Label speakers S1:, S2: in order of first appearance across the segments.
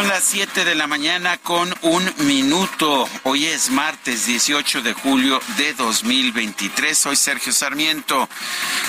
S1: Son las 7 de la mañana con un minuto. Hoy es martes 18 de julio de 2023. Soy Sergio Sarmiento.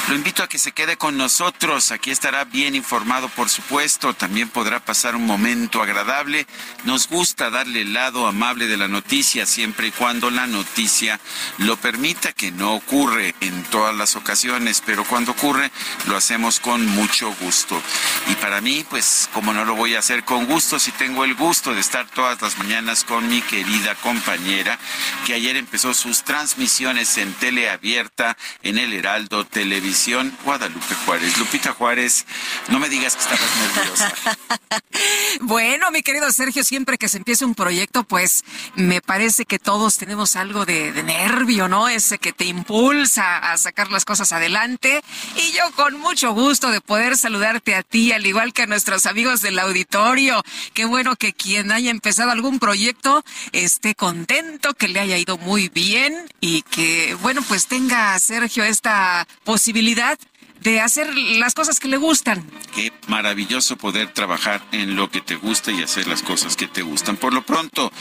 S1: Lo invito a que se quede con nosotros. Aquí estará bien informado, por supuesto. También podrá pasar un momento agradable. Nos gusta darle el lado amable de la noticia siempre y cuando la noticia lo permita, que no ocurre en todas las ocasiones, pero cuando ocurre lo hacemos con mucho gusto. Y para mí, pues como no lo voy a hacer con gusto, si tengo el gusto de estar todas las mañanas con mi querida compañera que ayer empezó sus transmisiones en teleabierta en el Heraldo Televisión, Guadalupe Juárez. Lupita Juárez, no me digas que estabas nerviosa.
S2: bueno, mi querido Sergio, siempre que se empiece un proyecto, pues me parece que todos tenemos algo de, nervio, ¿no? Ese que te impulsa a sacar las cosas adelante. Y yo con mucho gusto de poder saludarte a ti, al igual que a nuestros amigos del auditorio. Qué bueno que quien haya empezado algún proyecto esté contento, que le haya ido muy bien y que, bueno, pues tenga, Sergio, esta posibilidad de hacer las cosas que le gustan.
S1: Qué maravilloso poder trabajar en lo que te gusta y hacer las cosas que te gustan. Por lo pronto,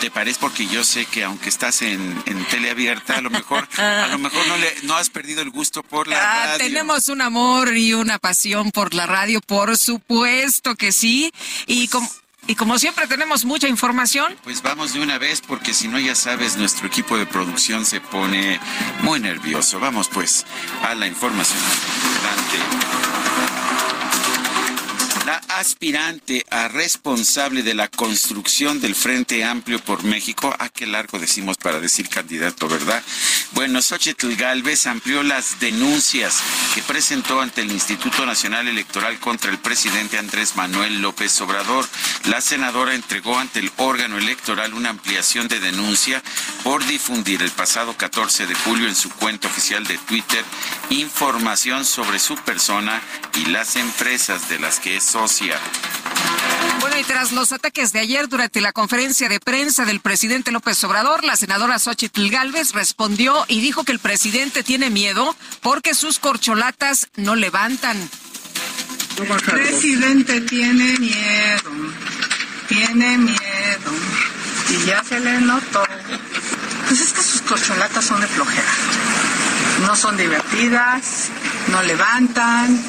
S1: te parece porque yo sé que aunque estás en, en teleabierta, a lo mejor, a lo mejor no le, no has perdido el gusto por la
S2: Ah,
S1: radio.
S2: tenemos un amor y una pasión por la radio, por supuesto que sí. Y como, y como siempre tenemos mucha información,
S1: Pues vamos de una vez porque si no ya sabes, nuestro equipo de producción se pone muy nervioso. Vamos pues a la información. Adelante. La aspirante a responsable de la construcción del Frente Amplio por México, a qué largo decimos para decir candidato, ¿verdad? Bueno, Xochitl Galvez amplió las denuncias que presentó ante el Instituto Nacional Electoral contra el presidente Andrés Manuel López Obrador. La senadora entregó ante el órgano electoral una ampliación de denuncia por difundir el pasado 14 de julio en su cuenta oficial de Twitter información sobre su persona y las empresas de las que es socia.
S2: Bueno, y tras los ataques de ayer durante la conferencia de prensa del presidente López Obrador, la senadora Xochitl Galvez respondió y dijo que el presidente tiene miedo porque sus corcholatas no levantan.
S3: El presidente tiene miedo, tiene miedo, y ya se le notó. Pues es que sus corcholatas son de flojera. No son divertidas, no levantan,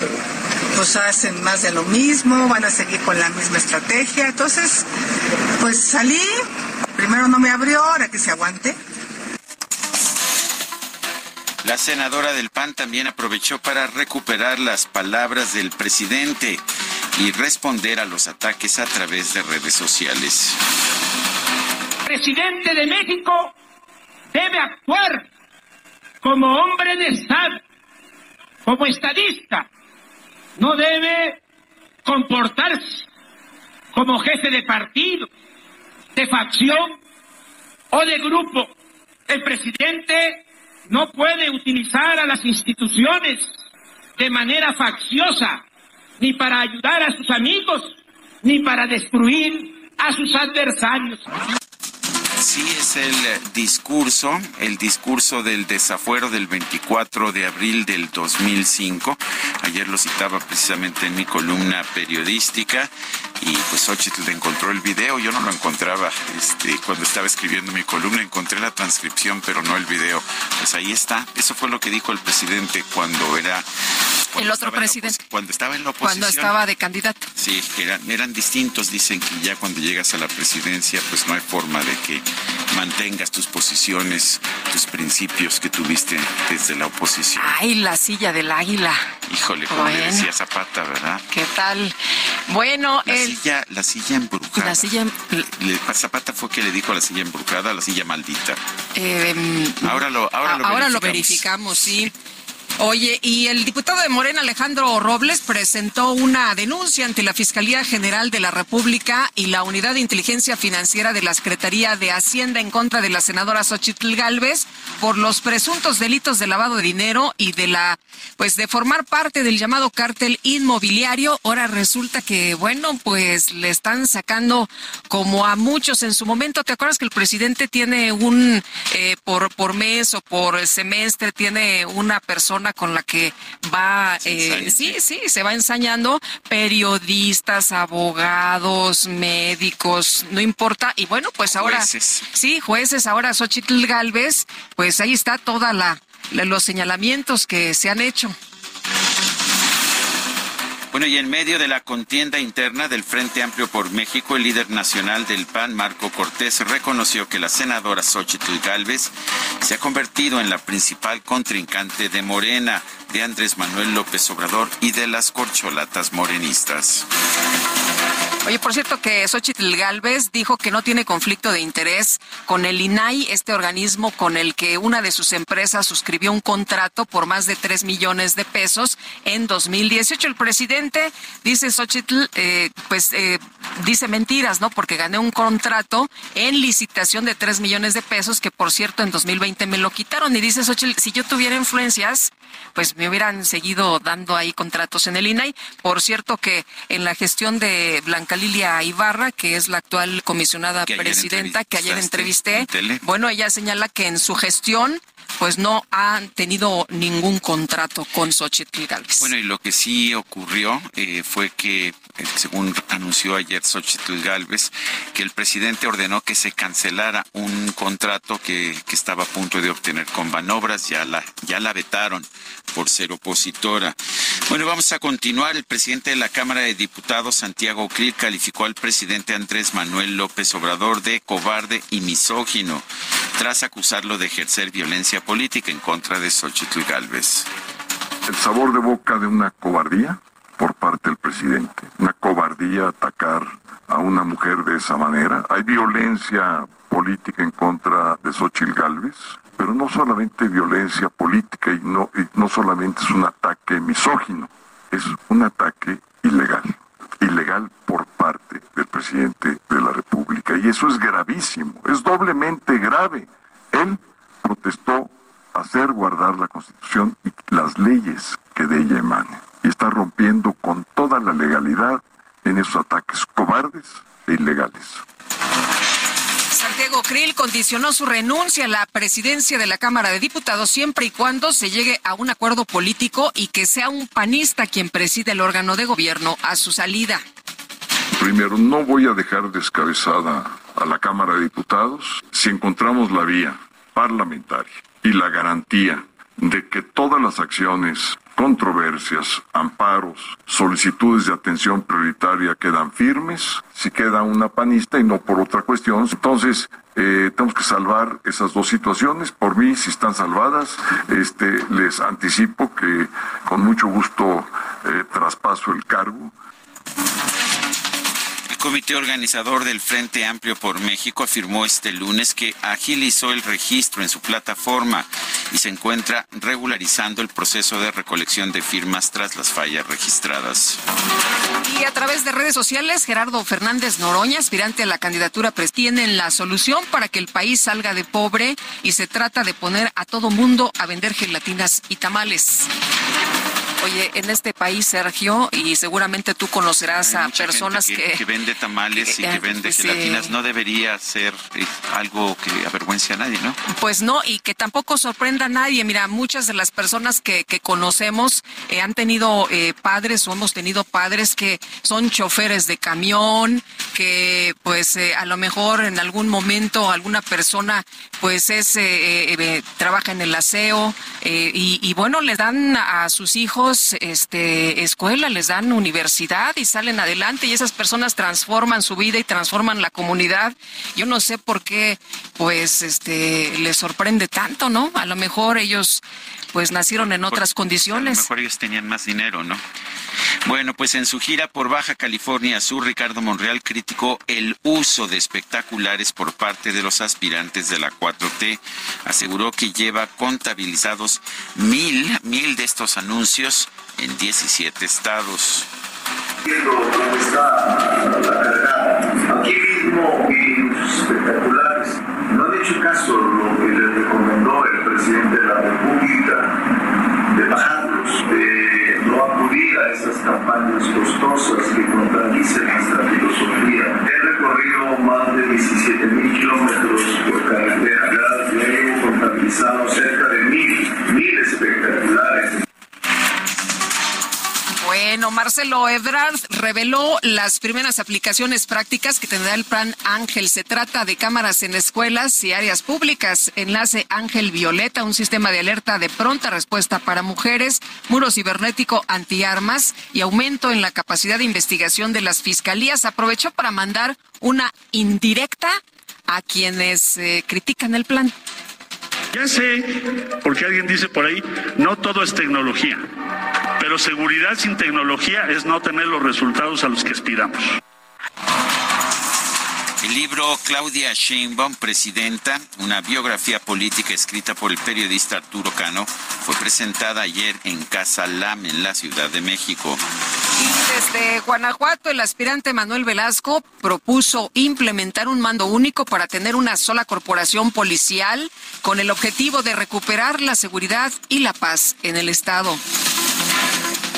S3: pues hacen más de lo mismo, van a seguir con la misma estrategia. Entonces, pues salí, primero no me abrió, ahora que se aguante.
S1: La senadora del PAN también aprovechó para recuperar las palabras del presidente y responder a los ataques a través de redes sociales.
S4: presidente de México debe actuar como hombre de Estado, como estadista. No debe comportarse como jefe de partido, de facción o de grupo. El presidente no puede utilizar a las instituciones de manera facciosa, ni para ayudar a sus amigos, ni para destruir a sus adversarios.
S1: Sí, es el discurso, el discurso del desafuero del 24 de abril del 2005. Ayer lo citaba precisamente en mi columna periodística y pues Xochitl encontró el video, yo no lo encontraba este, cuando estaba escribiendo mi columna, encontré la transcripción pero no el video. Pues ahí está, eso fue lo que dijo el presidente cuando era...
S2: el otro presidente.
S1: Cuando estaba en la oposición.
S2: Cuando estaba de candidato.
S1: Sí, eran, eran distintos, dicen que ya cuando llegas a la presidencia pues no hay forma de que mantengas tus posiciones, tus principios que tuviste desde la oposición.
S2: Ay, la silla del águila.
S1: Híjole, como le decía Zapata, ¿verdad?
S2: ¿Qué tal? Bueno,
S1: la silla, la silla embrujada.
S2: La silla. Em-
S1: Zapata fue que le dijo a la silla embrujada, la silla maldita. Em, ahora lo, ahora, lo,
S2: ahora lo verificamos, sí. Oye, y el diputado de Morena, Alejandro Robles, presentó una denuncia ante la Fiscalía General de la República y la Unidad de Inteligencia Financiera de la Secretaría de Hacienda en contra de la senadora Xochitl Galvez por los presuntos delitos de lavado de dinero y de la, pues, de formar parte del llamado cártel inmobiliario. Ahora resulta que, bueno, pues le están sacando como a muchos en su momento. ¿Te acuerdas que el presidente tiene un, eh, por, por mes o por semestre, tiene una persona con la que va, eh, sí, sí, se va ensañando, periodistas, abogados, médicos, no importa. Y bueno, pues ahora, sí, jueces, ahora Xochitl Galvez, pues ahí está toda la los señalamientos que se han hecho.
S1: Bueno, y en medio de la contienda interna del Frente Amplio por México, el líder nacional del PAN, Marco Cortés, reconoció que la senadora Xochitl Gálvez se ha convertido en la principal contrincante de Morena, de Andrés Manuel López Obrador y de las corcholatas morenistas.
S2: Oye, por cierto que Xochitl Galvez dijo que no tiene conflicto de interés con el INAI, este organismo con el que una de sus empresas suscribió un contrato por más de 3 millones de pesos en 2018. El presidente, dice Xochitl, eh, pues eh, dice mentiras, ¿no? Porque gané un contrato en licitación de 3 millones de pesos que, por cierto, en 2020 me lo quitaron. Y dice Xochitl, si yo tuviera influencias, pues me hubieran seguido dando ahí contratos en el INAI. Por cierto que en la gestión de Blanca Lilia Ibarra, que es la actual comisionada presidenta que ayer entrevisté, bueno, ella señala que en su gestión pues no han tenido ningún contrato con Xochitl Galvez.
S1: Bueno, y lo que sí ocurrió eh, fue que, eh, según anunció ayer Xochitl Galvez, que el presidente ordenó que se cancelara un contrato que, que estaba a punto de obtener con Banobras, ya la, ya la vetaron por ser opositora. Bueno, vamos a continuar. El presidente de la Cámara de Diputados, Santiago Krill, calificó al presidente Andrés Manuel López Obrador de cobarde y misógino, tras acusarlo de ejercer violencia política en contra de Xochitl Galvez.
S5: El sabor de boca de una cobardía por parte del presidente. Una cobardía atacar a una mujer de esa manera. Hay violencia política en contra de Xochitl Galvez pero no solamente violencia política y no, no solamente es un ataque misógino, es un ataque ilegal, ilegal por parte del presidente de la República. Y eso es gravísimo, es doblemente grave. Él protestó hacer guardar la Constitución y las leyes que de ella emanen. Y está rompiendo con toda la legalidad en esos ataques cobardes e ilegales.
S2: Santiago Krill condicionó su renuncia a la presidencia de la Cámara de Diputados siempre y cuando se llegue a un acuerdo político y que sea un panista quien preside el órgano de gobierno a su salida.
S5: Primero, no voy a dejar descabezada a la Cámara de Diputados si encontramos la vía parlamentaria y la garantía de que todas las acciones controversias, amparos, solicitudes de atención prioritaria quedan firmes, si queda una panista y no por otra cuestión. Entonces, eh, tenemos que salvar esas dos situaciones. Por mí, si están salvadas, este, les anticipo que con mucho gusto eh, traspaso el cargo
S1: comité organizador del Frente Amplio por México afirmó este lunes que agilizó el registro en su plataforma y se encuentra regularizando el proceso de recolección de firmas tras las fallas registradas.
S2: Y a través de redes sociales, Gerardo Fernández Noroña, aspirante a la candidatura, tienen la solución para que el país salga de pobre y se trata de poner a todo mundo a vender gelatinas y tamales. Oye, en este país, Sergio, y seguramente tú conocerás a personas
S1: que, que, vende tamales y que vende gelatinas, no debería ser eh, algo que avergüence a nadie, ¿no?
S2: Pues no, y que tampoco sorprenda a nadie. Mira, muchas de las personas que, conocemos eh, han tenido eh, padres o hemos tenido padres que son choferes de camión, que pues a lo mejor en algún momento alguna persona pues es trabaja en el aseo y, y bueno, le dan a sus hijos este escuela, les dan universidad y salen adelante y esas personas transforman su vida y transforman la comunidad. Yo no sé por qué pues este les sorprende tanto, ¿no? A lo mejor ellos pues nacieron en otras condiciones.
S1: A lo mejor ellos tenían más dinero, ¿no? Bueno, pues en su gira por Baja California Sur, Ricardo Monreal criticó el uso de espectaculares por parte de los aspirantes de la 4T. Aseguró que lleva contabilizados mil, mil de estos anuncios en 17 estados.
S6: Aquí mismo espectaculares no han hecho caso lo que le recomendó el presidente de la Bajarlos, de no acudir a esas campañas costosas que contradicen nuestra filosofía. He recorrido más de 17 mil kilómetros por carretera, ya he contabilizado cerca de mil, mil espectaculares.
S2: Bueno, Marcelo Ebrard reveló las primeras aplicaciones prácticas que tendrá el plan Ángel. Se trata de cámaras en escuelas y áreas públicas, enlace Ángel Violeta, un sistema de alerta de pronta respuesta para mujeres, muro cibernético antiarmas y aumento en la capacidad de investigación de las fiscalías. Aprovechó para mandar una indirecta a quienes eh, critican el plan.
S7: Ya sé, porque alguien dice por ahí, no todo es tecnología, pero seguridad sin tecnología es no tener los resultados a los que aspiramos.
S1: El libro Claudia Sheinbaum, Presidenta, una biografía política escrita por el periodista Arturo Cano, fue presentada ayer en Casa Lam, en la Ciudad de México.
S2: Desde Guanajuato, el aspirante Manuel Velasco propuso implementar un mando único para tener una sola corporación policial con el objetivo de recuperar la seguridad y la paz en el Estado.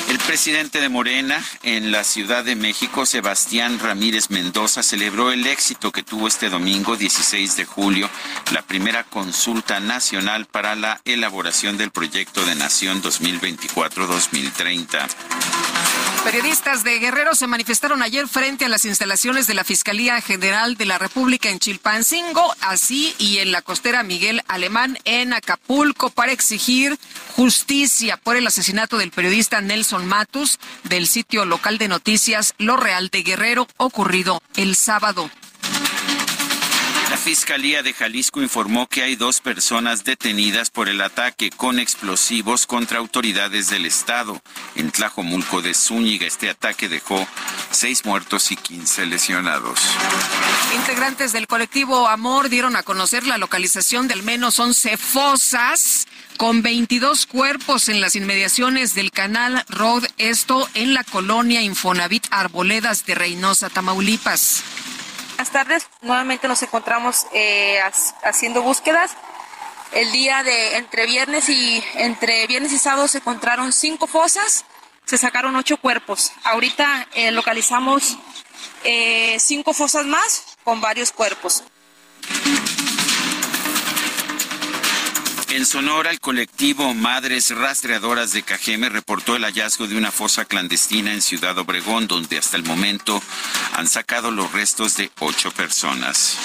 S1: El presidente de Morena en la Ciudad de México, Sebastián Ramírez Mendoza, celebró el éxito que tuvo este domingo 16 de julio la primera consulta nacional para la elaboración del proyecto de Nación 2024-2030.
S2: Periodistas de Guerrero se manifestaron ayer frente a las instalaciones de la Fiscalía General de la República en Chilpancingo, así y en la costera Miguel Alemán en Acapulco para exigir justicia por el asesinato del periodista Nelson Matus del sitio local de noticias Lo Real de Guerrero ocurrido el sábado.
S1: Fiscalía de Jalisco informó que hay dos personas detenidas por el ataque con explosivos contra autoridades del Estado. En Tlajomulco de Zúñiga, este ataque dejó seis muertos y quince lesionados.
S2: Integrantes del colectivo Amor dieron a conocer la localización de al menos once fosas con 22 cuerpos en las inmediaciones del canal Road, esto en la colonia Infonavit Arboledas de Reynosa, Tamaulipas.
S8: Buenas tardes, nuevamente nos encontramos eh, haciendo búsquedas. El día de entre viernes y entre viernes y sábado se encontraron cinco fosas, se sacaron ocho cuerpos. Ahorita eh, localizamos eh, cinco fosas más con varios cuerpos.
S1: En Sonora, el colectivo Madres Rastreadoras de Cajeme reportó el hallazgo de una fosa clandestina en Ciudad Obregón, donde hasta el momento han sacado los restos de ocho personas.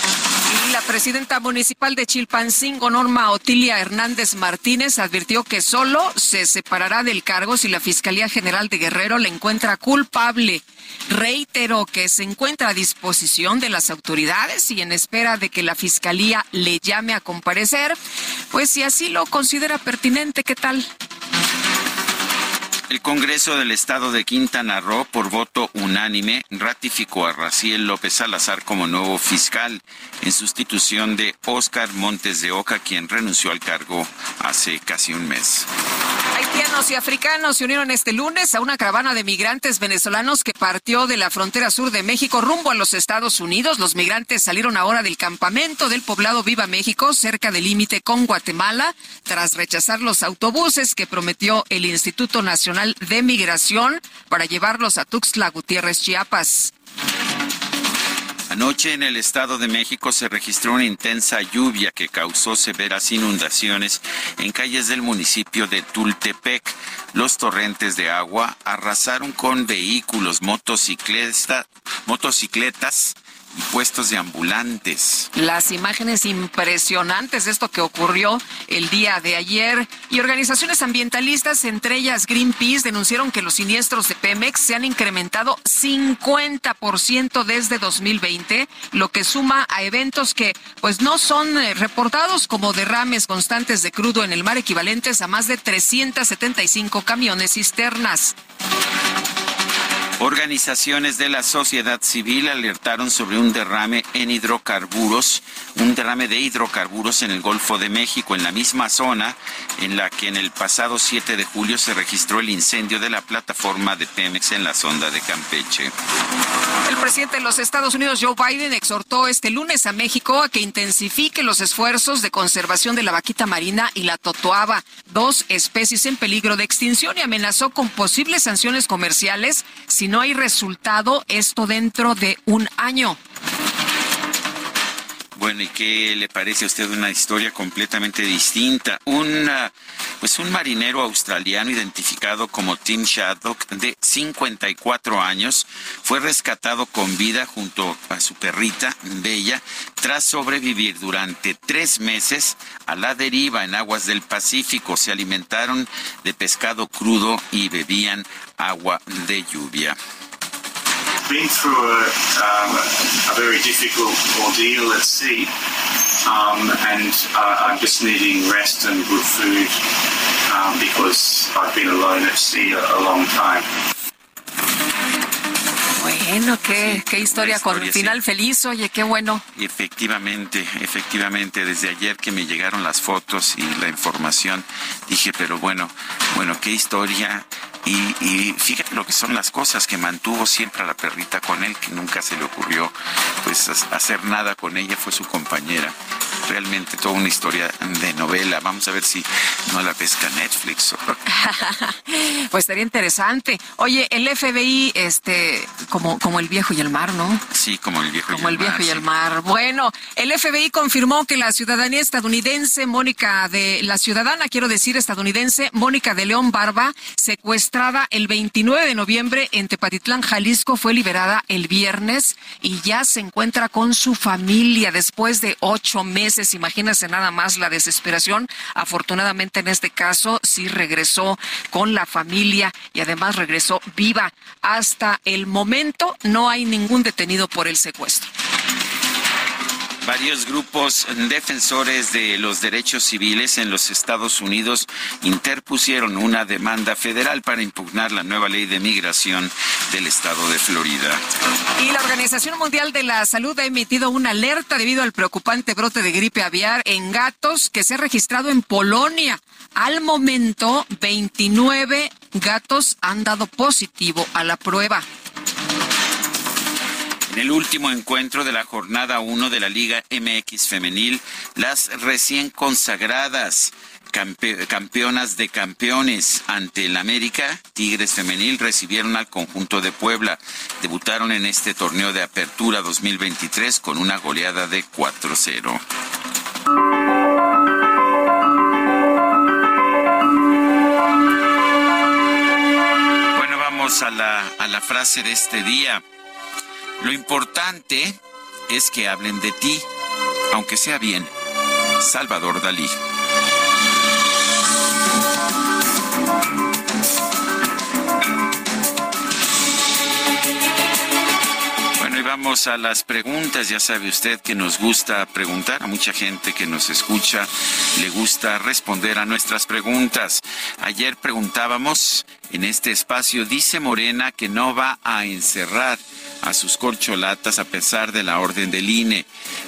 S2: Y la presidenta municipal de Chilpancingo, Norma Otilia Hernández Martínez, advirtió que solo se separará del cargo si la Fiscalía General de Guerrero le encuentra culpable. Reiteró que se encuentra a disposición de las autoridades y en espera de que la Fiscalía le llame a comparecer, pues si así lo considera pertinente, ¿qué tal?
S1: El Congreso del Estado de Quintana Roo, por voto unánime, ratificó a Raciel López Salazar como nuevo fiscal en sustitución de Óscar Montes de Oca, quien renunció al cargo hace casi un mes.
S2: Haitianos y africanos se unieron este lunes a una caravana de migrantes venezolanos que partió de la frontera sur de México rumbo a los Estados Unidos. Los migrantes salieron ahora del campamento del poblado Viva México, cerca del límite con Guatemala, tras rechazar los autobuses que prometió el Instituto Nacional de Migración para llevarlos a Tuxtla Gutiérrez, Chiapas.
S1: Anoche en el Estado de México se registró una intensa lluvia que causó severas inundaciones en calles del municipio de Tultepec. Los torrentes de agua arrasaron con vehículos, motocicletas, motocicletas puestos de ambulantes.
S2: Las imágenes impresionantes de esto que ocurrió el día de ayer y organizaciones ambientalistas, entre ellas Greenpeace, denunciaron que los siniestros de Pemex se han incrementado 50% desde 2020, lo que suma a eventos que pues no son eh, reportados como derrames constantes de crudo en el mar equivalentes a más de 375 camiones cisternas.
S1: Organizaciones de la sociedad civil alertaron sobre un derrame en hidrocarburos, un derrame de hidrocarburos en el Golfo de México, en la misma zona en la que en el pasado 7 de julio se registró el incendio de la plataforma de Pemex en la sonda de Campeche.
S2: El presidente de los Estados Unidos, Joe Biden, exhortó este lunes a México a que intensifique los esfuerzos de conservación de la vaquita marina y la totoaba, dos especies en peligro de extinción, y amenazó con posibles sanciones comerciales si no hay resultado esto dentro de un año.
S1: Bueno, ¿y qué le parece a usted una historia completamente distinta? Un, pues un marinero australiano identificado como Tim Shaddock, de 54 años, fue rescatado con vida junto a su perrita, Bella, tras sobrevivir durante tres meses a la deriva en aguas del Pacífico. Se alimentaron de pescado crudo y bebían agua de lluvia.
S9: been through a, um, a very difficult ordeal at sea, um, and uh, I'm just needing rest and good food um, because I've been alone at sea a, a long time.
S2: Bueno, qué, qué historia, historia, con final sí. feliz, oye, qué bueno.
S1: Efectivamente, efectivamente, desde ayer que me llegaron las fotos y la información, dije, pero bueno, bueno, qué historia y, y, fíjate lo que son las cosas que mantuvo siempre a la perrita con él, que nunca se le ocurrió pues hacer nada con ella, fue su compañera. Realmente toda una historia de novela. Vamos a ver si no la pesca Netflix.
S2: pues sería interesante. Oye, el FBI, este, como, como el viejo y el mar, ¿no?
S1: Sí, como el viejo
S2: como
S1: y
S2: el,
S1: el
S2: viejo
S1: mar,
S2: y el mar. Bueno, el FBI confirmó que la ciudadanía estadounidense, Mónica de, la ciudadana, quiero decir estadounidense, Mónica de León Barba, el 29 de noviembre en Tepatitlán, Jalisco, fue liberada el viernes y ya se encuentra con su familia después de ocho meses. Imagínense nada más la desesperación. Afortunadamente en este caso sí regresó con la familia y además regresó viva. Hasta el momento no hay ningún detenido por el secuestro.
S1: Varios grupos defensores de los derechos civiles en los Estados Unidos interpusieron una demanda federal para impugnar la nueva ley de migración del estado de Florida.
S2: Y la Organización Mundial de la Salud ha emitido una alerta debido al preocupante brote de gripe aviar en gatos que se ha registrado en Polonia. Al momento, 29 gatos han dado positivo a la prueba.
S1: En el último encuentro de la jornada 1 de la Liga MX Femenil, las recién consagradas campe campeonas de campeones ante el América, Tigres Femenil, recibieron al conjunto de Puebla. Debutaron en este torneo de apertura 2023 con una goleada de 4-0. Bueno, vamos a la, a la frase de este día. Lo importante es que hablen de ti, aunque sea bien. Salvador Dalí. vamos a las preguntas. Ya sabe usted que nos gusta preguntar. A mucha gente que nos escucha le gusta responder a nuestras preguntas. Ayer preguntábamos en este espacio, dice Morena que no va a encerrar a sus corcholatas a pesar de la orden del INE.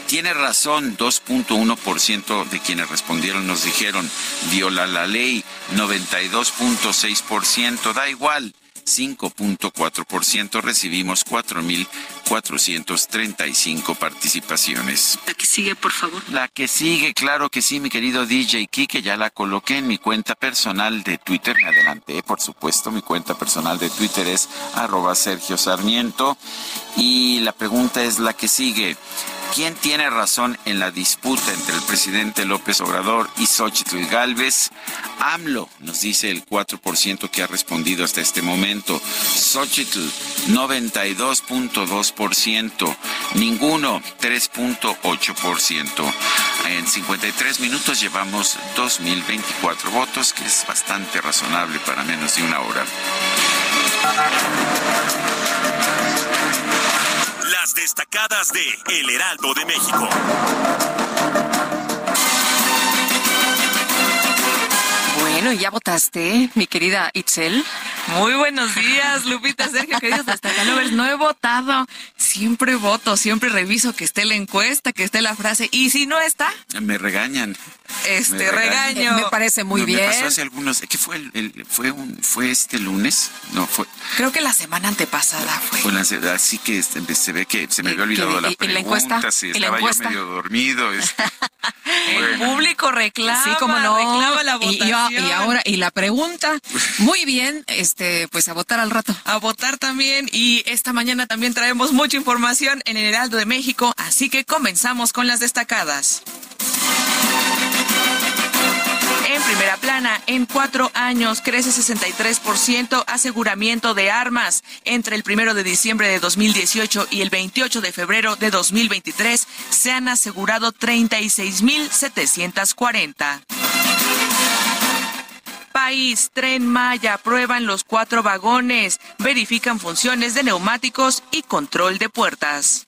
S1: Tiene razón, 2.1% de quienes respondieron nos dijeron viola la ley, 92.6% da igual. 5.4%, recibimos 4.435 participaciones.
S2: La que sigue, por favor.
S1: La que sigue, claro que sí, mi querido DJ Kike, ya la coloqué en mi cuenta personal de Twitter, me adelanté, por supuesto, mi cuenta personal de Twitter es arroba Sergio Sarmiento y la pregunta es la que sigue. ¿Quién tiene razón en la disputa entre el presidente López Obrador y Xochitl Galvez? AMLO, nos dice el 4% que ha respondido hasta este momento. Xochitl, 92.2%. Ninguno, 3.8%. En 53 minutos llevamos 2.024 votos, que es bastante razonable para menos de una hora
S10: destacadas de El Heraldo de México.
S2: Bueno, ¿ya votaste, mi querida Itzel?
S11: Muy buenos días, Lupita, Sergio, queridos destacalovers. No he votado. Siempre voto, siempre reviso que esté la encuesta, que esté la frase. Y si no está...
S1: Me regañan.
S11: Este regaño.
S2: Me parece muy bien. Me
S1: pasó hace algunos... ¿Qué fue? El, fue, un, ¿Fue este lunes? No, fue...
S11: Creo que la semana antepasada fue.
S1: Fue la, así que este, se ve que se me había olvidado la pregunta. la encuesta? Sí, estaba yo medio dormido.
S11: El público reclama, sí, como no. reclama la votación.
S2: Y, y, ahora, y la pregunta, muy bien, este, pues a votar al rato.
S11: A votar también, y esta mañana también traemos mucha información en el Heraldo de México, así que comenzamos con las destacadas. En primera plana, en cuatro años crece 63% aseguramiento de armas. Entre el primero de diciembre de 2018 y el 28 de febrero de 2023 se han asegurado 36.740. País, Tren Maya, prueban los cuatro vagones, verifican funciones de neumáticos y control de puertas.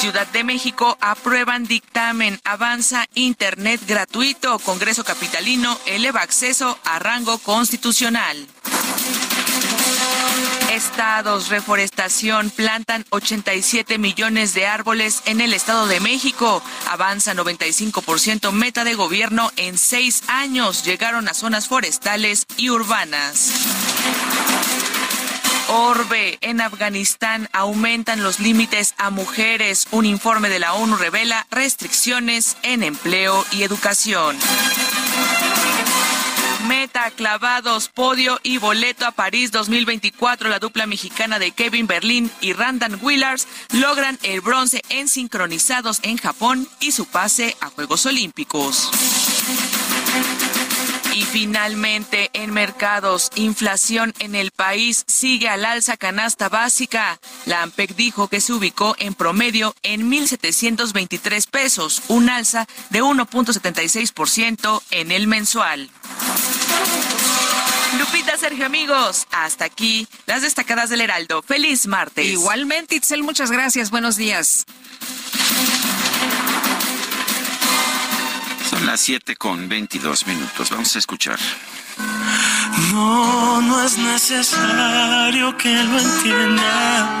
S11: Ciudad de México aprueban dictamen, avanza Internet gratuito, Congreso Capitalino eleva acceso a rango constitucional. Estados, reforestación, plantan 87 millones de árboles en el Estado de México. Avanza 95% meta de gobierno en seis años. Llegaron a zonas forestales y urbanas. Orbe, en Afganistán aumentan los límites a mujeres. Un informe de la ONU revela restricciones en empleo y educación. Meta, clavados, podio y boleto a París 2024. La dupla mexicana de Kevin Berlín y Randan Willars logran el bronce en sincronizados en Japón y su pase a Juegos Olímpicos. Y finalmente, en mercados, inflación en el país sigue al alza canasta básica. La AMPEC dijo que se ubicó en promedio en 1.723 pesos, un alza de 1.76% en el mensual. Lupita, Sergio, amigos, hasta aquí las destacadas del Heraldo. Feliz martes.
S2: Igualmente, Itzel, muchas gracias. Buenos días.
S1: Son las 7 con 22 minutos. Vamos a escuchar.
S12: No, no es necesario que lo entienda,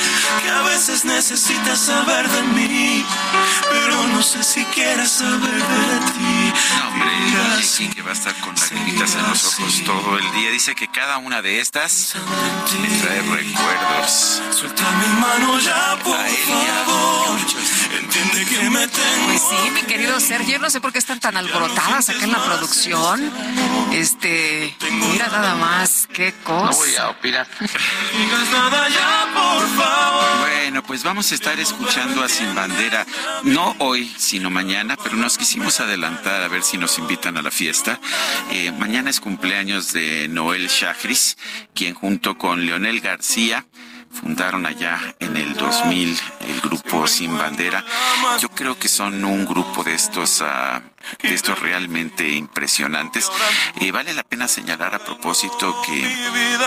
S12: que a veces necesitas saber de mí, pero no sé si quieres saber de ti.
S1: No, hombre, sí que va a estar con lagrimitas en los ojos todo el día. Dice que cada una de estas me trae recuerdos.
S12: Suelta mi mano ya, por favor. Entiende que me tengo.
S2: Pues sí, mi querido Sergio, no sé por qué están tan alborotadas acá en la producción. Este, mira nada más, qué cosa.
S1: No voy a opinar.
S12: Digas nada ya, por favor.
S1: Bueno, pues vamos a estar escuchando a Sin Bandera, no hoy, sino mañana, pero nos quisimos adelantar a ver si nos invitan a la fiesta. Eh, mañana es cumpleaños de Noel Chagris, quien junto con Leonel García fundaron allá en el 2000 el grupo Sin Bandera. Yo creo que son un grupo de estos ah, de estos realmente impresionantes. Eh, vale la pena señalar a propósito que, que,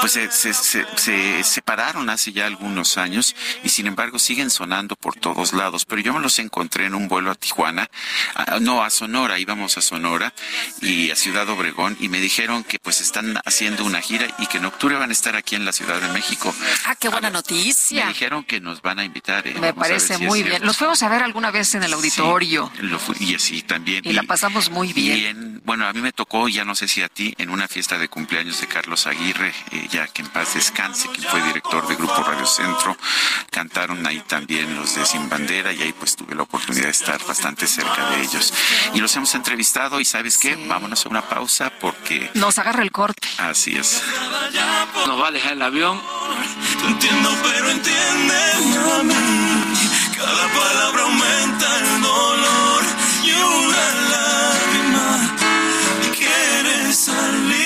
S1: pues se, se, se- se separaron hace ya algunos años y sin embargo siguen sonando por todos lados. Pero yo me los encontré en un vuelo a Tijuana, ah, no a Sonora, íbamos a Sonora y a Ciudad Obregón y me dijeron que pues están haciendo una gira y que en octubre van a estar aquí en la Ciudad de México.
S2: Ah, qué buena
S1: Me
S2: noticia.
S1: dijeron que nos van a invitar. eh.
S2: Me
S1: Vamos a
S2: parece muy bien. Los fuimos a ver alguna vez en el auditorio.
S1: Lo fui- y así también.
S2: Y la pasamos muy bien.
S1: en- bueno, a mí me tocó, ya no sé si a ti, en una fiesta de cumpleaños de Carlos Aguirre, eh, ya que en paz descanse, quien fue director de Grupo Radio Centro. Cantaron ahí también los de Sin Bandera y ahí pues tuve la oportunidad de estar bastante cerca de ellos. Y los hemos entrevistado y ¿sabes qué? Vámonos a una pausa porque
S2: Nos agarra el corte.
S1: así es.
S12: Nos va a dejar el avión. Te entiendo, pero mí. Cada palabra aumenta el dolor y una lágrima quiere salir.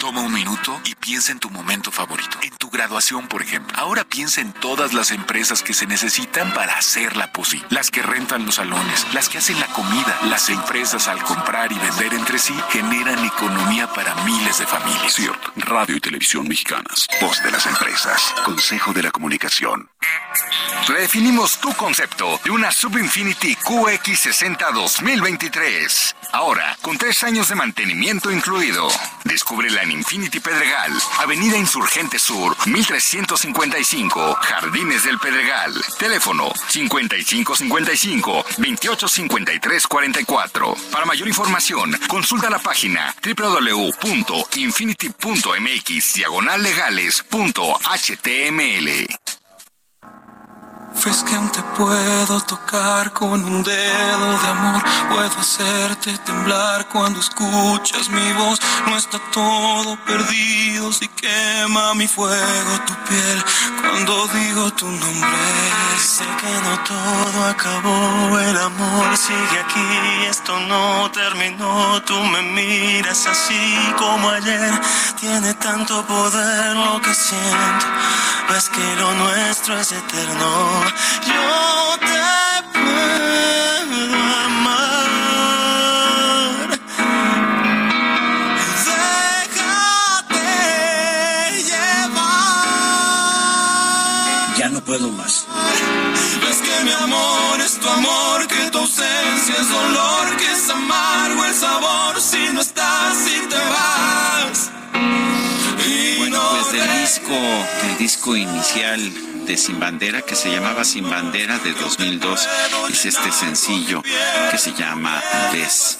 S13: Toma un minuto y piensa en tu momento favorito. En tu graduación, por ejemplo. Ahora piensa en todas las empresas que se necesitan para hacerla posible. Las que rentan los salones, las que hacen la comida. Las empresas al comprar y vender entre sí generan economía para miles de familias.
S14: Cierto. Radio y televisión mexicanas. Voz de las empresas. Consejo de la comunicación.
S15: Redefinimos tu concepto de una Subinfinity QX60 2023. Ahora, con tres años de mantenimiento incluido. Descúbrela Infinity Pedregal, Avenida Insurgente Sur, 1355, Jardines del Pedregal. Teléfono 5555-285344. Para mayor información, consulta la página www.infinity.mx diagonal legales.html.
S12: Ves que aún te puedo tocar con un dedo de amor. Puedo hacerte temblar cuando escuchas mi voz. No está todo perdido si quema mi fuego tu piel. Cuando digo tu nombre, sé que no todo acabó. El amor sigue aquí, esto no terminó. Tú me miras así como ayer. Tiene tanto poder lo que siento. Ves que lo nuestro es eterno. Yo te puedo amar. Déjate llevar.
S16: Ya no puedo más.
S12: Ves que mi amor es tu amor, que tu ausencia es dolor, que es amargo el sabor si no estás y te vas.
S1: El disco inicial de Sin Bandera, que se llamaba Sin Bandera de 2002, es este sencillo que se llama Des.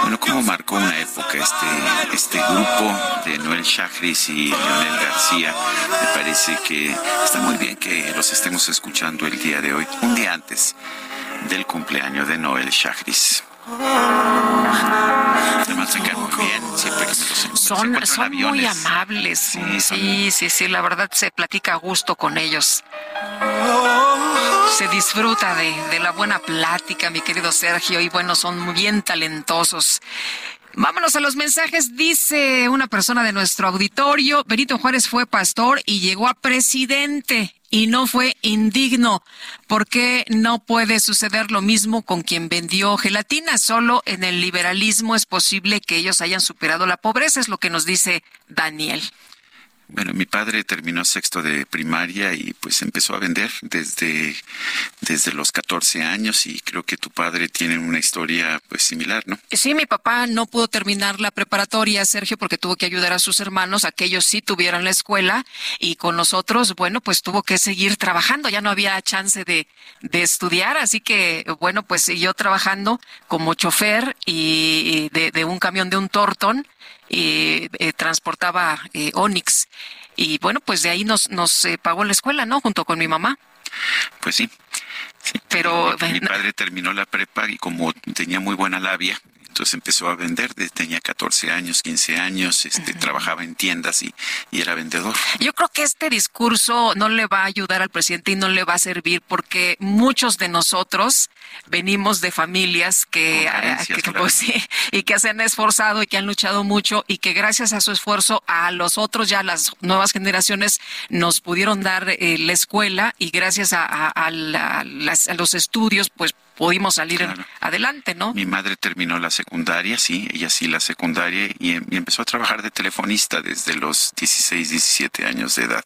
S1: Bueno, cómo marcó una época este, este grupo de Noel Chagris y Leonel García. Me parece que está muy bien que los estemos escuchando el día de hoy, un día antes del cumpleaños de Noel Chagris. Además, se muy bien, siempre que me los
S2: Son, son muy amables. Sí, sí, sí, la verdad se platica a gusto con ellos. Se disfruta de, de la buena plática, mi querido Sergio, y bueno, son muy bien talentosos. Vámonos a los mensajes. Dice una persona de nuestro auditorio, Benito Juárez fue pastor y llegó a presidente y no fue indigno. ¿Por qué no puede suceder lo mismo con quien vendió gelatina? Solo en el liberalismo es posible que ellos hayan superado la pobreza, es lo que nos dice Daniel.
S1: Bueno, mi padre terminó sexto de primaria y pues empezó a vender desde, desde los 14 años y creo que tu padre tiene una historia pues similar, ¿no?
S2: Sí, mi papá no pudo terminar la preparatoria, Sergio, porque tuvo que ayudar a sus hermanos a que ellos sí tuvieran la escuela y con nosotros, bueno, pues tuvo que seguir trabajando, ya no había chance de, de estudiar, así que bueno, pues siguió trabajando como chofer y de, de un camión de un Torton eh, transportaba eh, Onix. Y bueno, pues de ahí nos, nos eh, pagó la escuela, ¿no? Junto con mi mamá.
S1: Pues sí. Pero mi padre terminó la prepa y como tenía muy buena labia, entonces empezó a vender, tenía 14 años, 15 años, este, trabajaba en tiendas y, y, era vendedor.
S2: Yo creo que este discurso no le va a ayudar al presidente y no le va a servir porque muchos de nosotros venimos de familias que, pues, y que se han esforzado y que han luchado mucho y que gracias a su esfuerzo a los otros ya las nuevas generaciones nos pudieron dar eh, la escuela y gracias a, a, los estudios pues pudimos salir adelante, ¿no?
S1: Mi madre terminó la secundaria, sí, ella sí la secundaria y, empezó a trabajar de telefonista desde los 16, 17 años de edad.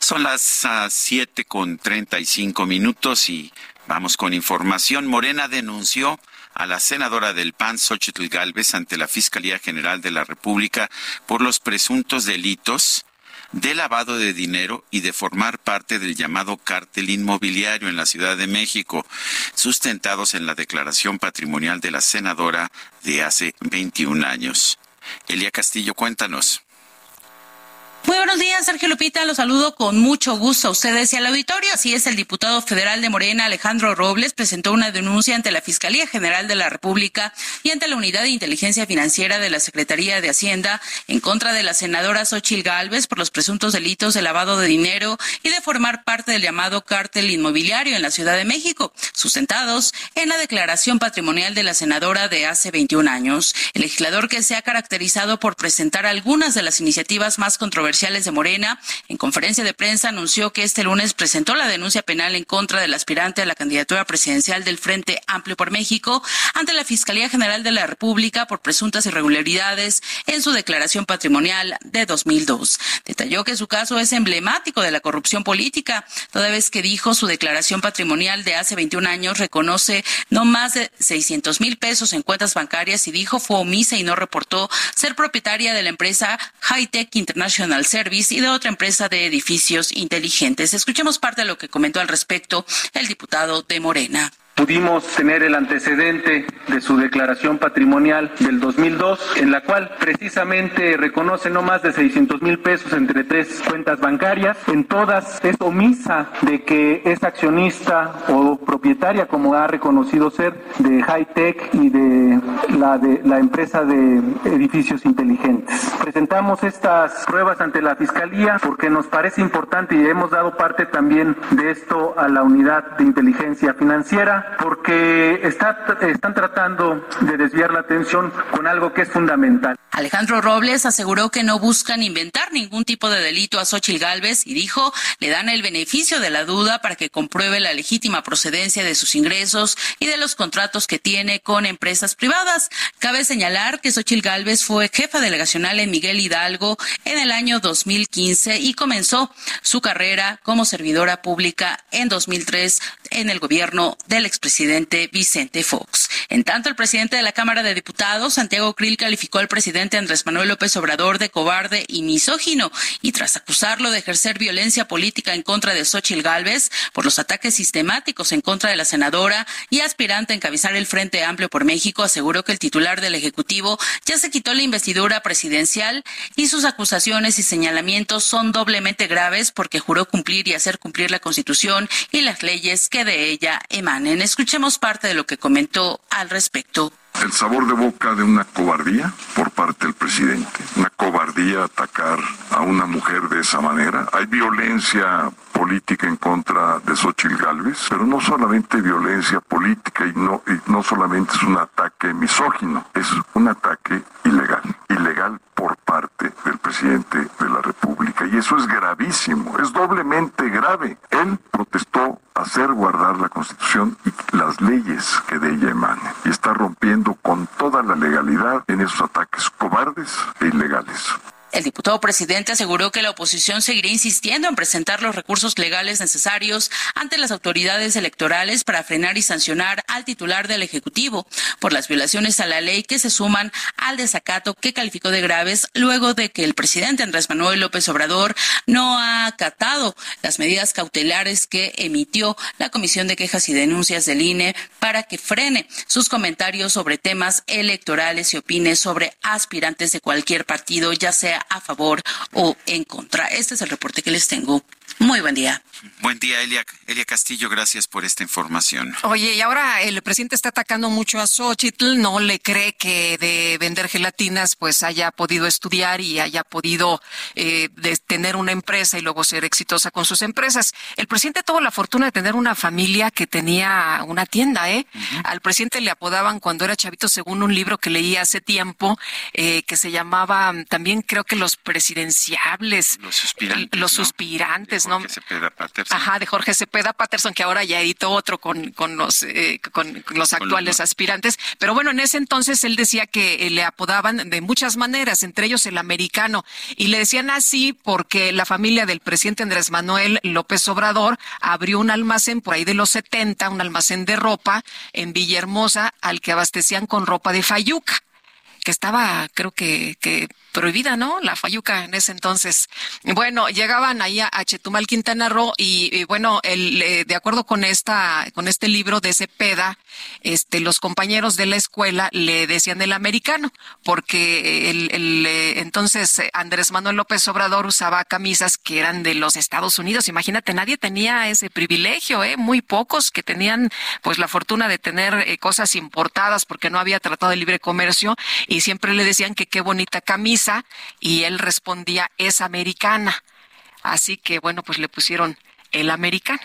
S1: Son las uh, 7 con 35 minutos y vamos con información. Morena denunció a la senadora del PAN, Xochitl Galvez, ante la Fiscalía General de la República por los presuntos delitos de lavado de dinero y de formar parte del llamado cártel inmobiliario en la Ciudad de México, sustentados en la declaración patrimonial de la senadora de hace 21 años. Elia Castillo, cuéntanos.
S16: Muy buenos días, Sergio Lupita. Los saludo con mucho gusto a ustedes y al auditorio. Así es, el diputado federal de Morena, Alejandro Robles, presentó una denuncia ante la Fiscalía General de la República y ante la Unidad de Inteligencia Financiera de la Secretaría de Hacienda en contra de la senadora Xochil Gálvez por los presuntos delitos de lavado de dinero y de formar parte del llamado cártel inmobiliario en la Ciudad de México, sustentados en la declaración patrimonial de la senadora de hace 21 años. El legislador que se ha caracterizado por presentar algunas de las iniciativas más controversiales de Morena, en conferencia de prensa anunció que este lunes presentó la denuncia penal en contra del aspirante a la candidatura presidencial del Frente Amplio por México ante la Fiscalía General de la República por presuntas irregularidades en su declaración patrimonial de 2002. Detalló que su caso es emblemático de la corrupción política, toda vez que dijo su declaración patrimonial de hace 21 años reconoce no más de 600 mil pesos en cuentas bancarias y dijo fue omisa y no reportó ser propietaria de la empresa Hightech International Service y de otra empresa de edificios inteligentes. Escuchemos parte de lo que comentó al respecto el diputado de Morena.
S17: Pudimos tener el antecedente de su declaración patrimonial del 2002, en la cual precisamente reconoce no más de 600 mil pesos entre tres cuentas bancarias. En todas es omisa de que es accionista o propietaria, como ha reconocido ser, de High Tech y de la, de la empresa de edificios inteligentes. Presentamos estas pruebas ante la Fiscalía porque nos parece importante y hemos dado parte también de esto a la unidad de inteligencia financiera porque está, están tratando de desviar la atención con algo que es fundamental.
S16: Alejandro Robles aseguró que no buscan inventar ningún tipo de delito a Xochil Gálvez y dijo le dan el beneficio de la duda para que compruebe la legítima procedencia de sus ingresos y de los contratos que tiene con empresas privadas. Cabe señalar que Xochil Gálvez fue jefa delegacional en Miguel Hidalgo en el año 2015 y comenzó su carrera como servidora pública en 2003 en el gobierno del expresidente Vicente Fox. En tanto, el presidente de la Cámara de Diputados, Santiago Krill, calificó al presidente Andrés Manuel López Obrador de cobarde y misógino y tras acusarlo de ejercer violencia política en contra de Xochil Gálvez por los ataques sistemáticos en contra de la senadora y aspirante a encabezar el Frente Amplio por México, aseguró que el titular del Ejecutivo ya se quitó la investidura presidencial y sus acusaciones y señalamientos son doblemente graves porque juró cumplir y hacer cumplir la Constitución y las leyes que de ella emanen. Escuchemos parte de lo que comentó al respecto.
S5: El sabor de boca de una cobardía por parte del presidente. Una cobardía atacar a una mujer de esa manera. Hay violencia política en contra de Xochitl Gálvez, pero no solamente violencia política y no, y no solamente es un ataque misógino, es un ataque ilegal. Ilegal por parte del presidente de la República. Y eso es gravísimo, es doblemente grave. Él protestó hacer guardar la Constitución y las leyes que de ella emanen. Y está rompiendo con toda la legalidad en esos ataques cobardes e ilegales.
S16: El diputado presidente aseguró que la oposición seguirá insistiendo en presentar los recursos legales necesarios ante las autoridades electorales para frenar y sancionar al titular del Ejecutivo por las violaciones a la ley que se suman al desacato que calificó de graves luego de que el presidente Andrés Manuel López Obrador no ha acatado las medidas cautelares que emitió la Comisión de Quejas y Denuncias del INE para que frene sus comentarios sobre temas electorales y opine sobre aspirantes de cualquier partido, ya sea a favor o en contra. Este es el reporte que les tengo. Muy buen día.
S1: Buen día, Elia, Elia Castillo. Gracias por esta información.
S2: Oye, y ahora el presidente está atacando mucho a Xochitl. No le cree que de vender gelatinas pues haya podido estudiar y haya podido eh, tener una empresa y luego ser exitosa con sus empresas. El presidente tuvo la fortuna de tener una familia que tenía una tienda, ¿eh? Al presidente le apodaban cuando era chavito, según un libro que leí hace tiempo, eh, que se llamaba también creo que los presidenciables.
S1: Los suspirantes.
S2: Los suspirantes,
S1: Jorge Cepeda Patterson.
S2: Ajá, de Jorge Cepeda Patterson, que ahora ya editó otro con, con los, eh, con los actuales aspirantes. Pero bueno, en ese entonces él decía que eh, le apodaban de muchas maneras, entre ellos el americano. Y le decían así porque la familia del presidente Andrés Manuel López Obrador abrió un almacén por ahí de los 70, un almacén de ropa en Villahermosa, al que abastecían con ropa de Fayuca que estaba, creo que, que prohibida, ¿no? La fayuca en ese entonces. Bueno, llegaban ahí a, Chetumal, Quintana Roo y, bueno, el, eh, de acuerdo con esta, con este libro de Cepeda, este, los compañeros de la escuela le decían el americano, porque el, eh, entonces eh, Andrés Manuel López Obrador usaba camisas que eran de los Estados Unidos. Imagínate, nadie tenía ese privilegio, ¿eh? Muy pocos que tenían, pues, la fortuna de tener cosas importadas porque no había tratado de libre comercio y siempre le decían que qué bonita camisa y él respondía es americana. Así que bueno, pues le pusieron el americano.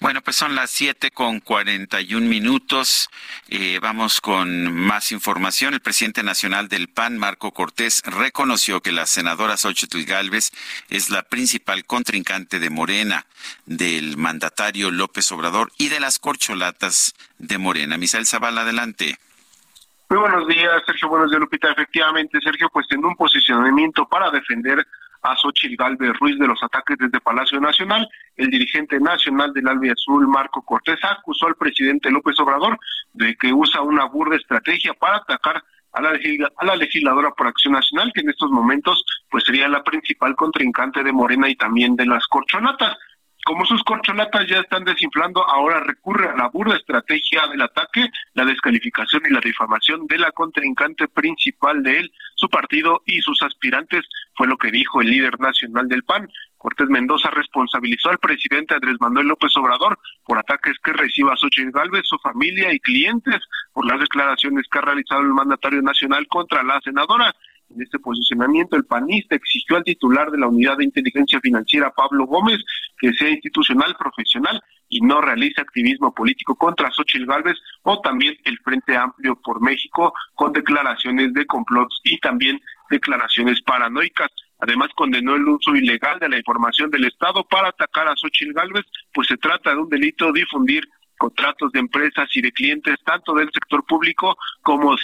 S1: Bueno, pues son las siete con cuarenta y un minutos. Eh, vamos con más información. El presidente nacional del PAN, Marco Cortés, reconoció que la senadora Xochitl Gálvez es la principal contrincante de Morena, del mandatario López Obrador y de las corcholatas de Morena. Misael Zavala, adelante.
S18: Muy buenos días, Sergio. Buenos días, Lupita. Efectivamente, Sergio, pues en un posicionamiento para defender a Xochitl Galvez Ruiz de los ataques desde Palacio Nacional, el dirigente nacional del Albi Azul, Marco Cortés, acusó al presidente López Obrador de que usa una burda estrategia para atacar a la legisladora por Acción Nacional, que en estos momentos pues sería la principal contrincante de Morena y también de las corchonatas. Como sus corcholatas ya están desinflando, ahora recurre a la burda estrategia del ataque, la descalificación y la difamación de la contrincante principal de él, su partido y sus aspirantes, fue lo que dijo el líder nacional del PAN. Cortés Mendoza responsabilizó al presidente Andrés Manuel López Obrador por ataques que reciba Xochitl Gálvez, su familia y clientes por las declaraciones que ha realizado el mandatario nacional contra la senadora. En este posicionamiento, el panista exigió al titular de la Unidad de Inteligencia Financiera, Pablo Gómez, que sea institucional, profesional y no realice activismo político contra Xochitl Gálvez o también el Frente Amplio por México con declaraciones de complots y también declaraciones paranoicas. Además, condenó el uso ilegal de la información del Estado para atacar a Xochitl Gálvez, pues se trata de un delito difundir contratos de empresas y de clientes tanto del sector público como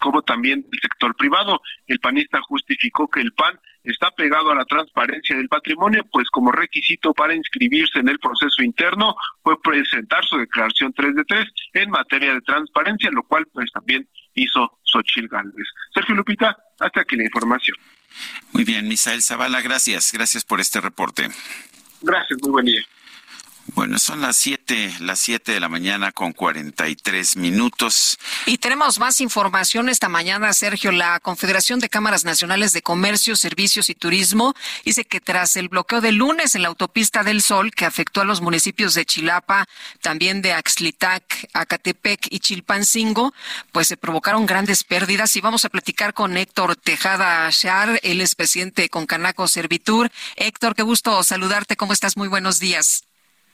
S18: como también el sector privado. El panista justificó que el PAN está pegado a la transparencia del patrimonio, pues como requisito para inscribirse en el proceso interno fue presentar su declaración 3 de 3 en materia de transparencia, lo cual pues también hizo Xochil Gálvez. Sergio Lupita, hasta aquí la información.
S1: Muy bien, Misael Zavala, gracias. Gracias por este reporte.
S18: Gracias, muy buen día.
S1: Bueno, son las siete, las siete de la mañana con cuarenta y tres minutos.
S2: Y tenemos más información esta mañana, Sergio. La Confederación de Cámaras Nacionales de Comercio, Servicios y Turismo dice que tras el bloqueo de lunes en la autopista del Sol, que afectó a los municipios de Chilapa, también de Axlitac, Acatepec y Chilpancingo, pues se provocaron grandes pérdidas. Y vamos a platicar con Héctor Tejada Shar, él es presidente con Canaco Servitur. Héctor, qué gusto saludarte. ¿Cómo estás? Muy buenos días.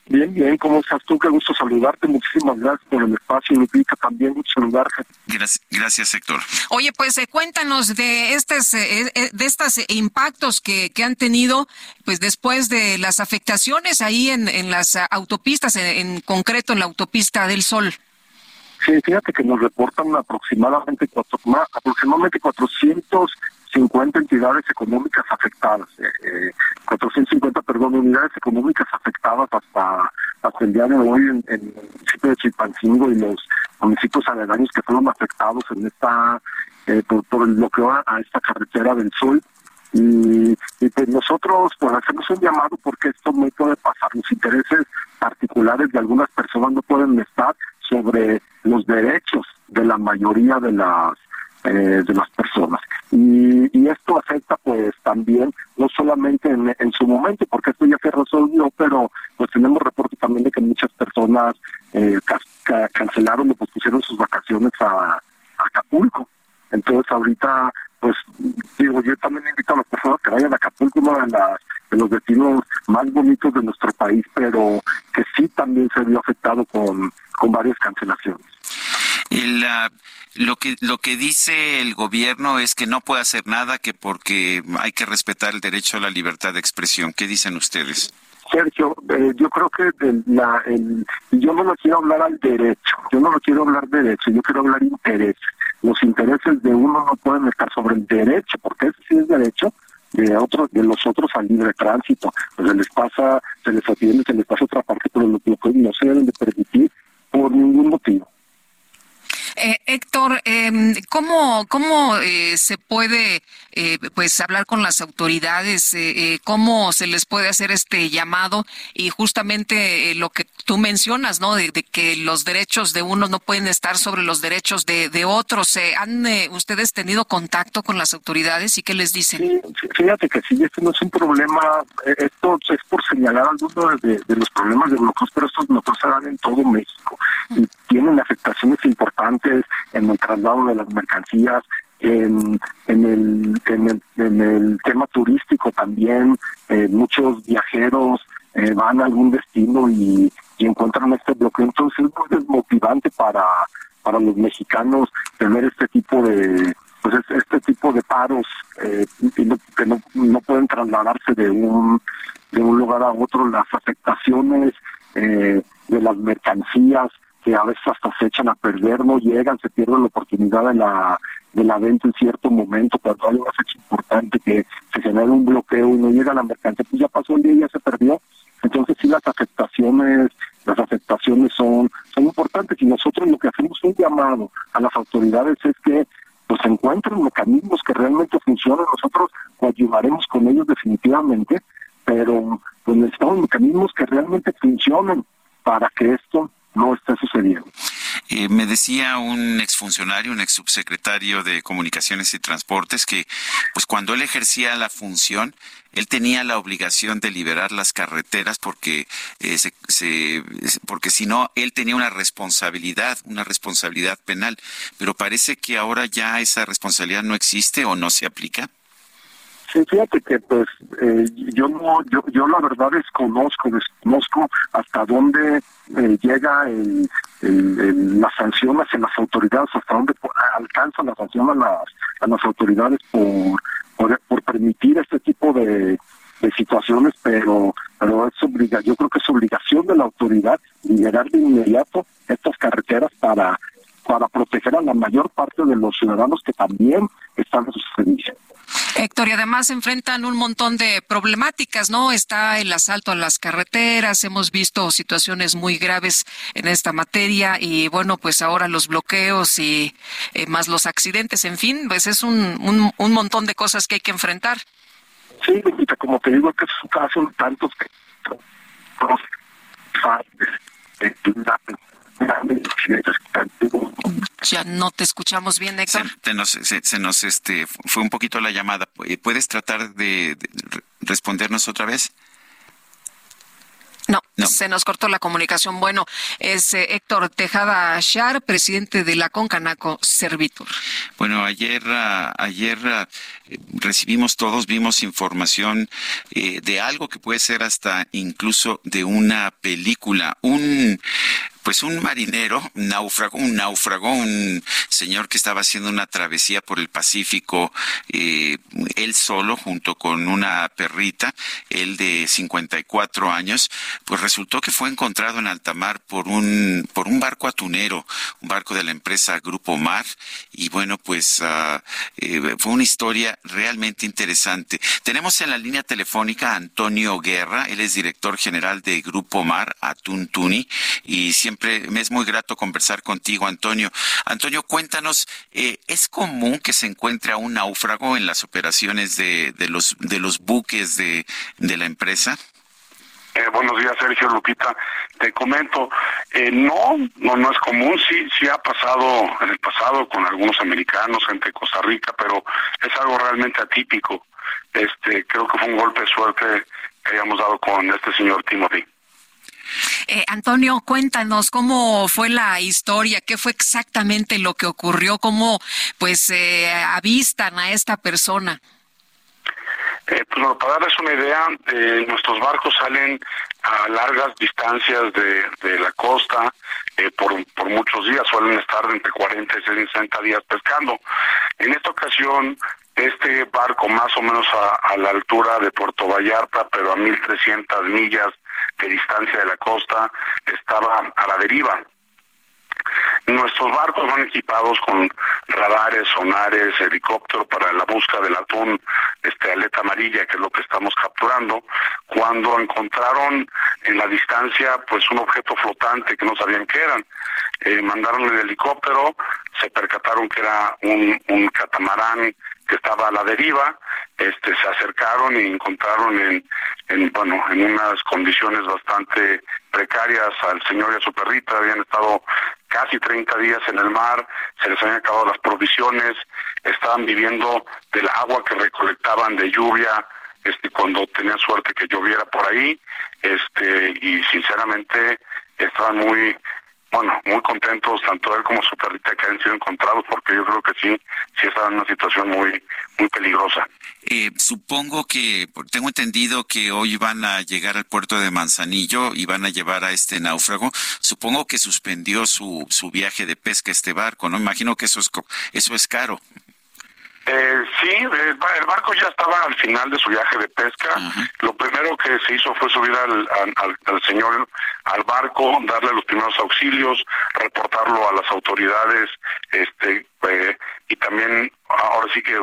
S19: Bien, bien, ¿cómo estás tú? Qué gusto saludarte. Muchísimas gracias por el espacio, Lupita. También mucho saludarte.
S1: Gracias, gracias Héctor.
S2: Oye, pues eh, cuéntanos de estos, eh, eh, de estos impactos que, que han tenido pues después de las afectaciones ahí en, en las autopistas, en, concreto en la autopista del Sol.
S19: Sí, fíjate que nos reportan aproximadamente, cuatro, aproximadamente 400 50 entidades económicas afectadas, eh, 450, eh, perdón, unidades económicas afectadas hasta, hasta el día de hoy en, el municipio de Chilpancingo y los municipios aledaños que fueron afectados en esta, eh, por, el bloqueo a, esta carretera del Sol. Y, y, pues nosotros pues hacemos un llamado porque esto no puede pasar. Los intereses particulares de algunas personas no pueden estar sobre los derechos de la mayoría de las eh, de las personas. Y, y, esto afecta pues también, no solamente en, su momento, porque esto ya se resolvió, pero pues tenemos reporte también de que muchas personas eh, cancelaron o pusieron sus vacaciones a, Acapulco. Entonces ahorita, pues digo, yo también invito a las personas que vayan a Acapulco, uno de los destinos más bonitos de nuestro país, pero que sí también se vio afectado con, con varias cancelaciones.
S1: El, lo que lo que dice el gobierno es que no puede hacer nada que porque hay que respetar el derecho a la libertad de expresión. ¿Qué dicen ustedes?
S19: Sergio, eh, yo creo que la, el, yo no lo quiero hablar al derecho, yo no lo quiero hablar derecho, yo quiero hablar interés. Los intereses de uno no pueden estar sobre el derecho, porque ese sí es derecho, de otros de los otros al libre tránsito se les pasa se les atiende se les pasa otra parte pero lo, que no se deben de permitir por ningún motivo
S2: eh, Héctor, eh, ¿cómo, cómo eh, se puede eh, pues hablar con las autoridades? Eh, ¿Cómo se les puede hacer este llamado? Y justamente lo que tú mencionas, ¿no? De, que los derechos de unos no pueden estar sobre los derechos de, de otros. ¿Han ustedes tenido contacto con las autoridades y qué les dicen?
S19: Sí, fíjate que sí, esto no es un problema, esto es por señalar algunos de, de los problemas de bloqueos, pero estos bloqueos se dan en todo México y tienen afectaciones importantes en el traslado de las mercancías, en, el, en, el, tema turístico también. Eh, muchos viajeros eh, van a algún destino y, encuentran este bloqueo. Entonces es muy desmotivante para, para los mexicanos tener este tipo de pues este tipo de paros eh, que no, no pueden trasladarse de un de un lugar a otro las afectaciones de las mercancías que a veces hasta se echan a perder, no llegan, se pierde la oportunidad de la, de la venta en cierto momento, cuando hay una fecha importante que se genera un bloqueo y no llega la mercancía, pues ya pasó el día y ya se perdió. Entonces sí las afectaciones, las afectaciones son, son importantes y nosotros lo que hacemos un llamado a las autoridades es que pues encuentren mecanismos que realmente funcionen, nosotros ayudaremos con ellos definitivamente, pero pues necesitamos mecanismos que realmente funcionen para que esto no está sucediendo.
S1: Eh, me decía un exfuncionario, un ex subsecretario de Comunicaciones y Transportes, que pues cuando él ejercía la función, él tenía la obligación de liberar las carreteras porque eh, se, porque si no él tenía una responsabilidad, una responsabilidad penal, pero parece que ahora ya esa responsabilidad no existe o no se aplica.
S19: Sí, fíjate que pues eh, yo no, yo, yo la verdad desconozco, desconozco hasta dónde eh, llega el, las sanciones en las autoridades, hasta dónde alcanza la sanción a las, a las autoridades por, por, permitir este tipo de, de situaciones, pero pero es obliga, yo creo que es obligación de la autoridad liberar de inmediato estas carreteras para
S20: para proteger a la mayor parte de los ciudadanos que también están a su servicio.
S2: Héctor, y además enfrentan un montón de problemáticas, ¿no? Está el asalto a las carreteras, hemos visto situaciones muy graves en esta materia y bueno, pues ahora los bloqueos y eh, más los accidentes, en fin, pues es un, un, montón de cosas que hay que enfrentar.
S20: Sí, como te digo, que es un caso tantos que
S2: ya no te escuchamos bien, Héctor.
S1: Se, nos, se, nos este, fue un poquito la llamada. ¿Puedes tratar de, respondernos otra vez?
S2: No, se nos cortó la comunicación. Bueno, es eh, Héctor Tejada Char, presidente de la Concanaco Servitur.
S1: Bueno, ayer, ah, ayer ah, recibimos todos, vimos información eh, de algo que puede ser hasta incluso de una película. Un pues un marinero, náufrago, un náufrago, un señor que estaba haciendo una travesía por el Pacífico, eh, él solo, junto con una perrita, él de 54 años, pues resultó que fue encontrado en alta mar por un, por un barco atunero, un barco de la empresa Grupo Mar, y bueno, pues uh, fue una historia realmente interesante. Tenemos en la línea telefónica a Antonio Guerra, él es director general de Grupo Mar, Atún Tuni, y siempre siempre me es muy grato conversar contigo, Antonio. Antonio, cuéntanos, eh, ¿es común que se encuentre a un náufrago en las operaciones de, de los, de los buques de, la empresa?
S20: Eh, buenos días, Sergio Lupita. Te comento, eh, no, no, no es común. Sí, sí ha pasado en el pasado con algunos americanos, gente de Costa Rica, pero es algo realmente atípico. Este, creo que fue un golpe de suerte que hayamos dado con este señor Timothy.
S2: Eh, Antonio, cuéntanos cómo fue la historia, qué fue exactamente lo que ocurrió, cómo pues eh, avistan a esta persona.
S20: Eh, pues, para darles una idea, eh, nuestros barcos salen a largas distancias de, la costa eh, por, muchos días, suelen estar entre 40 y 60 días pescando. En esta ocasión, este barco más o menos a, a la altura de Puerto Vallarta, pero a 1.300 millas de distancia de la costa, estaba a la deriva. Nuestros barcos van equipados con radares, sonares, helicóptero para la búsqueda del atún, este aleta amarilla, que es lo que estamos capturando. Cuando encontraron en la distancia, pues un objeto flotante que no sabían qué eran, eh, mandaron el helicóptero, se percataron que era un catamarán que estaba a la deriva, este, se acercaron y encontraron en, en, bueno, en unas condiciones bastante precarias al señor y a su perrita, habían estado casi 30 días en el mar, se les habían acabado las provisiones, estaban viviendo del agua que recolectaban de lluvia, este, cuando tenían suerte que lloviera por ahí, este, y sinceramente estaban muy, bueno, muy contentos, tanto él como su perrita que han sido encontrados, porque yo creo que sí, sí estaban en una situación muy, muy peligrosa.
S1: Eh, supongo que, tengo entendido que hoy van a llegar al puerto de Manzanillo y van a llevar a este náufrago. Supongo que suspendió su, su viaje de pesca este barco, ¿no? Imagino que eso es, eso es caro.
S20: Eh, sí, el, barco ya estaba al final de su viaje de pesca. Lo primero que se hizo fue subir al, al, señor al barco, darle los primeros auxilios, reportarlo a las autoridades, este, eh, y también ahora sí que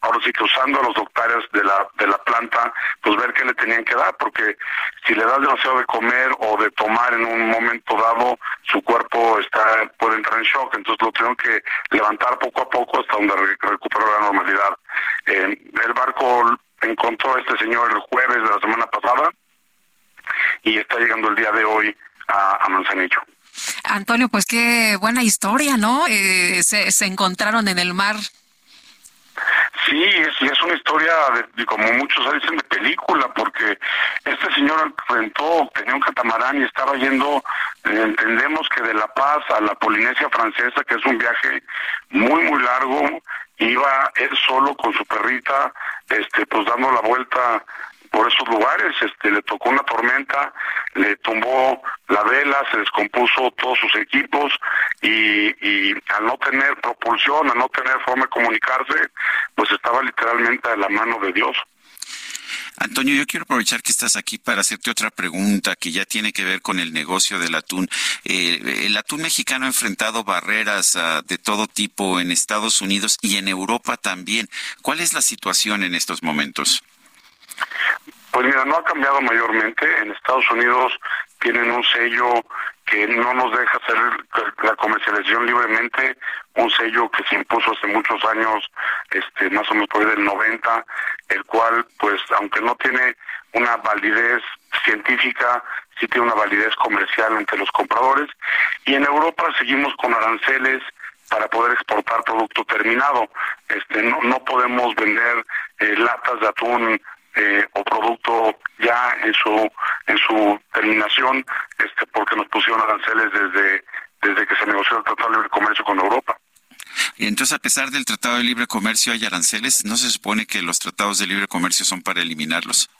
S20: ahora sí que usando a los doctores de la de la planta pues ver qué le tenían que dar porque si le das demasiado de comer o de tomar en un momento dado su cuerpo está puede entrar en shock. Entonces lo tuvieron que levantar poco a poco hasta donde recuperó la normalidad. El barco encontró a este señor el jueves de la semana pasada y está llegando el día de hoy a, a Manzanillo.
S2: Antonio, pues qué buena historia, ¿no? Eh, se, se encontraron en el mar
S20: Sí, es, es una historia, de, como muchos dicen, de película, porque este señor enfrentó, tenía un catamarán y estaba yendo, eh, entendemos que de La Paz a la Polinesia Francesa, que es un viaje muy, muy largo, iba él solo con su perrita, este, pues dando la vuelta por esos lugares, este, le tocó una tormenta, le tumbó la vela, se descompuso todos sus equipos y, y al no tener propulsión, al no tener forma de comunicarse, pues estaba literalmente a la mano de Dios.
S1: Antonio, yo quiero aprovechar que estás aquí para hacerte otra pregunta que ya tiene que ver con el negocio del atún. Eh, el atún mexicano ha enfrentado barreras uh, de todo tipo en Estados Unidos y en Europa también. ¿Cuál es la situación en estos momentos?
S20: Pues mira, no ha cambiado mayormente. En Estados Unidos tienen un sello que no nos deja hacer la comercialización libremente, un sello que se impuso hace muchos años, este, más o menos por ahí del 90, el cual, pues, aunque no tiene una validez científica, sí tiene una validez comercial entre los compradores. Y en Europa seguimos con aranceles para poder exportar producto terminado. Este, no, no podemos vender eh, latas de atún eh, o producto ya en su en su terminación este porque nos pusieron aranceles desde desde que se negoció el Tratado de Libre Comercio con Europa.
S1: Y entonces, a pesar del Tratado de Libre Comercio, hay aranceles. ¿No se supone que los tratados de libre comercio son para eliminarlos?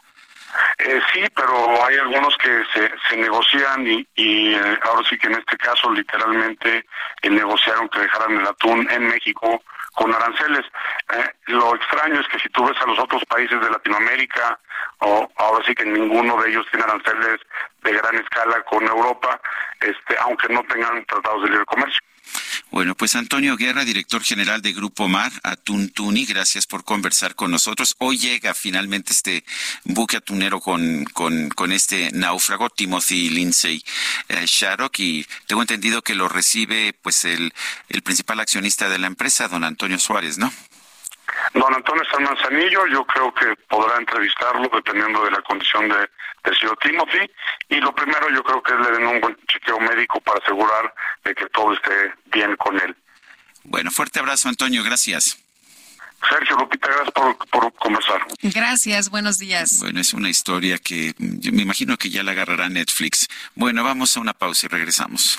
S20: Eh, sí, pero hay algunos que se, se negocian y, y eh, ahora sí que en este caso literalmente eh, negociaron que dejaran el atún en México con aranceles. Eh, lo extraño es que si tú ves a los otros países de Latinoamérica, o ahora sí que ninguno de ellos tiene aranceles de gran escala con Europa, este, aunque no tengan tratados de libre comercio.
S1: Bueno, pues Antonio Guerra, director general de Grupo Mar, Atuntuni, gracias por conversar con nosotros. Hoy llega finalmente este buque atunero con, con, con este náufrago, Timothy Lindsay eh, Sharrock, y tengo entendido que lo recibe pues el, el principal accionista de la empresa, don Antonio Suárez, ¿no?
S20: Don Antonio San Manzanillo, yo creo que podrá entrevistarlo dependiendo de la condición de, del señor Timothy. Y lo primero yo creo que es le den un buen chequeo médico para asegurar de que todo esté bien con él.
S1: Bueno, fuerte abrazo, Antonio, gracias.
S20: Sergio Lupita, gracias por, por conversar.
S2: Gracias, buenos días.
S1: Bueno, es una historia que yo me imagino que ya la agarrará Netflix. Bueno, vamos a una pausa y regresamos.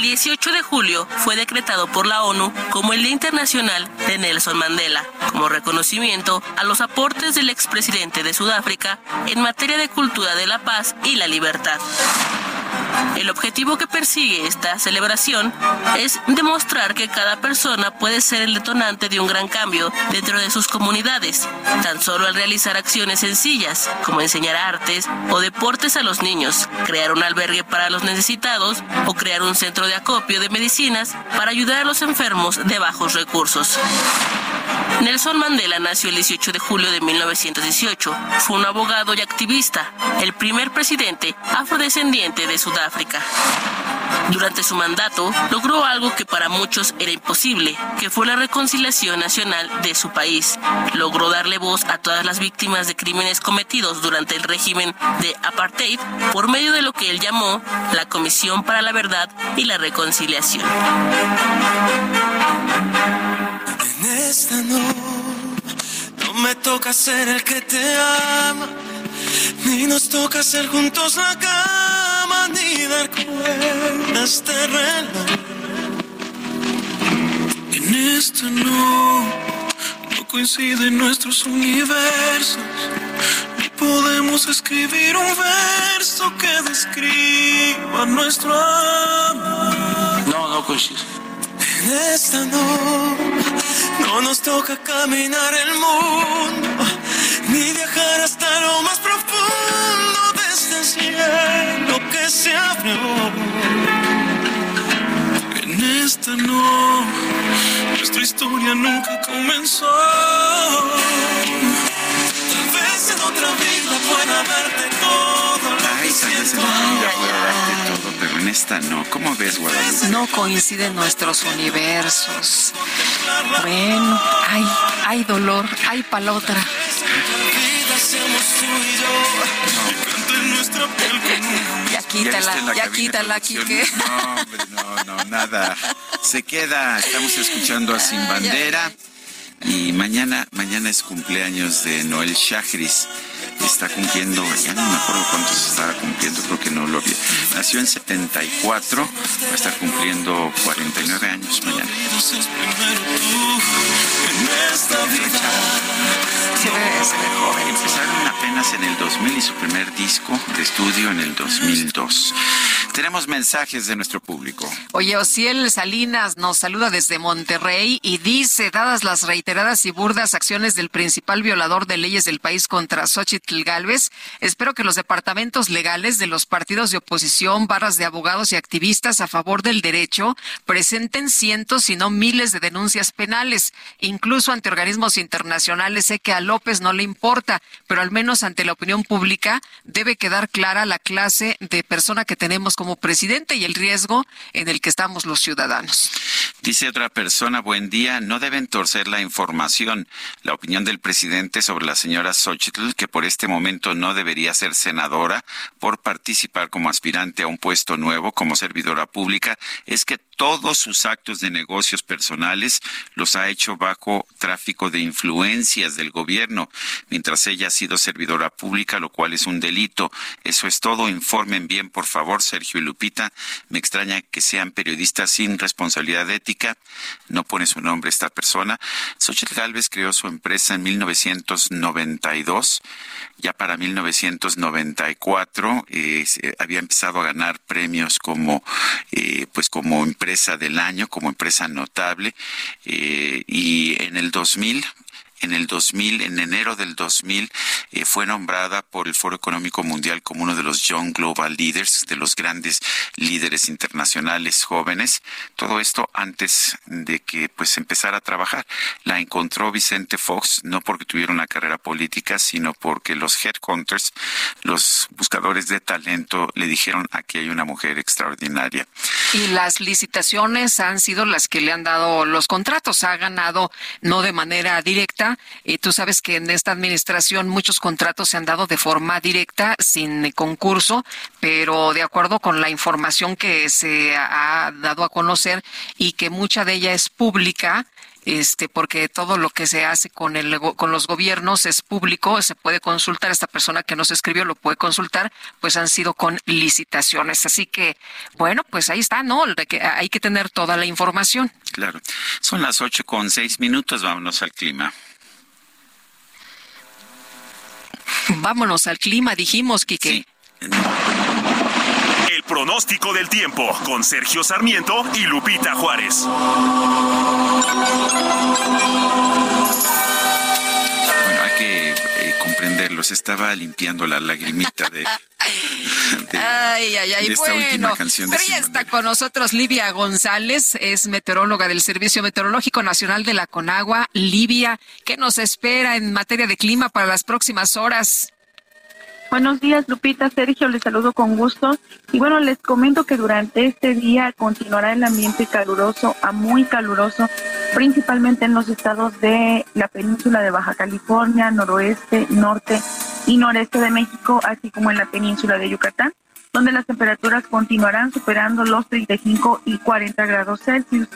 S21: El 18 de julio fue decretado por la ONU como el Día Internacional de Nelson Mandela, como reconocimiento a los aportes del expresidente de Sudáfrica en materia de cultura de la paz y la libertad. El objetivo que persigue esta celebración es demostrar que cada persona puede ser el detonante de un gran cambio dentro de sus comunidades, tan solo al realizar acciones sencillas como enseñar artes o deportes a los niños, crear un albergue para los necesitados o crear un centro de acopio de medicinas para ayudar a los enfermos de bajos recursos. Nelson Mandela nació el 18 de julio de 1918. Fue un abogado y activista, el primer presidente afrodescendiente de Sudáfrica. Durante su mandato logró algo que para muchos era imposible, que fue la reconciliación nacional de su país. Logró darle voz a todas las víctimas de crímenes cometidos durante el régimen de apartheid por medio de lo que él llamó la Comisión para la Verdad y la Reconciliación.
S12: En esta no, no me toca ser el que te ama, ni nos toca hacer juntos la cama, ni dar cuentas de reloj. En esta no, no coinciden nuestros universos, ni podemos escribir un verso que describa nuestro amor.
S22: No, no coincide.
S12: En esta no, No nos toca caminar el mundo, ni viajar hasta lo más profundo de este cielo que se abrió. En esta no, nuestra historia nunca comenzó. Tal vez en otra vida pueda darte todo lo que siento
S1: en esta no. ¿Cómo ves, Guadalupe?
S2: No coinciden nuestros universos. Bueno, hay, hay dolor, hay palotra. Ya
S1: ¿Ya
S2: quítala, ya quítala? Quique.
S1: No, hombre, no, no, nada. Se queda, estamos escuchando a Sin Bandera. Y mañana, mañana es cumpleaños de Noel Shahris. Está cumpliendo, ya no me acuerdo cuántos estaba cumpliendo, creo que no lo vi. Nació en 74, va a estar cumpliendo 49 años mañana.
S2: Se ve, se ve joven.
S1: Empezaron apenas en el 2000 y su primer disco de estudio en el 2002. Tenemos mensajes de nuestro público.
S2: Oye, Ociel Salinas nos saluda desde Monterrey y dice, dadas las reiteradas y burdas acciones del principal violador de leyes del país contra Xochitl Galvez, espero que los departamentos legales de los partidos de oposición, barras de abogados y activistas a favor del derecho presenten cientos, si no miles de denuncias penales, incluso ante organismos internacionales. Sé que a López no le importa, pero al menos ante la opinión pública debe quedar clara la clase de persona que tenemos como presidente y el riesgo en el que estamos los ciudadanos.
S1: Dice otra persona, buen día, no deben torcer la información. La opinión del presidente sobre la señora Xochitl, que por este momento no debería ser senadora por participar como aspirante a un puesto nuevo como servidora pública, es que todos sus actos de negocios personales los ha hecho bajo tráfico de influencias del gobierno, mientras ella ha sido servidora pública, lo cual es un delito. Eso es todo. Informen bien, por favor, Sergio y Lupita. Me extraña que sean periodistas sin responsabilidad ética. No pone su nombre esta persona. Xochitl Galvez creó su empresa en 1992. Ya para 1994 eh, había empezado a ganar premios como, eh, pues como empresa del año, como empresa notable. eh, y en el 2000 en el 2000, en enero del 2000, eh, fue nombrada por el Foro Económico Mundial como uno de los Young Global Leaders, de los grandes líderes internacionales jóvenes. Todo esto antes de que pues empezara a trabajar. La encontró Vicente Fox, no porque tuviera una carrera política, sino porque los headhunters, los buscadores de talento, le dijeron aquí hay una mujer extraordinaria.
S2: Y las licitaciones han sido las que le han dado los contratos. Ha ganado no de manera directa. Y tú sabes que en esta administración muchos contratos se han dado de forma directa, sin concurso, pero de acuerdo con la información que se ha dado a conocer y que mucha de ella es pública, este, porque todo lo que se hace con el con los gobiernos es público, se puede consultar, esta persona que nos escribió lo puede consultar, pues han sido con licitaciones. Así que, bueno, pues ahí está, ¿no? Hay que tener toda la información.
S1: Claro. Son las ocho con seis minutos. Vámonos al clima.
S2: Vámonos al clima, dijimos, Quique.
S10: El pronóstico del tiempo con Sergio Sarmiento y Lupita Juárez.
S1: Bueno, hay que eh, comprenderlos. Estaba limpiando la lagrimita de, de-
S2: Ay, ay, ay, bueno. Pero ya está con nosotros Livia González, es meteoróloga del Servicio Meteorológico Nacional de la Conagua. Livia, ¿qué nos espera en materia de clima para las próximas horas?
S23: Buenos días, Lupita, Sergio, les saludo con gusto. Y bueno, les comento que durante este día continuará el ambiente caluroso a muy caluroso, principalmente en los estados de la península de Baja California, noroeste, norte y noreste de México, así como en la península de Yucatán, donde las temperaturas continuarán superando los 35 y 40 grados Celsius.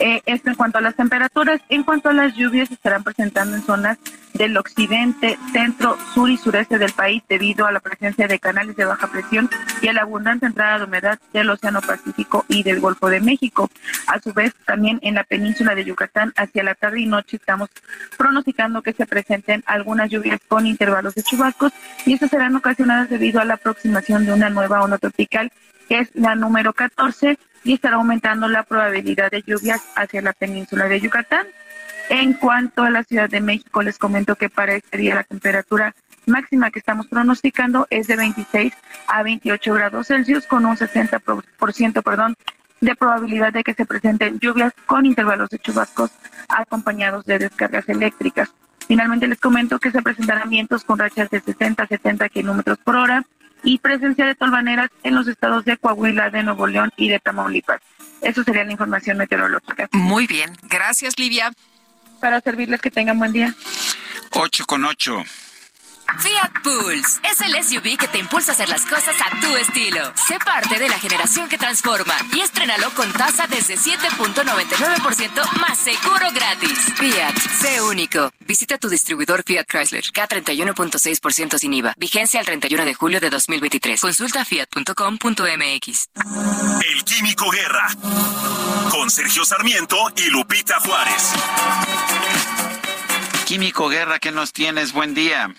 S23: Eh, esto en cuanto a las temperaturas. En cuanto a las lluvias, se estarán presentando en zonas del occidente, centro, sur y sureste del país debido a la presencia de canales de baja presión y a la abundante entrada de humedad del Océano Pacífico y del Golfo de México. A su vez, también en la península de Yucatán, hacia la tarde y noche, estamos pronosticando que se presenten algunas lluvias con intervalos de chubascos y estas serán ocasionadas debido a la aproximación de una nueva onda tropical que es la número 14 y estará aumentando la probabilidad de lluvias hacia la península de Yucatán. En cuanto a la Ciudad de México, les comento que para este día la temperatura máxima que estamos pronosticando es de 26 a 28 grados Celsius con un 60% perdón, de probabilidad de que se presenten lluvias con intervalos de chubascos acompañados de descargas eléctricas. Finalmente les comento que se presentarán vientos con rachas de 60 a 70 kilómetros por hora y presencia de tolvaneras en los estados de Coahuila, de Nuevo León y de Tamaulipas. Eso sería la información meteorológica.
S2: Muy bien, gracias Livia.
S23: Para servirles que tengan buen día.
S1: 8 con 8.
S24: Fiat Pulse es el SUV que te impulsa a hacer las cosas a tu estilo. Sé parte de la generación que transforma y estrénalo con tasa desde 7.99% más seguro gratis. Fiat, sé único. Visita tu distribuidor Fiat Chrysler, K31.6% sin IVA. Vigencia el 31 de julio de 2023. Consulta fiat.com.mx.
S10: El Químico Guerra. Con Sergio Sarmiento y Lupita Juárez.
S1: Químico Guerra, ¿qué nos tienes? Buen día.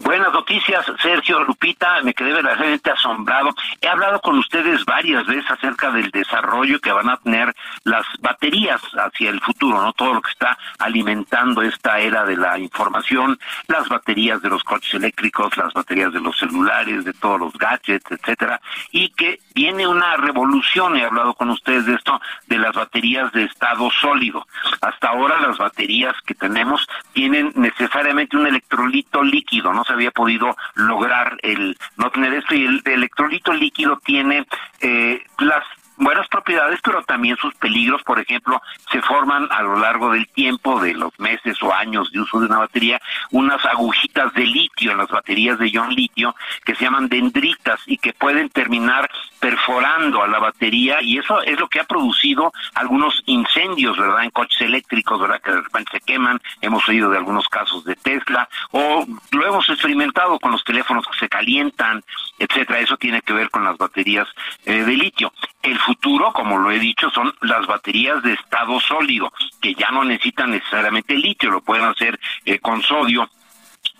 S22: Buenas noticias, Sergio Lupita, me quedé verdaderamente asombrado. He hablado con ustedes varias veces acerca del desarrollo que van a tener las baterías hacia el futuro, ¿no? Todo lo que está alimentando esta era de la información, las baterías de los coches eléctricos, las baterías de los celulares, de todos los gadgets, etcétera, y que viene una revolución, he hablado con ustedes de esto, de las baterías de estado sólido. Hasta ahora las baterías que tenemos tienen necesariamente un electrolito líquido, ¿no? Se había podido lograr el no tener esto y el, electrolito líquido tiene eh, las buenas propiedades, pero también sus peligros, por ejemplo, se forman a lo largo del tiempo, de los meses o años de uso de una batería, unas agujitas de litio en las baterías de ion litio que se llaman dendritas y que pueden terminar perforando a la batería y eso es lo que ha producido algunos incendios, ¿verdad? En coches eléctricos, ¿verdad? Que de repente se queman, hemos oído de algunos casos de Tesla o lo hemos experimentado con los teléfonos que se calientan, etcétera. Eso tiene que ver con las baterías eh, de litio. El futuro, como lo he dicho, son las baterías de estado sólido, que ya no necesitan necesariamente litio, lo pueden hacer eh, con sodio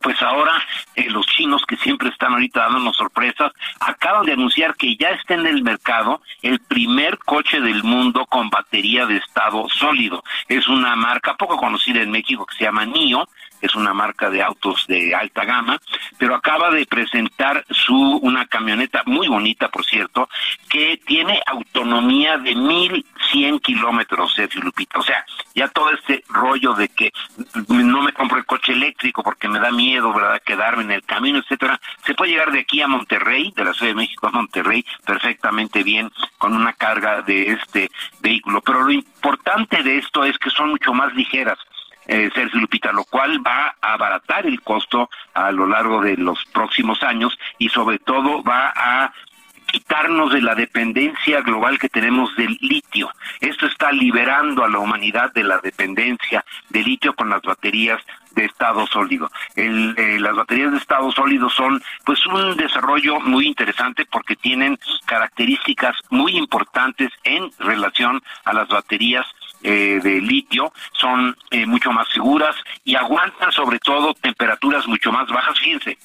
S22: pues ahora eh, los chinos que siempre están ahorita dándonos sorpresas, acaban de anunciar que ya está en el mercado el primer coche del mundo con batería de estado sólido. Es una marca poco conocida en México que se llama NIO, es una marca de autos de alta gama, pero acaba de presentar su una camioneta muy bonita, por cierto, que tiene autonomía de 1100 kilómetros, Sergio Lupita. O sea, ya todo este rollo de que no me compro el coche eléctrico porque me da miedo, ¿verdad?, quedarme en el camino, etcétera, se puede llegar de aquí a Monterrey, de la Ciudad de México a Monterrey, perfectamente bien con una carga de este vehículo. Pero lo importante de esto es que son mucho más ligeras eh, Sergio Lupita, lo cual va a abaratar el costo a lo largo de los próximos años y sobre todo va a quitarnos de la dependencia global que tenemos del litio. Esto está liberando a la humanidad de la dependencia de litio con las baterías de estado sólido. Eh, las baterías de estado sólido son pues un desarrollo muy interesante porque tienen características muy importantes en relación a las baterías eh, de litio son eh, mucho más seguras y aguantan sobre todo temperaturas mucho más bajas. Fíjense,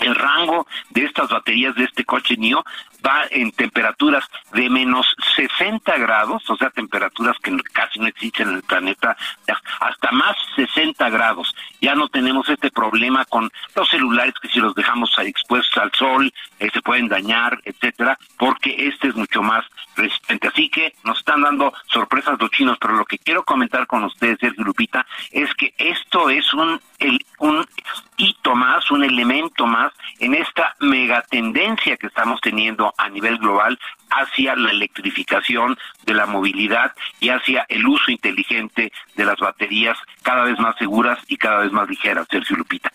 S22: el rango de estas baterías de este coche NIO va en temperaturas de menos 60 grados, o sea, temperaturas que casi no existen en el planeta, hasta más 60 grados. Ya no tenemos este problema con los celulares que si los dejamos expuestos al sol eh, se pueden dañar, etcétera, porque este es mucho más resistente. Así que nos están dando sorpresas los chinos, pero lo que quiero comentar con ustedes, Sergio Lupita, es que esto es un, un hito más, un elemento más en esta megatendencia que estamos teniendo a nivel global hacia la electrificación de la movilidad y hacia el uso inteligente de las baterías cada vez más seguras y cada vez más ligeras, Sergio Lupita.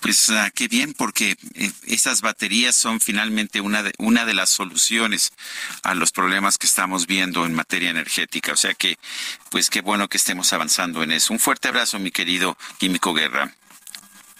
S1: Pues ah, qué bien, porque eh, esas baterías son finalmente una de, una de las soluciones a los problemas que estamos viendo en materia energética. O sea que, pues qué bueno que estemos avanzando en eso. Un fuerte abrazo, mi querido Químico Guerra.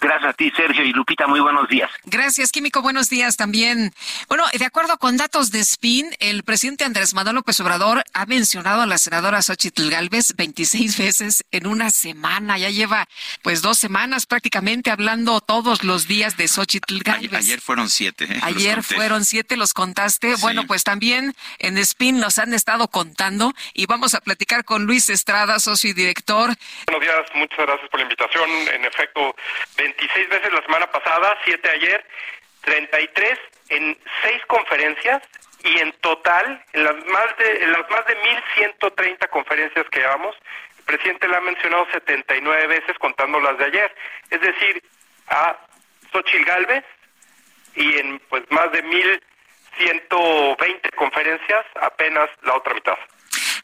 S22: Gracias a ti, Sergio y Lupita, muy buenos días.
S2: Gracias, Químico, buenos días también. Bueno, de acuerdo con datos de SPIN, el presidente Andrés Manuel López Obrador ha mencionado a la senadora Xochitl Galvez 26 veces en una semana. Ya lleva pues dos semanas prácticamente hablando todos los días de Xochitl Galvez.
S1: Ayer fueron siete. ¿eh?
S2: Ayer fueron siete, los contaste. Bueno, pues también en SPIN nos han estado contando y vamos a platicar con Luis Estrada, socio y director.
S25: Buenos días, muchas gracias por la invitación. En efecto, 26 veces la semana pasada, 7 ayer, 33 en 6 conferencias y en total, en las más de, en las más de 1.130 conferencias que llevamos, el presidente la ha mencionado 79 veces contando las de ayer. Es decir, a Xochitl Galvez y en pues más de 1.120 conferencias apenas la otra mitad.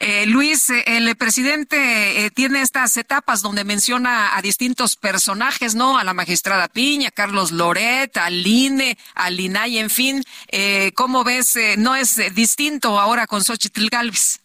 S2: Eh, Luis, eh, el presidente eh, tiene estas etapas donde menciona a distintos personajes, ¿no? A la magistrada Piña, Carlos Loret, al INE, al INAI, en fin. ¿Cómo ves? ¿No es distinto ahora con Xochitl Galvez?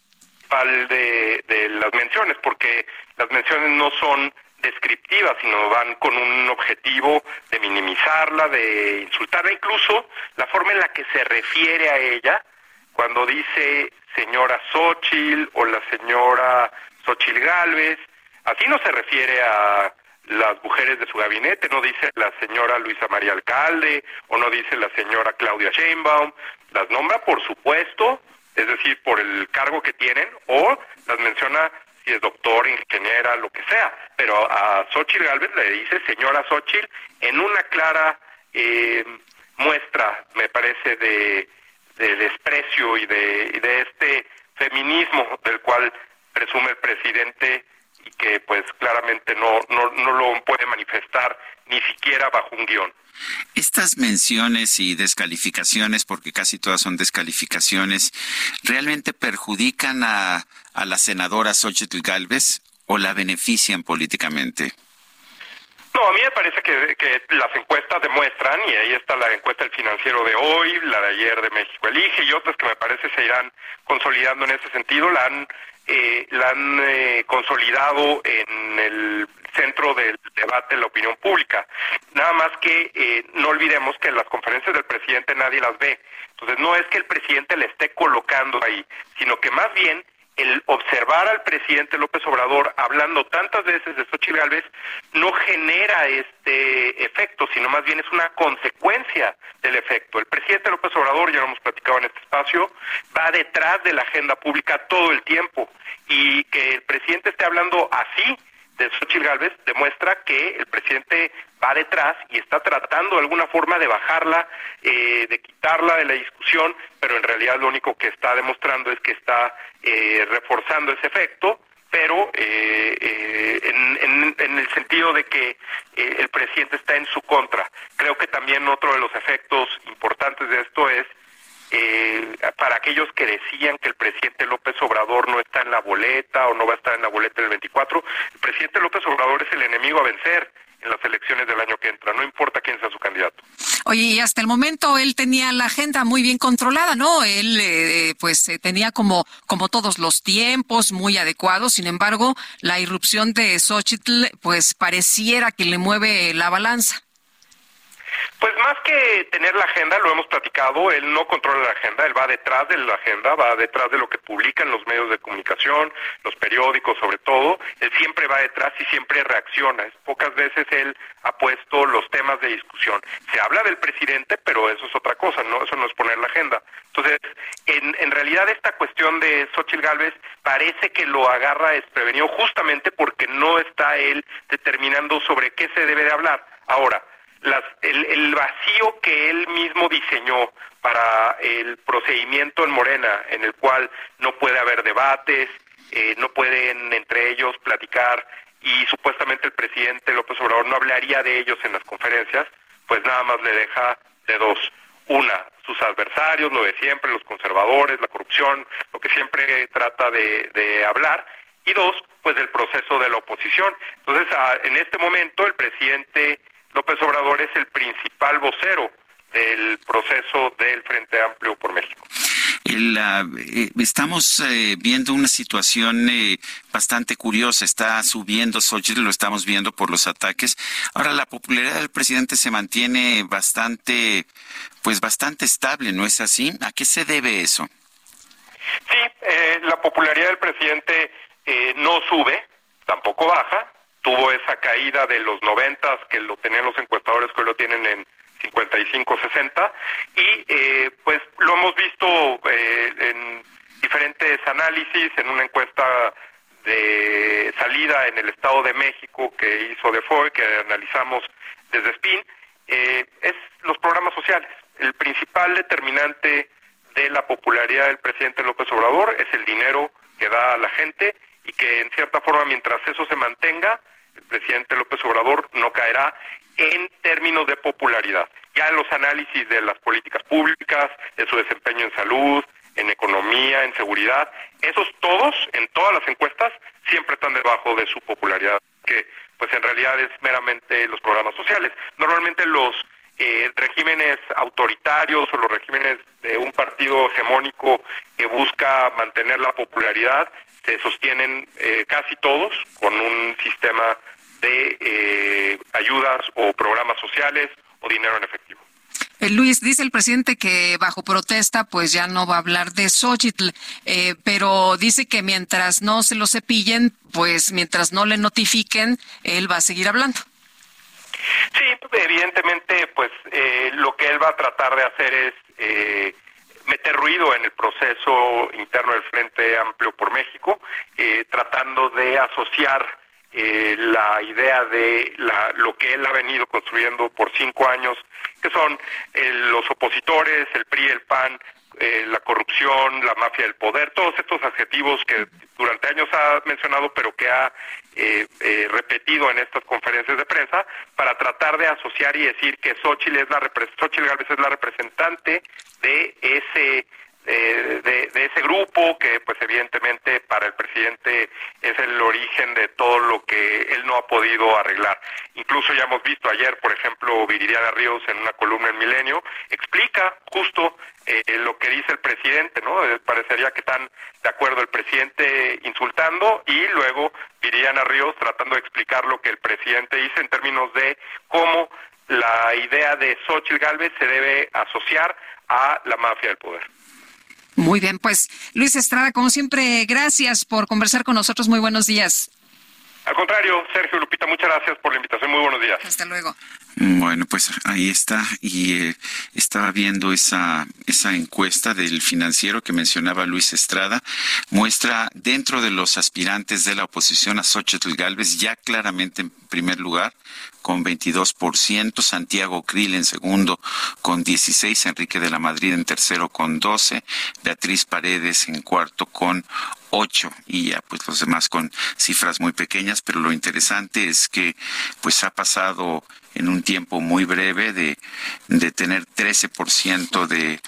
S25: Al de, de las menciones, porque las menciones no son descriptivas, sino van con un objetivo de minimizarla, de insultarla, incluso la forma en la que se refiere a ella, cuando dice señora Xochitl o la señora Xochitl Galvez. Así no se refiere a las mujeres de su gabinete, no dice la señora Luisa María Alcalde o no dice la señora Claudia Sheinbaum. Las nombra por supuesto, es decir, por el cargo que tienen o las menciona si es doctor, ingeniera, lo que sea. Pero a Xochitl Galvez le dice señora Xochitl en una clara eh, muestra, me parece, de de desprecio y de, este feminismo del cual presume el presidente y que pues claramente no, no, no lo puede manifestar ni siquiera bajo un guion.
S1: Estas menciones y descalificaciones, porque casi todas son descalificaciones, ¿realmente perjudican a, a la senadora Xochitl Galvez o la benefician políticamente?
S25: No, a mí me parece que, las encuestas demuestran, y ahí está la encuesta del financiero de hoy, la de ayer de México Elige y otras que me parece se irán consolidando en ese sentido, la han, eh, la han eh, consolidado en el centro del debate de la opinión pública. Nada más que eh, no olvidemos que las conferencias del presidente nadie las ve. Entonces no es que el presidente le esté colocando ahí, sino que más bien el observar al presidente López Obrador hablando tantas veces de Xochitl Gálvez no genera este efecto, sino más bien es una consecuencia del efecto. El presidente López Obrador, ya lo hemos platicado en este espacio, va detrás de la agenda pública todo el tiempo y que el presidente esté hablando así de Xochitl Gálvez demuestra que el presidente va detrás y está tratando de alguna forma de bajarla, eh, de quitarla de la discusión, pero en realidad lo único que está demostrando es que está eh, reforzando ese efecto, pero eh, en, en, el sentido de que el presidente está en su contra. Creo que también otro de los efectos importantes de esto es eh, para aquellos que decían que el presidente López Obrador no está en la boleta o no va a estar en la boleta del 24, el presidente López Obrador es el enemigo a vencer en las elecciones del año que entra, no importa quién sea su candidato.
S2: Oye, y hasta el momento él tenía la agenda muy bien controlada, ¿no? Él eh, pues eh, tenía como, como todos los tiempos muy adecuados, sin embargo, la irrupción de Xochitl pues pareciera que le mueve la balanza.
S25: Pues más que tener la agenda, lo hemos platicado, él no controla la agenda, él va detrás de la agenda, va detrás de lo que publican los medios de comunicación, los periódicos sobre todo, él siempre va detrás y siempre reacciona. Pocas veces él ha puesto los temas de discusión. Se habla del presidente, pero eso es otra cosa, no eso no es poner la agenda. Entonces, en, en realidad esta cuestión de Xochitl Gálvez parece que lo agarra desprevenido justamente porque no está él determinando sobre qué se debe de hablar. Ahora, el, vacío que él mismo diseñó para el procedimiento en Morena, en el cual no puede haber debates, eh, no pueden entre ellos platicar y supuestamente el presidente López Obrador no hablaría de ellos en las conferencias, pues nada más le deja de dos. Una, sus adversarios, lo de siempre, los conservadores, la corrupción, lo que siempre trata de, de hablar. Y dos, pues del proceso de la oposición. Entonces, en este momento el presidente López Obrador es el principal vocero del proceso del Frente Amplio por México.
S1: eh, estamos eh, viendo una situación eh, bastante curiosa. Está subiendo Xochitl, lo estamos viendo por los ataques. Ahora, la popularidad del presidente se mantiene bastante, pues bastante estable, ¿no es así? ¿A qué se debe eso?
S25: Sí, la popularidad del presidente no sube, tampoco baja. Tuvo esa caída de los noventas que lo tenían los encuestadores que hoy lo tienen en 55-60 y eh, pues lo hemos visto eh, en diferentes análisis, en una encuesta de salida en el Estado de México que hizo DeFoe, que analizamos desde SPIN, eh, es los programas sociales. El principal determinante de la popularidad del presidente López Obrador es el dinero que da a la gente y que en cierta forma mientras eso se mantenga, el presidente López Obrador no caerá en términos de popularidad. Ya en los análisis de las políticas públicas, de su desempeño en salud, en economía, en seguridad, esos todos, en todas las encuestas, siempre están debajo de su popularidad, que pues en realidad es meramente los programas sociales. Normalmente los eh, regímenes autoritarios o los regímenes de un partido hegemónico que busca mantener la popularidad se sostienen eh, casi todos con un sistema de eh, ayudas o programas sociales o dinero en efectivo.
S2: Eh, Luis, dice el presidente que bajo protesta pues ya no va a hablar de Xochitl, eh, pero dice que mientras no se lo cepillen, pues mientras no le notifiquen, él va a seguir hablando.
S25: Sí, evidentemente pues lo que él va a tratar de hacer es meter ruido en el proceso interno del Frente Amplio por México, tratando de asociar eh, la idea de la, lo que él ha venido construyendo por cinco años, que son eh, los opositores, el PRI, el PAN, eh, la corrupción, la mafia del poder, todos estos adjetivos que durante años ha mencionado, pero que ha repetido en estas conferencias de prensa, para tratar de asociar y decir que Xochitl, es la, Xochitl es la representante de ese eh, de, ese grupo que pues evidentemente para el presidente es el origen de todo lo que él no ha podido arreglar. Incluso ya hemos visto ayer, por ejemplo, Viridiana Ríos en una columna en Milenio, explica justo eh, lo que dice el presidente, ¿no? Eh, parecería que están de acuerdo el presidente insultando y luego Viridiana Ríos tratando de explicar lo que el presidente dice en términos de cómo la idea de Xochitl Galvez se debe asociar a la mafia del poder.
S2: Muy bien, pues Luis Estrada, como siempre, gracias por conversar con nosotros. Muy buenos días.
S25: Al contrario, Sergio Lupita, muchas gracias por la invitación. Muy buenos días.
S2: Hasta luego.
S1: Bueno, pues ahí está. Y eh, estaba viendo esa, esa encuesta del financiero que mencionaba Luis Estrada. Muestra dentro de los aspirantes de la oposición a Xochitl Galvez ya claramente en primer lugar con 22%, Santiago Krill en segundo con 16, Enrique de la Madrid en tercero con 12, Beatriz Paredes en cuarto con 8 y ya pues los demás con cifras muy pequeñas, pero lo interesante es que pues ha pasado en un tiempo muy breve de, de tener 13% de,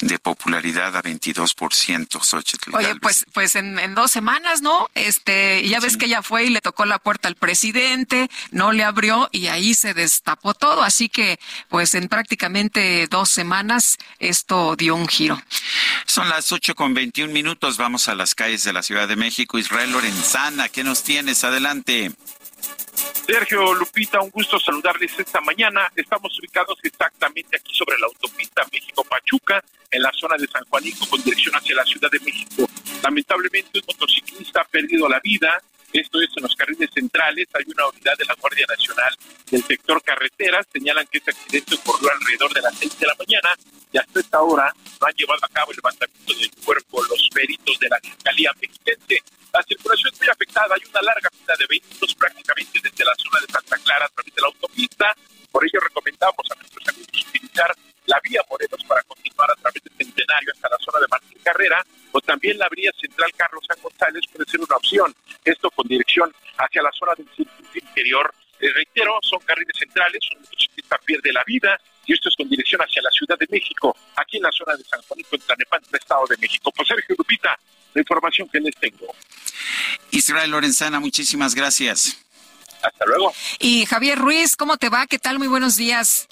S1: de popularidad a 22% Xochitl
S2: Oye, pues, pues en, en, dos semanas, ¿no? Este, ya ves que ella fue y le tocó la puerta al presidente, no le abrió y ahí se destapó todo. Así que, pues en prácticamente dos semanas esto dio un giro.
S1: Son las ocho con veintiún minutos. Vamos a las calles de la Ciudad de México. Israel Lorenzana, ¿qué nos tienes? Adelante.
S26: Sergio Lupita, un gusto saludarles esta mañana. Estamos ubicados exactamente aquí sobre la autopista México-Pachuca, en la zona de San Juanico, con dirección hacia la Ciudad de México. Lamentablemente, un motociclista ha perdido la vida. Esto es en los carriles centrales. Hay una unidad de la Guardia Nacional del sector carreteras. Señalan que este accidente ocurrió alrededor de las seis de la mañana y hasta esta hora no han llevado a cabo el levantamiento del cuerpo los peritos de la Fiscalía Mexiquense. La circulación es muy afectada. Hay una larga fila de vehículos prácticamente desde la zona de Santa Clara a través de la autopista. Por ello recomendamos a nuestros amigos utilizar la vía Morelos para continuar a través del Centenario hasta la zona de Martín Carrera o también la vía central Carlos San González puede ser una opción. Esto con dirección hacia la zona del circuito interior. Les reitero, son carriles centrales, un motociclista pierde la vida y esto es con dirección hacia la Ciudad de México, aquí en la zona de San Juanito, en Tlanepantla, Estado de México. Pues Sergio Lupita, la información que les tengo.
S1: Israel Lorenzana, muchísimas gracias.
S26: Hasta luego.
S2: Y Javier Ruiz, ¿cómo te va? ¿Qué tal? Muy buenos días.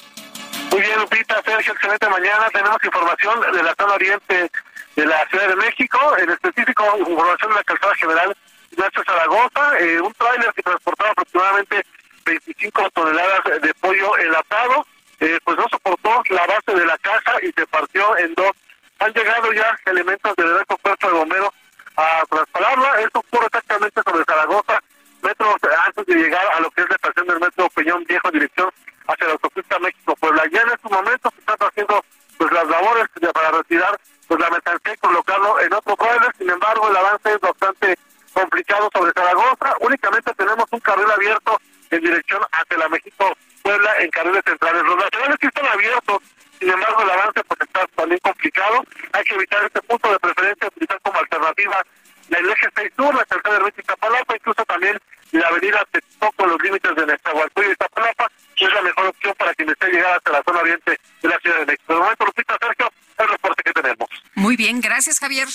S20: Muy bien, Lupita, Sergio, excelente mañana. Tenemos información de la zona oriente
S27: de la Ciudad de México, en específico información de la calzada general Ignacio Zaragoza, eh, un tráiler que transportaba aproximadamente 25 toneladas de pollo enlatado, eh, pues no soportó la base de la caja y se partió en dos. Han llegado ya elementos del nuestro cuerpo de bomberos a trasladarla, esto ocurre exactamente sobre Zaragoza, metros antes de llegar a lo que es la estación del metro Peñón Viejo, dirección hacia la autopista México-Puebla. Ya en estos momentos se están haciendo pues las labores para retirar pues la mercancía y colocarlo en otro trailer, sin embargo el avance es bastante complicado sobre Zaragoza. Únicamente tenemos un carril abierto en dirección hacia la México-Puebla en carriles centrales. Los nacionales sí están abiertos, sin embargo el avance pues está también complicado. Hay que evitar este punto de preferencia, utilizar como alternativa el eje 6 sur, la calzada de Ruiz y Tapalapa, incluso también la avenida Texcoco, los límites de Nezahualcóyotl y Tapalapa, que es la mejor opción para quien desee llegar hasta la zona oriente de la Ciudad de México. De momento, Lupita, Sergio, el reporte que tenemos.
S2: Muy bien, gracias Javier.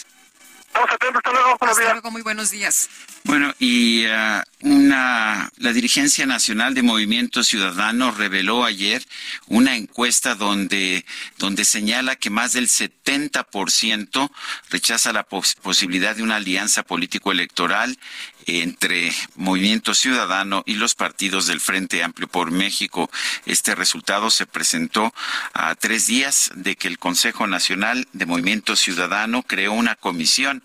S27: Estamos atentos, hasta luego.
S2: Hasta luego, muy buenos días.
S1: Bueno, y uh, una, la dirigencia nacional de Movimiento Ciudadano reveló ayer una encuesta donde, donde señala que más del 70% rechaza la pos posibilidad de una alianza político-electoral entre Movimiento Ciudadano y los partidos del Frente Amplio por México. Este resultado se presentó a tres días de que el Consejo Nacional de Movimiento Ciudadano creó una comisión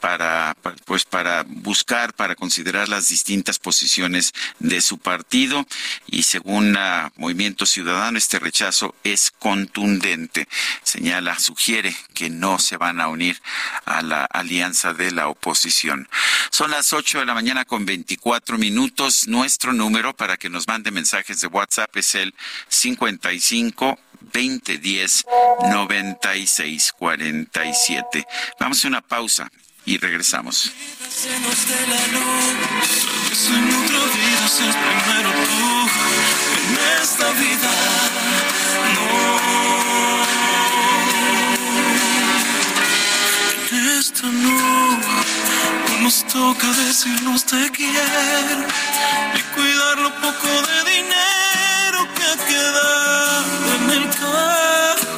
S1: para, pues para buscar, para considerar las distintas posiciones de su partido y según uh, Movimiento Ciudadano este rechazo es contundente. Señala, sugiere que no se van a unir a la alianza de la oposición. Son las 8 de la mañana con 24 minutos. Nuestro número para que nos mande mensajes de WhatsApp es el 55 2010 9647. Vamos a una pausa y regresamos.
S12: Esta no, no nos toca decirnos te quiero y cuidar lo poco de dinero que queda en el cajón.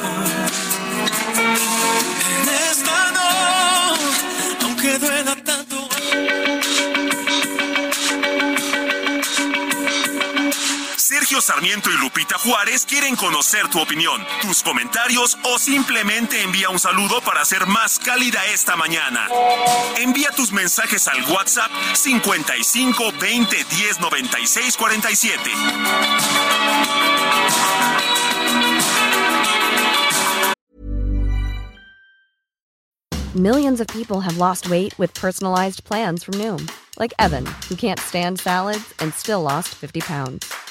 S10: Sergio Sarmiento y Lupita Juárez quieren conocer tu opinión, tus comentarios o simplemente envía un saludo para hacer más cálida esta mañana. Envía tus mensajes al WhatsApp 55 20 10 96 47.
S28: Millions of people have lost weight with personalized plans from Noom, like Evan, who can't stand salads and still lost 50 pounds.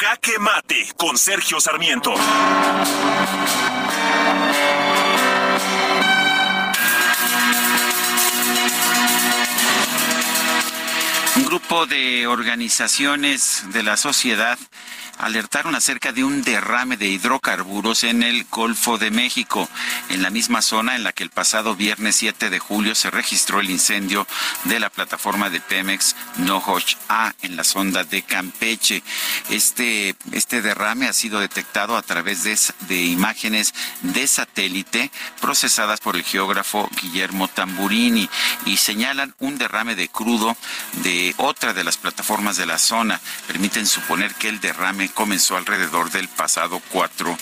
S10: Jaque Mate con Sergio Sarmiento.
S1: Un grupo de organizaciones de la sociedad alertaron acerca de un derrame de hidrocarburos en el Golfo de México, en la misma zona en la que el pasado viernes 7 de julio se registró el incendio de la plataforma de Pemex Nohoch A en la sonda de Campeche. Este, este derrame ha sido detectado a través de, de imágenes de satélite procesadas por el geógrafo Guillermo Tamburini y señalan un derrame de crudo de otra de las plataformas de la zona. Permiten suponer que el derrame comenzó alrededor del pasado 4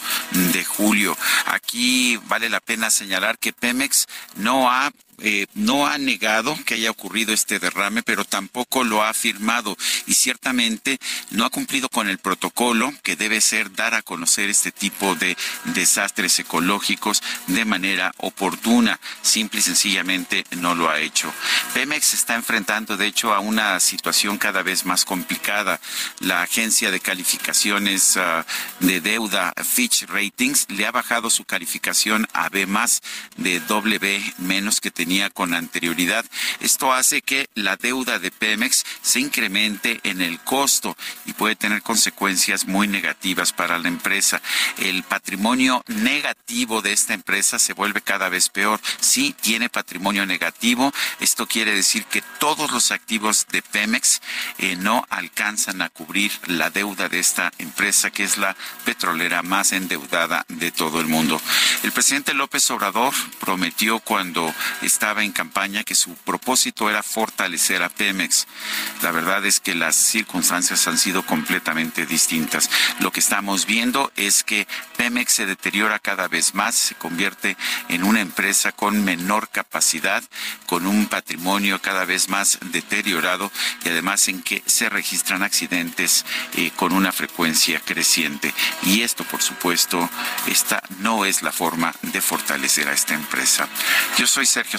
S1: de julio. Aquí vale la pena señalar que Pemex no ha eh, no ha negado que haya ocurrido este derrame, pero tampoco lo ha afirmado y ciertamente no ha cumplido con el protocolo que debe ser dar a conocer este tipo de desastres ecológicos de manera oportuna. Simple y sencillamente no lo ha hecho. Pemex está enfrentando, de hecho, a una situación cada vez más complicada. La agencia de calificaciones ah, de deuda Fitch Ratings le ha bajado su calificación a B más de W menos que tenía con anterioridad. Esto hace que la deuda de Pemex se incremente en el costo y puede tener consecuencias muy negativas para la empresa. El patrimonio negativo de esta empresa se vuelve cada vez peor. Si tiene patrimonio negativo, esto quiere decir que todos los activos de Pemex eh, no alcanzan a cubrir la deuda de esta empresa, que es la petrolera más endeudada de todo el mundo. El presidente López Obrador prometió cuando estaba en campaña que su propósito era fortalecer a Pemex. La verdad es que las circunstancias han sido completamente distintas. Lo que estamos viendo es que Pemex se deteriora cada vez más, se convierte en una empresa con menor capacidad, con un patrimonio cada vez más deteriorado y además en que se registran accidentes eh, con una frecuencia creciente. Y esto, por supuesto, esta no es la forma de fortalecer a esta empresa. Yo soy Sergio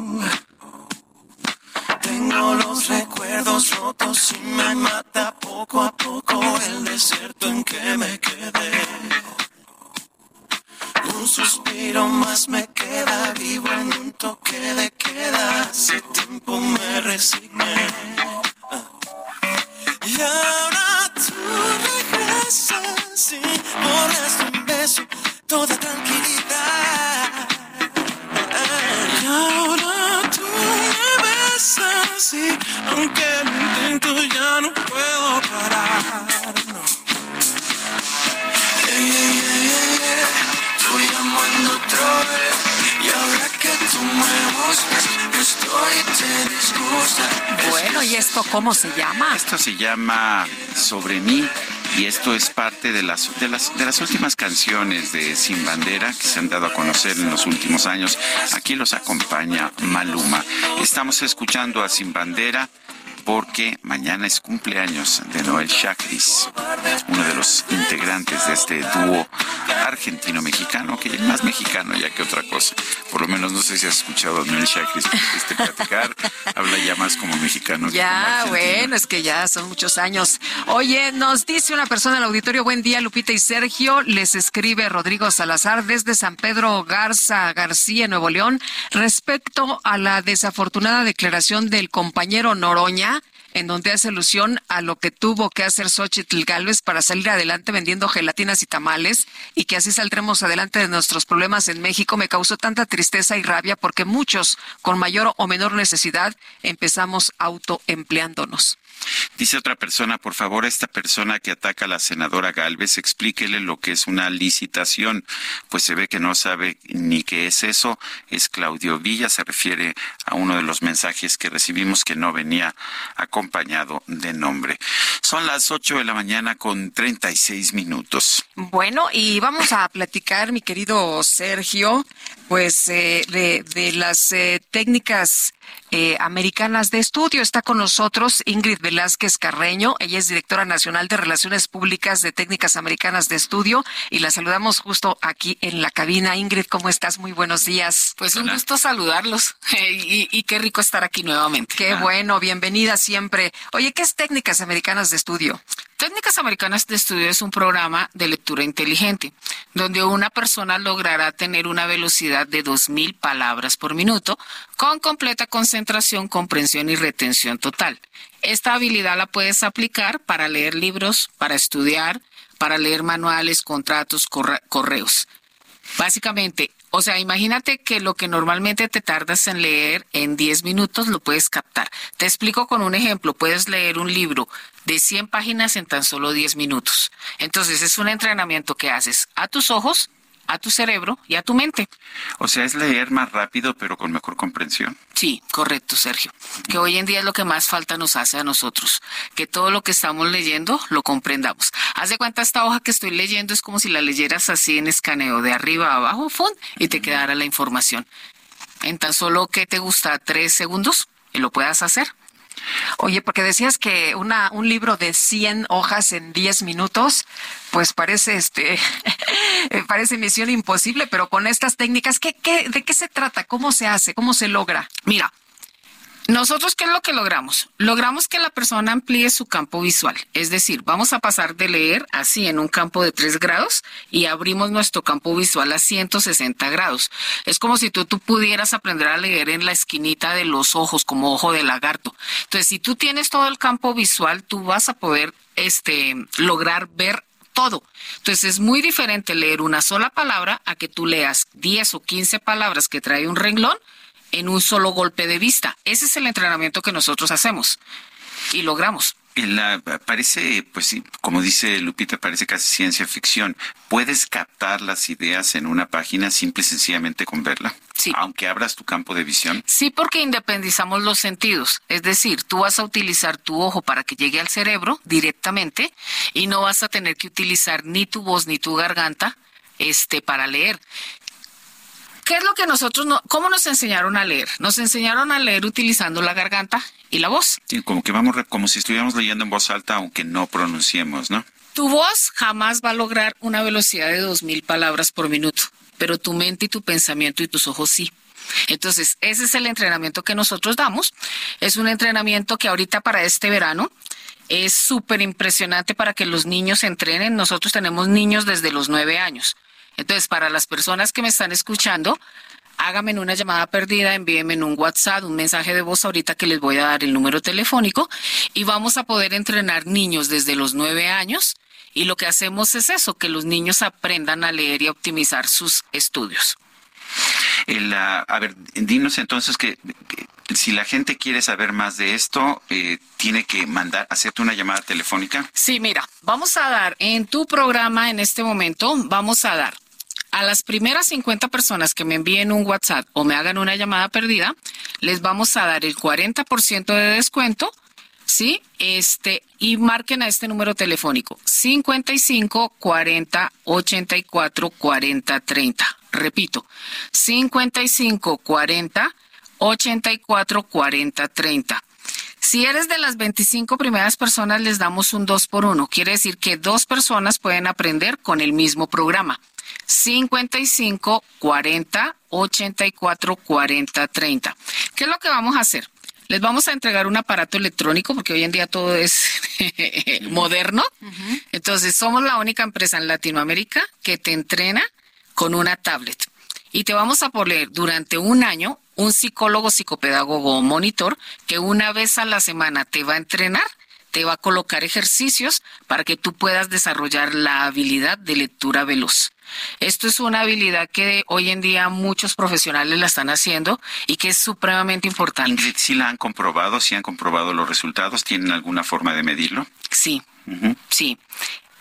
S12: Tengo los recuerdos rotos y me mata poco a poco el desierto en que me quedé. Un suspiro más me queda vivo en un toque de queda. Hace tiempo me resigné. Y ahora tú regresas y borras un beso toda tranquilidad.
S2: Esto cómo se llama?
S1: Esto se llama Sobre mí y esto es parte de las, de las, de las últimas canciones de Sin Bandera que se han dado a conocer en los últimos años. Aquí los acompaña Maluma. Estamos escuchando a Sin Bandera porque mañana es cumpleaños de Noel Chacris, uno de los integrantes de este dúo argentino-mexicano, que es más mexicano ya que otra cosa. Por lo menos no sé si has escuchado a Noel Chacris este platicar, habla ya más como mexicano. que
S2: Ya,
S1: como
S2: bueno, es que ya son muchos años. Oye, nos dice una persona al auditorio, buen día, Lupita y Sergio. Les escribe Rodrigo Salazar desde San Pedro Garza García, Nuevo León, respecto a la desafortunada declaración del compañero Noroña en donde hace alusión a lo que tuvo que hacer Xochitl Galvez para salir adelante vendiendo gelatinas y tamales y que así saldremos adelante de nuestros problemas en México, me causó tanta tristeza y rabia porque muchos, con mayor o menor necesidad, empezamos autoempleándonos.
S1: Dice otra persona, por favor, esta persona que ataca a la senadora Galvez, explíquele lo que es una licitación, pues se ve que no sabe ni qué es eso. Es Claudio Villa, se refiere a uno de los mensajes que recibimos que no venía acompañado de nombre. Son las 8 de la mañana con 36 minutos.
S2: Bueno, y vamos a platicar, mi querido Sergio, pues eh, de, de, las eh, técnicas eh, americanas de estudio. Está con nosotros Ingrid Velázquez Carreño. Ella es directora nacional de Relaciones Públicas de Técnicas Americanas de Estudio y la saludamos justo aquí en la cabina. Ingrid, ¿cómo estás? Muy buenos días.
S29: Pues un gusto saludarlos y, y, qué rico estar aquí nuevamente.
S2: Qué bueno, bienvenida siempre. Oye, ¿qué es Técnicas Americanas de Estudio?
S29: Técnicas Americanas de Estudio es un programa de lectura inteligente, donde una persona logrará tener una velocidad de 2.000 palabras por minuto, con completa concentración, comprensión y retención total. Esta habilidad la puedes aplicar para leer libros, para estudiar, para leer manuales, contratos, correos. Básicamente, o sea, imagínate que lo que normalmente te tardas en leer en 10 minutos lo puedes captar. Te explico con un ejemplo. Puedes leer un libro de 100 páginas en tan solo 10 minutos. Entonces, es un entrenamiento que haces a tus ojos a tu cerebro y a tu mente.
S1: O sea, es leer más rápido, pero con mejor comprensión.
S29: Sí, correcto, Sergio. Que hoy en día es lo que más falta nos hace a nosotros, que todo lo que estamos leyendo lo comprendamos. Haz de cuenta esta hoja que estoy leyendo es como si la leyeras así en escaneo, de arriba a abajo, y te quedara la información. En tan solo que te gusta tres segundos y lo puedas hacer.
S2: Oye, porque decías que una, un libro de 100 hojas en 10 minutos, pues parece este parece misión imposible, pero con estas técnicas, ¿qué, qué, ¿de qué se trata? ¿Cómo se hace? ¿Cómo se logra?
S29: Mira, nosotros, ¿qué es lo que logramos? Logramos que la persona amplíe su campo visual. Es decir, vamos a pasar de leer así en un campo de 3 grados y abrimos nuestro campo visual a 160 grados. Es como si tú, pudieras aprender a leer en la esquinita de los ojos, como ojo de lagarto. Entonces, si tú tienes todo el campo visual, tú vas a poder este, lograr ver todo. Entonces es muy diferente leer una sola palabra a que tú leas 10 o 15 palabras que trae un renglón en un solo golpe de vista. Ese es el entrenamiento que nosotros hacemos y logramos.
S1: La, parece, pues sí, como dice Lupita, parece casi ciencia ficción. ¿Puedes captar las ideas en una página simple y sencillamente con verla?
S29: Sí.
S1: Aunque abras tu campo de visión.
S29: Sí, porque independizamos los sentidos. Es decir, tú vas a utilizar tu ojo para que llegue al cerebro directamente y no vas a tener que utilizar ni tu voz ni tu garganta este, para leer. ¿Qué es lo que nosotros, no, cómo nos enseñaron a leer? Nos enseñaron a leer utilizando la garganta y la voz.
S1: Sí, como que vamos, como si estuviéramos leyendo en voz alta, aunque no pronunciemos, ¿no?
S29: Tu voz jamás va a lograr una velocidad de dos mil palabras por minuto, pero tu mente y tu pensamiento y tus ojos sí. Entonces, ese es el entrenamiento que nosotros damos. Es un entrenamiento que ahorita para este verano es súper impresionante para que los niños entrenen. Nosotros tenemos niños desde los nueve años. Entonces, para las personas que me están escuchando, háganme una llamada perdida, envíenme un WhatsApp, un mensaje de voz ahorita que les voy a dar el número telefónico y vamos a poder entrenar niños desde los nueve años. Y lo que hacemos es eso, que los niños aprendan a leer y a optimizar sus estudios.
S1: a ver, dinos entonces que, si la gente quiere saber más de esto, eh, tiene que mandar, hacerte una llamada telefónica.
S29: Sí, mira, vamos a dar en tu programa en este momento, vamos a dar a las primeras 50 personas que me envíen un WhatsApp o me hagan una llamada perdida, les vamos a dar el 40% de descuento, ¿sí? Este, y marquen a este número telefónico, 55 40 84 40 30. Repito, 55 40 84 40 30. Si eres de las 25 primeras personas, les damos un 2 por 1. Quiere decir que dos personas pueden aprender con el mismo programa. 55 40 84 40 30. ¿Qué es lo que vamos a hacer? Les vamos a entregar un aparato electrónico porque hoy en día todo es moderno. Entonces, somos la única empresa en Latinoamérica que te entrena con una tablet. Y te vamos a poner durante un año un psicólogo, psicopedagogo o monitor que una vez a la semana te va a entrenar, te va a colocar ejercicios para que tú puedas desarrollar la habilidad de lectura veloz. Esto es una habilidad que hoy en día muchos profesionales la están haciendo y que es supremamente importante.
S1: ¿Si la han comprobado? ¿Si han comprobado los resultados? ¿Tienen alguna forma de medirlo?
S29: Sí, sí.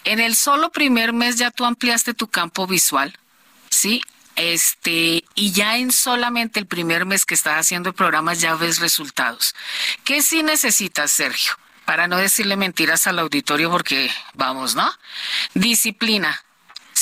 S29: En el solo primer mes ya tú ampliaste tu campo visual, ¿sí? Este, y ya en solamente el primer mes que estás haciendo el programa ya ves resultados. ¿Qué sí necesitas, Sergio? Para no decirle mentiras al auditorio porque vamos, ¿no? Disciplina.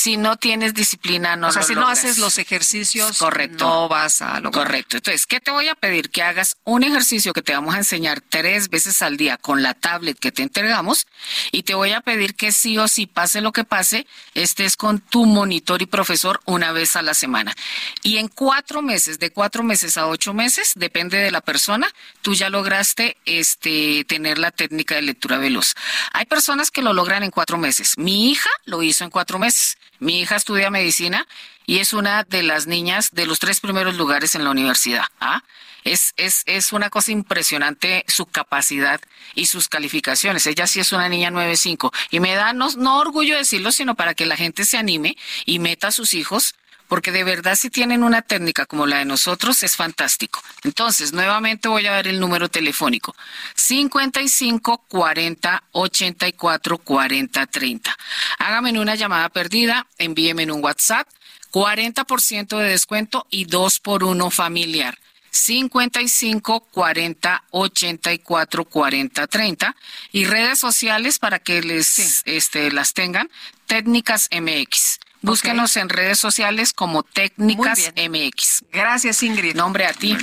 S29: Si no tienes disciplina, no
S2: O sea,
S29: lo
S2: si no haces los ejercicios,
S29: Correcto.
S2: no vas a lograr.
S29: Correcto. Entonces, ¿qué te voy a pedir? Que hagas un ejercicio que te vamos a enseñar tres veces al día con la tablet que te entregamos y te voy a pedir que sí o sí, pase lo que pase, estés con tu monitor y profesor una vez a la semana. Y en cuatro meses, de cuatro meses a ocho meses, depende de la persona, tú ya lograste este, tener la técnica de lectura veloz. Hay personas que lo logran en cuatro meses. Mi hija lo hizo en cuatro meses. Mi hija estudia medicina y es una de las niñas de los tres primeros lugares en la universidad. ¿ah? Es, es, es una cosa impresionante su capacidad y sus calificaciones. Ella sí es una niña 9.5 y me da no, no orgullo decirlo, sino para que la gente se anime y meta a sus hijos porque de verdad si tienen una técnica como la de nosotros es fantástico. Entonces, nuevamente voy a dar el número telefónico. 55 40 84 40 30. Hágame una llamada perdida, envíeme en un WhatsApp, 40% de descuento y 2 por 1 familiar. 55 40 84 40 30 y redes sociales para que les este las tengan técnicas MX búsquenos en redes sociales como técnicas MX
S2: gracias Ingrid.
S29: Nombre a ti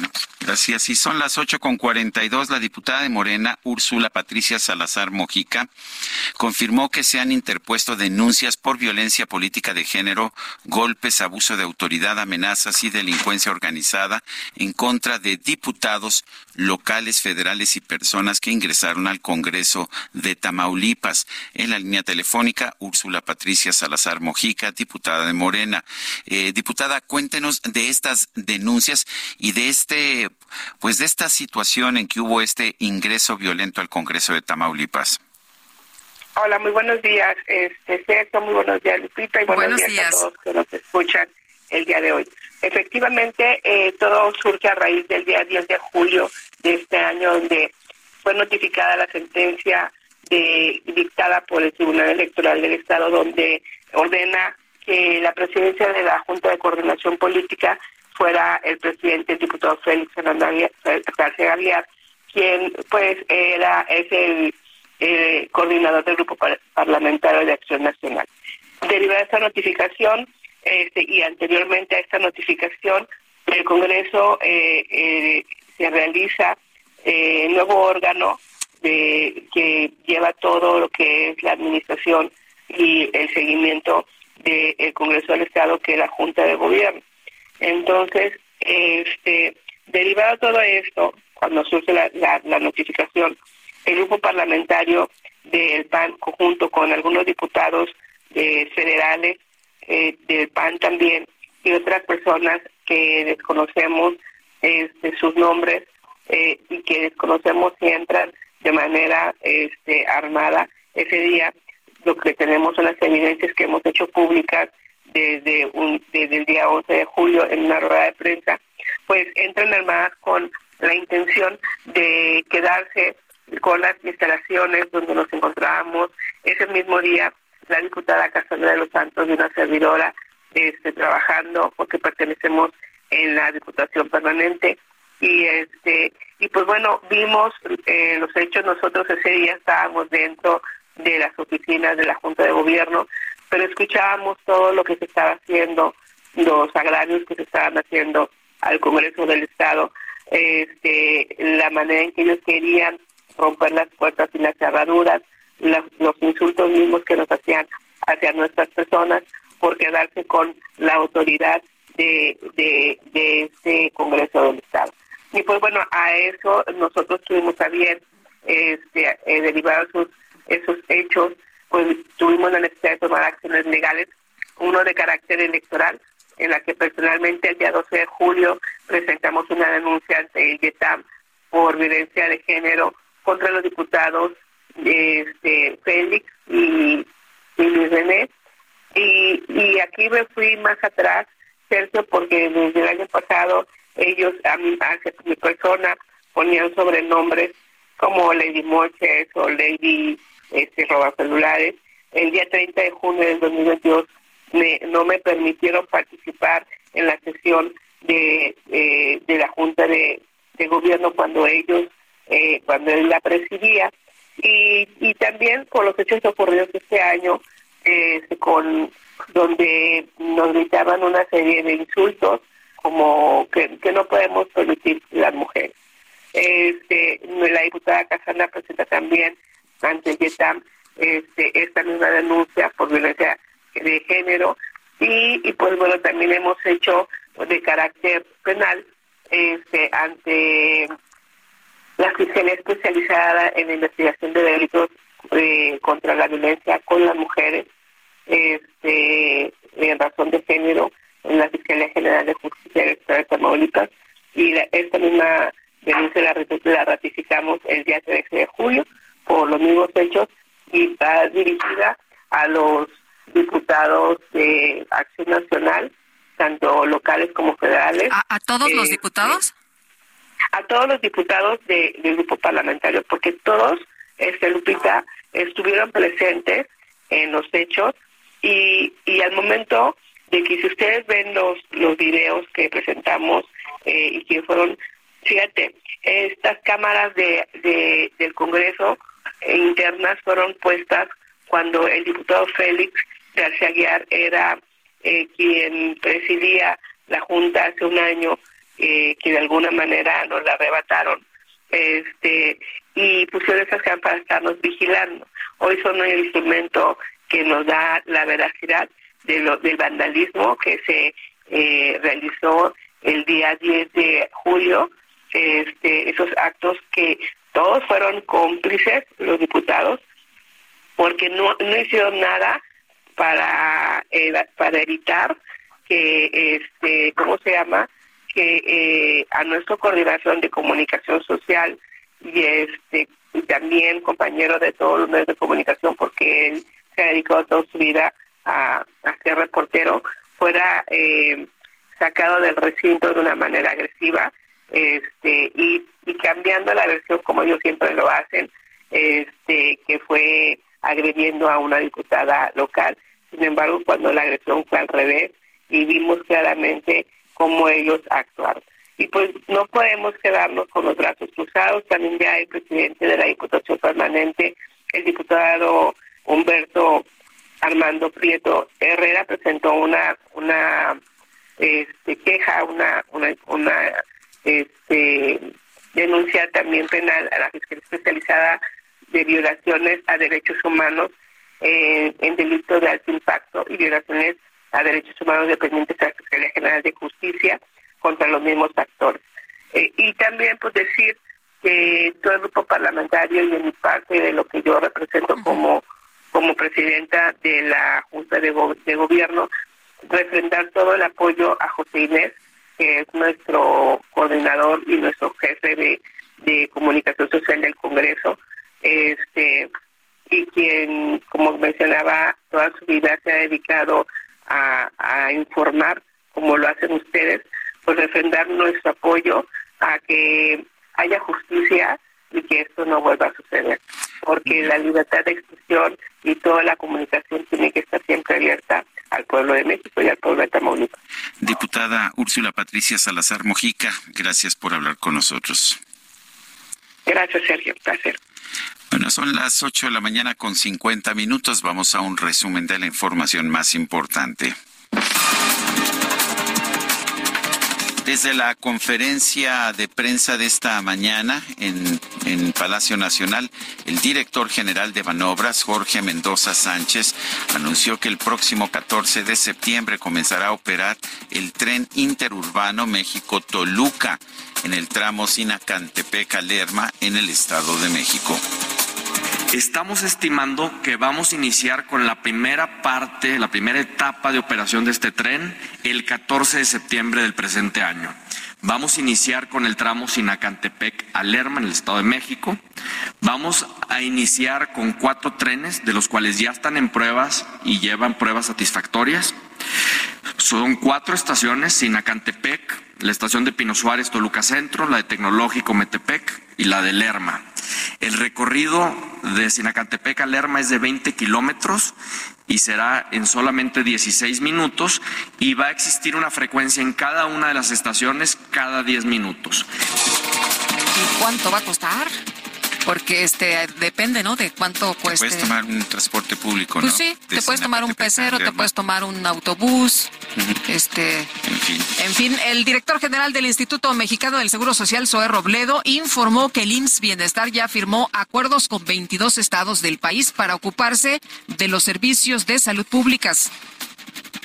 S1: Gracias. Y son las ocho con cuarenta y dos. La diputada de Morena, Úrsula Patricia Salazar Mojica, confirmó que se han interpuesto denuncias por violencia política de género, golpes, abuso de autoridad, amenazas y delincuencia organizada en contra de diputados locales, federales y personas que ingresaron al Congreso de Tamaulipas. En la línea telefónica, Úrsula Patricia Salazar Mojica, diputada de Morena. Eh, diputada, cuéntenos de estas denuncias y de este pues de esta situación en que hubo este ingreso violento al Congreso de Tamaulipas.
S30: Hola, muy buenos días, este Sergio, muy buenos días Lupita y buenos,
S2: Buenos
S30: días,
S2: días.
S30: a todos que nos escuchan el día de hoy. Efectivamente, eh, todo surge a raíz del día 10 de julio de este año, donde fue notificada la sentencia de, dictada por el Tribunal Electoral del Estado, donde ordena que la presidencia de la Junta de Coordinación Política fuera el presidente, el diputado Félix Fernández Aguilar, quien pues era es el eh, coordinador del grupo par- parlamentario de Acción Nacional. Derivada de esta notificación este, y anteriormente a esta notificación, el Congreso eh, eh, se realiza eh, nuevo órgano que lleva todo lo que es la administración y el seguimiento del Congreso del Estado, que es la Junta de Gobierno. Entonces, este, derivado de todo esto, cuando surge la, notificación, el grupo parlamentario del PAN, junto con algunos diputados eh, federales eh, del PAN también, y otras personas que desconocemos este, sus nombres eh, y que desconocemos si entran de manera este, armada ese día, lo que tenemos son las evidencias que hemos hecho públicas desde, un, desde el día 11 de julio en una rueda de prensa, pues entran armadas con la intención de quedarse con las instalaciones donde nos encontrábamos. Ese mismo día, la diputada Cassandra de los Santos y una servidora este, trabajando, porque pertenecemos en la Diputación Permanente. Y este y pues bueno, vimos eh, los hechos, nosotros ese día estábamos dentro de las oficinas de la Junta de Gobierno, pero escuchábamos todo lo que se estaba haciendo, los agravios que se estaban haciendo al Congreso del Estado, este, la manera en que ellos querían romper las puertas y las cerraduras, la- los insultos mismos que nos hacían hacia nuestras personas por quedarse con la autoridad de, de, este Congreso del Estado. Y pues bueno, a eso nosotros tuvimos a bien, este, eh, esos, esos hechos, pues tuvimos la necesidad de tomar acciones legales, uno de carácter electoral, en la que personalmente el día 12 de julio presentamos una denuncia ante el por violencia de género contra los diputados este, Félix y, Luis René. Y, aquí me fui más atrás, Sergio, porque desde el año pasado ellos a mi, hacia mi persona ponían sobrenombres como Lady Moches o Lady este, Roba Celulares. El día 30 de junio del 2022 me, no me permitieron participar en la sesión de, eh, de la Junta de, Gobierno cuando ellos, eh, cuando él la presidía. Y, y también con los hechos ocurridos este año, eh, donde nos gritaban una serie de insultos como que, que no podemos permitir las mujeres. Este, la diputada Casana presenta también ante Yetam este, esta misma denuncia por violencia de género. Y, y pues bueno también hemos hecho de carácter penal este ante la Fiscalía Especializada en la Investigación de Delitos eh, contra la Violencia con las Mujeres, este, en razón de género, en la Fiscalía General de Justicia del Estado de Tamaulipas, y esta misma denuncia la, ratificamos el día 13 de julio por los mismos hechos y está dirigida a los diputados de Acción Nacional, tanto locales como federales.
S2: ¿A, todos los este, diputados?
S30: a todos los diputados del grupo parlamentario, porque todos, este Lupita, estuvieron presentes en los hechos y, y al momento de que si ustedes ven los, los videos que presentamos eh, y que fueron, fíjate, estas cámaras de, de del Congreso internas fueron puestas cuando el diputado Félix García Aguiar era eh, quien presidía la Junta hace un año eh, que de alguna manera nos la arrebataron este y pusieron esas cámaras para estarnos vigilando. Hoy son el instrumento que nos da la veracidad de lo, del vandalismo que se eh, realizó el día 10 de julio, este, esos actos que todos fueron cómplices, los diputados, porque no, no hicieron nada para, para evitar que, este, ¿cómo se llama? que eh, a nuestra coordinación de comunicación social y este también compañero de todos los medios de comunicación porque él se ha dedicado toda su vida a, ser reportero fuera eh, sacado del recinto de una manera agresiva este y, cambiando la versión como ellos siempre lo hacen este que fue agrediendo a una diputada local sin embargo cuando la agresión fue al revés y vimos claramente cómo ellos actuaron. Y pues no podemos quedarnos con los brazos cruzados. También ya el presidente de la Diputación Permanente, el diputado Humberto Armando Prieto Herrera, presentó una una este, queja, una una, una este, denuncia también penal a la Fiscalía Especializada de Violaciones a Derechos Humanos eh, en delitos de alto impacto y violaciones a derechos humanos dependientes de la Fiscalía General de Justicia contra los mismos actores. Eh, y también pues decir que todo el grupo parlamentario y en mi parte de lo que yo represento como, como presidenta de la Junta de, de Gobierno, refrendar todo el apoyo a José Inés, que es nuestro coordinador y nuestro jefe de, de comunicación social del Congreso, este y quien, como mencionaba, toda su vida se ha dedicado a, informar, como lo hacen ustedes, pues refrendar nuestro apoyo a que haya justicia y que esto no vuelva a suceder. Porque la libertad de expresión y toda la comunicación tiene que estar siempre abierta al pueblo de México y al pueblo de Tamaulipas.
S1: Diputada Úrsula Patricia Salazar Mojica, gracias por hablar con nosotros.
S30: Gracias, Sergio. Placer.
S1: Bueno, son las 8 de la mañana con 50 minutos. Vamos a un resumen de la información más importante. Desde la conferencia de prensa de esta mañana en, Palacio Nacional, el director general de Banobras, Jorge Mendoza Sánchez, anunció que el próximo 14 de septiembre comenzará a operar el tren interurbano México-Toluca en el tramo Sinacantepec-Lerma en el Estado de México.
S31: Estamos estimando que vamos a iniciar con la primera parte, la primera etapa de operación de este tren el 14 de septiembre del presente año. Vamos a iniciar con el tramo Sinacantepec a Lerma en el Estado de México. Vamos a iniciar con cuatro trenes, de los cuales ya están en pruebas y llevan pruebas satisfactorias. Son cuatro estaciones, Sinacantepec, la estación de Pino Suárez, Toluca Centro, la de Tecnológico Metepec y la de Lerma. El recorrido de Sinacantepec a Lerma es de 20 kilómetros y será en solamente 16 minutos y va a existir una frecuencia en cada una de las estaciones cada 10 minutos.
S2: ¿Y cuánto va a costar? Porque este depende, ¿no? De cuánto cueste.
S1: Puedes tomar un transporte público,
S2: pues
S1: ¿no?
S2: sí, te puedes tomar un pecero, te puedes tomar un autobús, este,
S1: En fin.
S2: en fin, el director general del Instituto Mexicano del Seguro Social, Zoé Robledo, informó que el IMSS Bienestar ya firmó acuerdos con 22 estados del país para ocuparse de los servicios de salud públicas.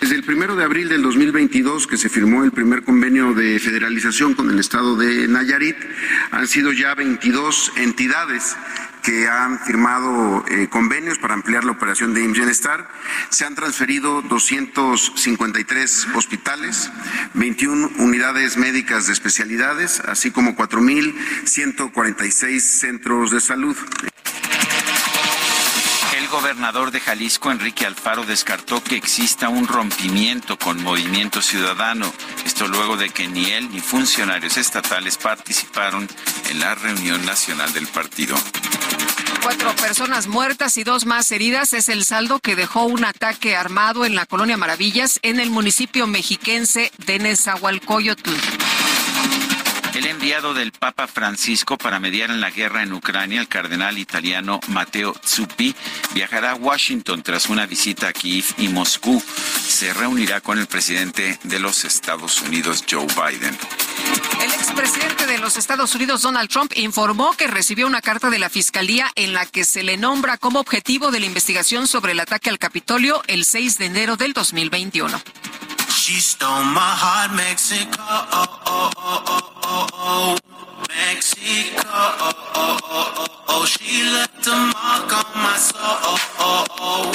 S32: Desde el primero de abril del 2022, que se firmó el primer convenio de federalización con el estado de Nayarit, han sido ya 22 entidades que han firmado eh, convenios para ampliar la operación de IMSS Bienestar. Se han transferido 253 hospitales, 21 unidades médicas de especialidades, así como 4.146 centros de salud.
S1: Gobernador de Jalisco, Enrique Alfaro, descartó que exista un rompimiento con Movimiento Ciudadano. Esto luego de que ni él ni funcionarios estatales participaron en la reunión nacional del partido.
S2: Cuatro personas muertas y dos más heridas es el saldo que dejó un ataque armado en la colonia Maravillas en el municipio mexiquense de Nezahualcóyotl.
S1: El enviado del Papa Francisco para mediar en la guerra en Ucrania, el cardenal italiano Matteo Zuppi, viajará a Washington tras una visita a Kiev y Moscú. Se reunirá con el presidente de los Estados Unidos, Joe Biden.
S2: El expresidente de los Estados Unidos, Donald Trump, informó que recibió una carta de la Fiscalía en la que se le nombra como objetivo de la investigación sobre el ataque al Capitolio el 6 de enero del 2021.
S12: She stole my heart, Mexico. Oh, oh, oh, oh, oh, oh. Mexico. Oh, oh, oh, Oh, oh, oh, oh, oh. She left a mark on soul. Oh, oh.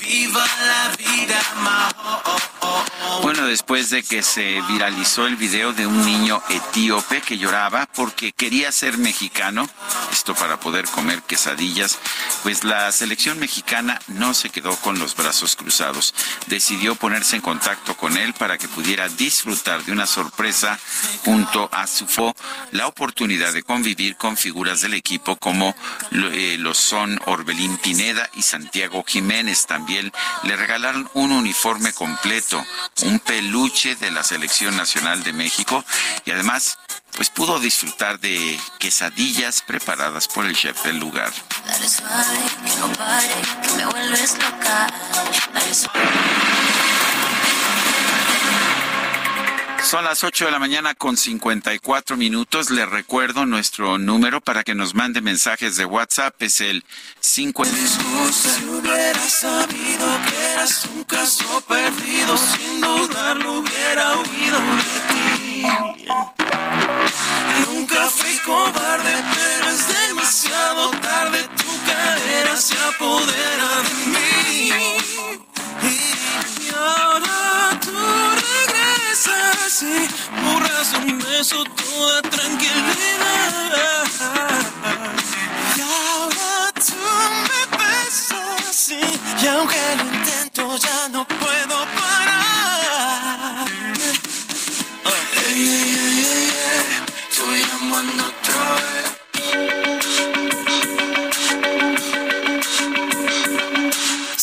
S12: Viva la vida, my oh, oh, oh, oh.
S1: Bueno, después de que se viralizó el video de un niño etíope que lloraba porque quería ser mexicano, esto para poder comer quesadillas, pues la selección mexicana no se quedó con los brazos cruzados. Decidió ponerse en contacto con él para que pudiera disfrutar de una sorpresa junto a su fo, la oportunidad de convivir con figuras del equipo como lo, eh, son Orbelín Pineda y Santiago Jiménez. También le regalaron un uniforme completo, un peluche de la selección nacional de México y además pues pudo disfrutar de quesadillas preparadas por el chef del lugar.
S12: Dale suave, que no que me.
S1: Son las 8 de la mañana con 54 minutos. Le recuerdo nuestro número para que nos mande mensajes de WhatsApp. Es el 5.
S12: Si hubiera sabido que eras un caso perdido, sin dudarlo hubiera huido de ti. Nunca fui cobarde, pero es demasiado tarde. Tu cadera se apodera de mí. Y ahora regresas y borras un beso toda tranquilidad. Y ahora tú me besas y, y aunque lo intento ya no puedo parar. Ey, ey, ey, ey, estoy amando otra vez.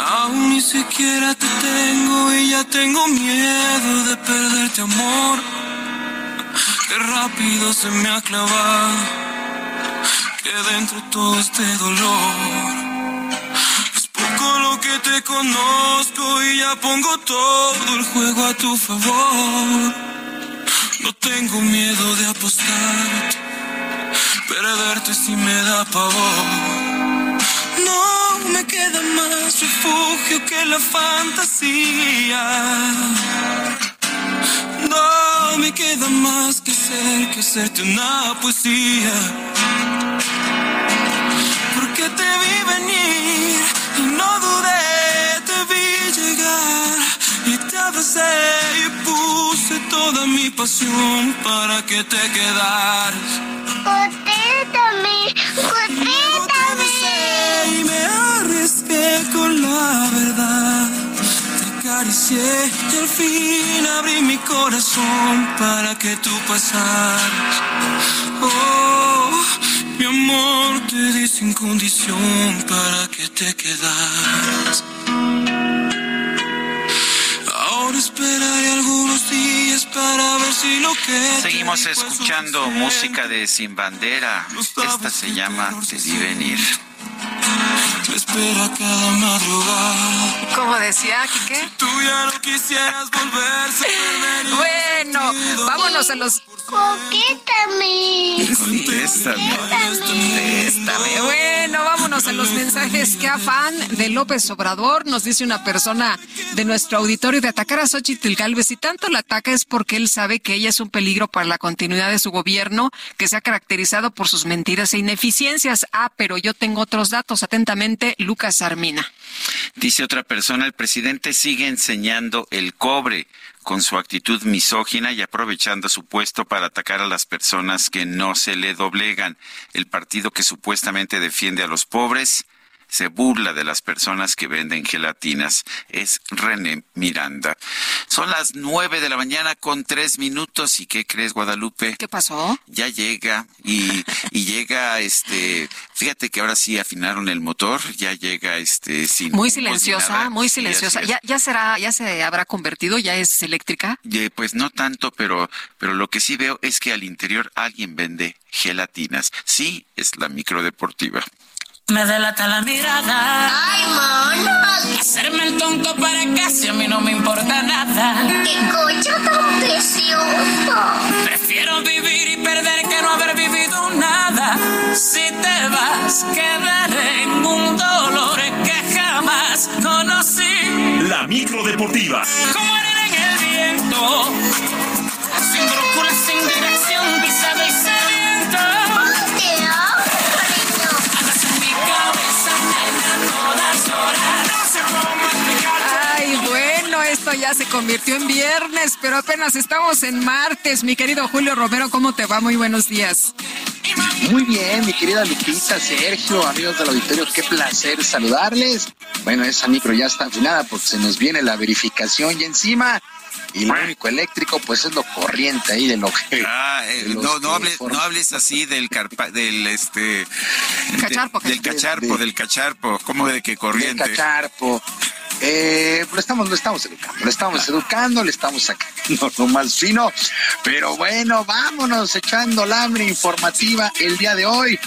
S12: Aún ni siquiera te tengo y ya tengo miedo de perderte amor. Qué rápido se me ha que dentro todo este dolor. Es poco lo que te conozco y ya pongo todo el juego a tu favor. No tengo miedo de apostarte, perderte si me da pavor. No me queda más refugio que la fantasía. No me queda más que ser que hacerte una poesía. Porque te vi venir y no dudé, te vi llegar abracé y puse toda mi pasión para que te quedaras.
S33: Contéstame, contéstame.
S12: Y me arriesgué con la verdad. Te acaricié y al fin abrí mi corazón para que tú pasaras. Oh, mi amor, te di sin condición para que te quedaras. Ahora esperaré algunos días para ver si lo que
S1: Seguimos escuchando música de Sin Bandera. Esta se llama Te di venir.
S12: Me espera cada madrugada.
S2: ¿Cómo decía, Quique?
S12: Tú ya no quisieras volverse.
S2: Bueno, vámonos a los...
S33: Contéstame.
S1: Contéstame.
S2: Contéstame. Bueno, vámonos a los mensajes. Qué afán de López Obrador, nos dice una persona de nuestro auditorio, de atacar a Xochitl Galvez. Si tanto la ataca es porque él sabe que ella es un peligro para la continuidad de su gobierno, que se ha caracterizado por sus mentiras e ineficiencias. Ah, pero yo tengo otros datos. Atentamente, Lucas Armina.
S1: Dice otra persona, el presidente sigue enseñando el cobre con su actitud misógina y aprovechando su puesto para atacar a las personas que no se le doblegan. El partido que supuestamente defiende a los pobres se burla de las personas que venden gelatinas. Es René Miranda. Son las nueve de la mañana con tres minutos. ¿Y qué crees, Guadalupe?
S2: ¿Qué pasó?
S1: Ya llega y, y llega este, fíjate que ahora sí afinaron el motor, ya llega este sin
S2: Muy silenciosa, muy silenciosa. Ya, ya será, ya se habrá convertido, ya es eléctrica.
S1: Eh, Pues no tanto, pero, pero lo que sí veo es que al interior alguien vende gelatinas. Sí, es la microdeportiva.
S34: Me delata la mirada.
S33: Ay, monos.
S34: Hacerme el tonto para casi a mí no me importa nada.
S33: Qué coche tan precioso.
S34: Prefiero vivir y perder que no haber vivido nada. Si te vas, quedaré en un dolor que jamás conocí.
S10: La microdeportiva.
S34: Como arena en el viento.
S2: Ya se convirtió en viernes, pero apenas estamos en martes. Mi querido Julio Romero, ¿cómo te va? Muy buenos días.
S35: Muy bien, mi querida Lupita, Sergio, amigos del auditorio, qué placer saludarles. Bueno, esa micro ya está afinada porque se nos viene la verificación y encima. Y lo único eléctrico, pues es lo corriente ahí de lo que.
S1: Ah, eh, no, no hables, no hables así del carpa, del este
S2: Cacharpo,
S1: de- del
S35: cacharpo.
S1: del cacharpo, como de que
S35: del
S1: corriente.
S35: cacharpo. Eh, lo estamos, lo estamos educando, lo estamos educando, le estamos sacando lo más fino. Pero bueno, vámonos echando la hambre informativa el día de hoy.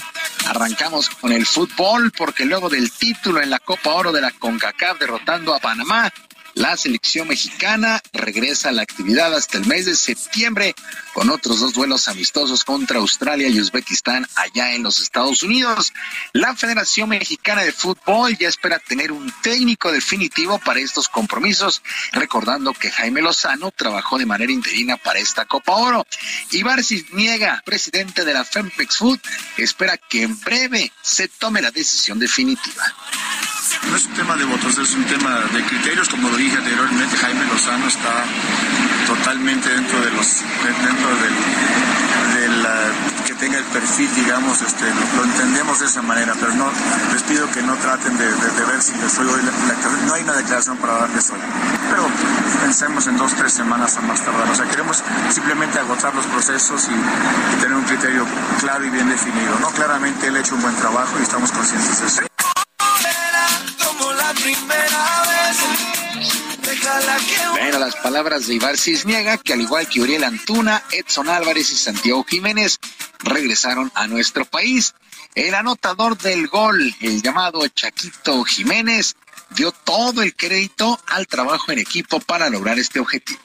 S35: Arrancamos con el fútbol porque luego del título en la Copa Oro de la CONCACAF derrotando a Panamá, la selección mexicana regresa a la actividad hasta el mes de septiembre con otros dos duelos amistosos contra Australia y Uzbekistán allá en los Estados Unidos. La Federación Mexicana de Fútbol ya espera tener un técnico definitivo para estos compromisos, recordando que Jaime Lozano trabajó de manera interina para esta Copa Oro. Ibar Cisniega, presidente de la Fempex Food, espera que en breve se tome la decisión definitiva.
S36: No es un tema de votos, es un tema de criterios, como lo dije anteriormente, Jaime Lozano está totalmente dentro de los, dentro del, que tenga el perfil, digamos, este, lo, entendemos de esa manera, pero no, les pido que no traten de, ver si les soy hoy, la- no hay una declaración para darles hoy, pero pensemos en dos, tres semanas a más tardar, o sea, queremos simplemente agotar los procesos y, y tener un criterio claro y bien definido, ¿no? Claramente él ha hecho un buen trabajo y estamos conscientes de eso.
S12: Primera vez. Déjala que
S35: Bueno, las palabras de Ibar Cisniega, que al igual que Uriel Antuna, Edson Álvarez y Santiago Jiménez, regresaron a nuestro país. El anotador del gol, el llamado Chaquito Jiménez, dio todo el crédito al trabajo en equipo para lograr este objetivo.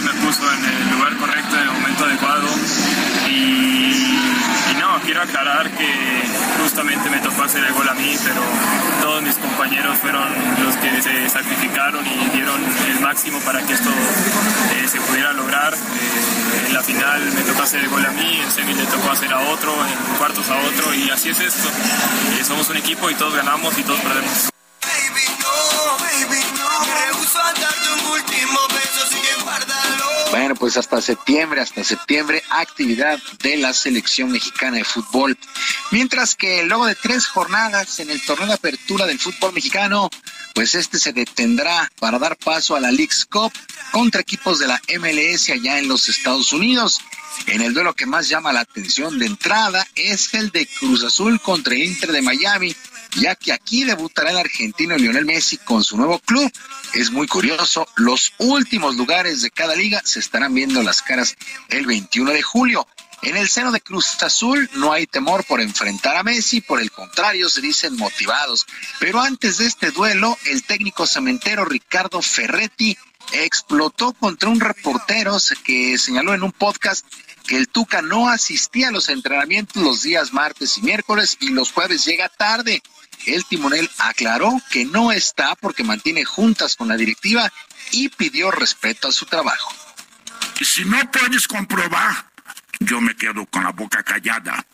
S37: Me puso en el lugar correcto en el momento adecuado y, quiero aclarar que justamente me tocó hacer el gol a mí, pero todos mis compañeros fueron los que se sacrificaron y dieron el máximo para que esto eh, se pudiera lograr. Eh, en la final me tocó hacer el gol a mí, en semi le tocó hacer a otro, en cuartos a otro y así es esto. Eh, somos un equipo y todos ganamos y todos perdemos.
S35: Bueno, pues hasta septiembre, hasta septiembre, actividad de la selección mexicana de fútbol. Mientras que luego de tres jornadas en el torneo de apertura del fútbol mexicano, pues este se detendrá para dar paso a la League's Cup contra equipos de la MLS allá en los Estados Unidos. En el duelo que más llama la atención de entrada es el de Cruz Azul contra el Inter de Miami, ya que aquí debutará el argentino Lionel Messi con su nuevo club. Es muy curioso, los últimos lugares de cada liga se estarán viendo las caras el 21 de julio. En el seno de Cruz Azul no hay temor por enfrentar a Messi, por el contrario, se dicen motivados. Pero antes de este duelo, el técnico cementero Ricardo Ferretti explotó contra un reportero que señaló en un podcast que el Tuca no asistía a los entrenamientos los días martes y miércoles y los jueves llega tarde. El timonel aclaró que no está porque mantiene juntas con la directiva y pidió respeto a su trabajo.
S38: Si no puedes comprobar, yo me quedo con la boca callada,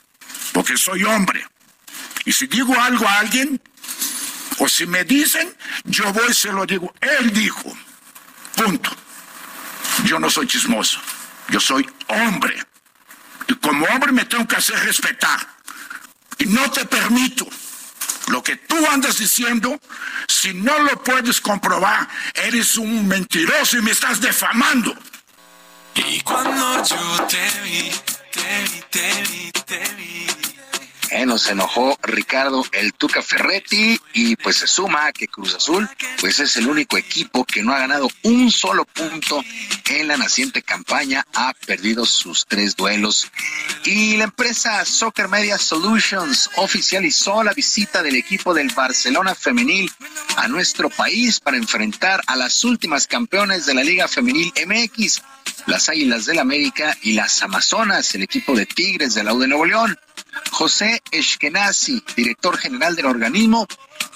S38: porque soy hombre. Y si digo algo a alguien, o si me dicen, yo voy y se lo digo. Él dijo, punto. Yo no soy chismoso, yo soy hombre. Y como hombre me tengo que hacer respetar. Y no te permito lo que tú andas diciendo, si no lo puedes comprobar, eres un mentiroso y me estás defamando.
S35: Y cuando yo te vi, te vi, te vi, te vi. Bueno, se enojó Ricardo el Tuca Ferretti y pues se suma que Cruz Azul pues es el único equipo que no ha ganado un solo punto en la naciente campaña, ha perdido sus tres duelos. Y la empresa Soccer Media Solutions oficializó la visita del equipo del Barcelona femenil a nuestro país para enfrentar a las últimas campeones de la Liga Femenil MX, las Águilas del América y las Amazonas, el equipo de Tigres de la U de Nuevo León. José Eskenazi, director general del organismo,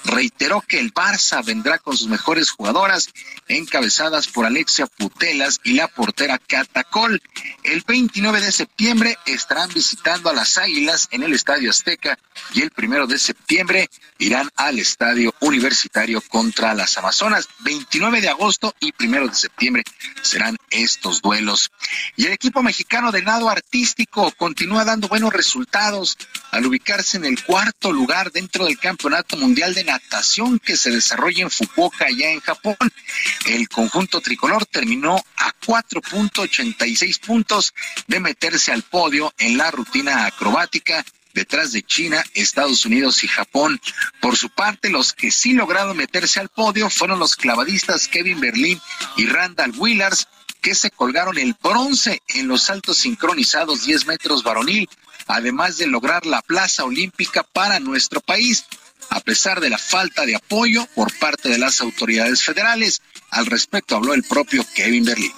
S35: reiteró que el Barça vendrá con sus mejores jugadoras, encabezadas por Alexia Putelas y la portera Catacol. El 29 de septiembre estarán visitando a las Águilas en el Estadio Azteca y el primero de septiembre irán al Estadio Universitario contra las Amazonas. 29 de agosto y primero de septiembre serán estos duelos. Y el equipo mexicano de nado artístico continúa dando buenos resultados al ubicarse en el cuarto lugar dentro del Campeonato Mundial de Natación que se desarrolla en Fukuoka, allá en Japón. El conjunto tricolor terminó a 4.86 puntos de meterse al podio en la rutina acrobática detrás de China, Estados Unidos y Japón. Por su parte, los que sí lograron meterse al podio fueron los clavadistas Kevin Berlín y Randall Willars, que se colgaron el bronce en los saltos sincronizados 10 metros varonil, además de lograr la plaza olímpica para nuestro país a pesar de la falta de apoyo por parte de las autoridades federales. Al respecto habló el propio Kevin Berlín.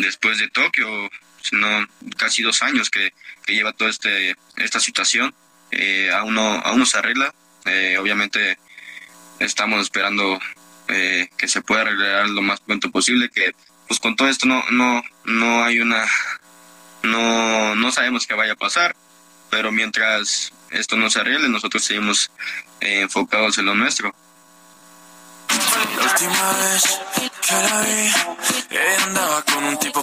S39: Después de Tokio, no, casi dos años que, lleva toda este, esta situación, eh, aún, no, aún no se arregla. Eh, obviamente estamos esperando eh, que se pueda arreglar lo más pronto posible, que pues con todo esto no, no, no hay una, no, no sabemos qué vaya a pasar, pero mientras esto no se arregle, nosotros seguimos eh, enfocados en lo nuestro.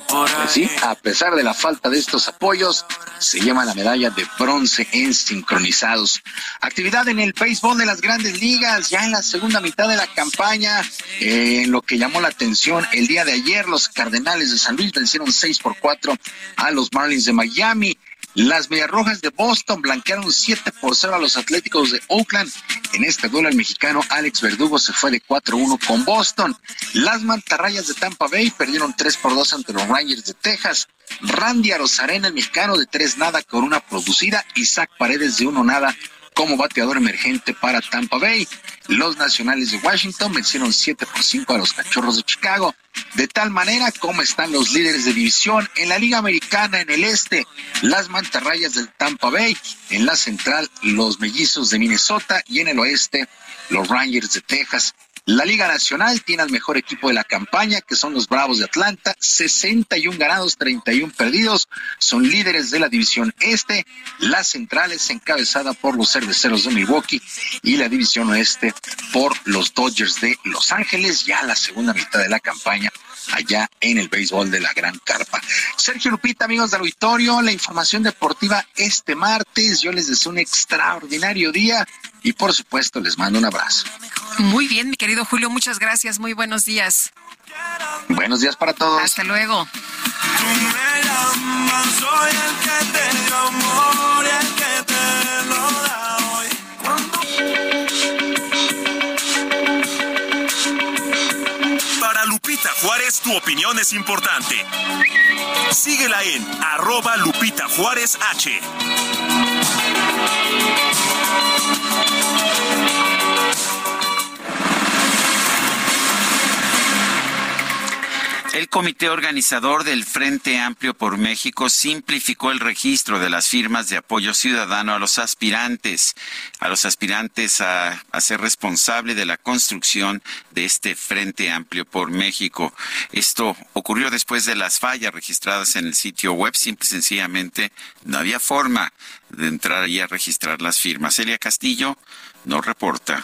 S35: Pues sí, a pesar de la falta de estos apoyos, se llama la medalla de bronce en sincronizados. Actividad en el béisbol de las grandes ligas, ya en la segunda mitad de la campaña, en eh, lo que llamó la atención el día de ayer, los Cardenales de San Luis vencieron 6 por 4 a los Marlins de Miami. Las Medias Rojas de Boston blanquearon 7 por 0 a los Atléticos de Oakland. En este duelo el mexicano Alex Verdugo se fue de 4-1 con Boston. Las Mantarrayas de Tampa Bay perdieron 3 por 2 ante los Rangers de Texas. Randy Arozarena, el mexicano de 3 nada con una producida. Isaac Paredes de 1 nada como bateador emergente para Tampa Bay. Los Nacionales de Washington vencieron 7 por 5 a los Cachorros de Chicago. De tal manera como están los líderes de división en la Liga Americana en el este, las Mantarrayas del Tampa Bay, en la central los Mellizos de Minnesota y en el oeste los Rangers de Texas. La Liga Nacional tiene al mejor equipo de la campaña, que son los Bravos de Atlanta, 61 ganados, 31 perdidos. Son líderes de la División Este. La Central es encabezada por los Cerveceros de Milwaukee y la División Oeste por los Dodgers de Los Ángeles, ya la segunda mitad de la campaña allá en el béisbol de la Gran Carpa. Sergio Lupita, amigos del auditorio, la información deportiva este martes. Yo les deseo un extraordinario día y por supuesto les mando un abrazo.
S2: Muy bien, mi querido Julio, muchas gracias. Muy buenos días.
S35: Buenos días para todos.
S2: Hasta luego.
S10: Para Lupita Juárez, tu opinión es importante. Síguela en arroba Lupita Juárez H.
S1: El comité organizador del Frente Amplio por México simplificó el registro de las firmas de apoyo ciudadano a los aspirantes, a los aspirantes a, ser responsable de la construcción de este Frente Amplio por México. Esto ocurrió después de las fallas registradas en el sitio web. Simple y sencillamente no había forma de entrar y a registrar las firmas. Elia Castillo nos reporta.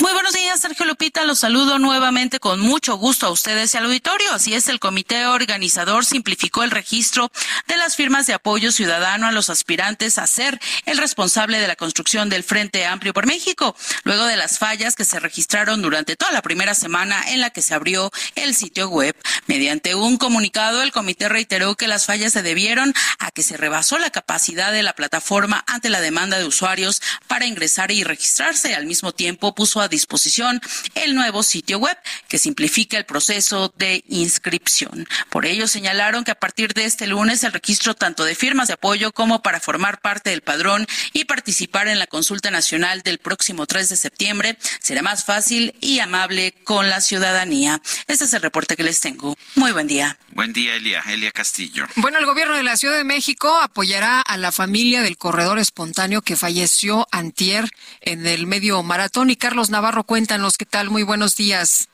S16: Muy buenos días, Sergio Lupita. Los saludo nuevamente con mucho gusto a ustedes y al auditorio. Así es, el comité organizador simplificó el registro de las firmas de apoyo ciudadano a los aspirantes a ser el responsable de la construcción del Frente Amplio por México, luego de las fallas que se registraron durante toda la primera semana en la que se abrió el sitio web. Mediante un comunicado, el comité reiteró que las fallas se debieron a que se rebasó la capacidad de la plataforma ante la demanda de usuarios para ingresar y registrarse. Al mismo tiempo, puso a disposición el nuevo sitio web que simplifica el proceso de inscripción. Por ello señalaron que a partir de este lunes el registro tanto de firmas de apoyo como para formar parte del padrón y participar en la consulta nacional del próximo 3 de septiembre será más fácil y amable con la ciudadanía. Este es el reporte que les tengo. Muy buen día.
S1: Buen día, Elia. Elia Castillo.
S2: Bueno, el gobierno de la Ciudad de México apoyará a la familia del corredor espontáneo que falleció antier en el medio maratón y Carlos Navarro, cuéntanos qué tal. Muy buenos días.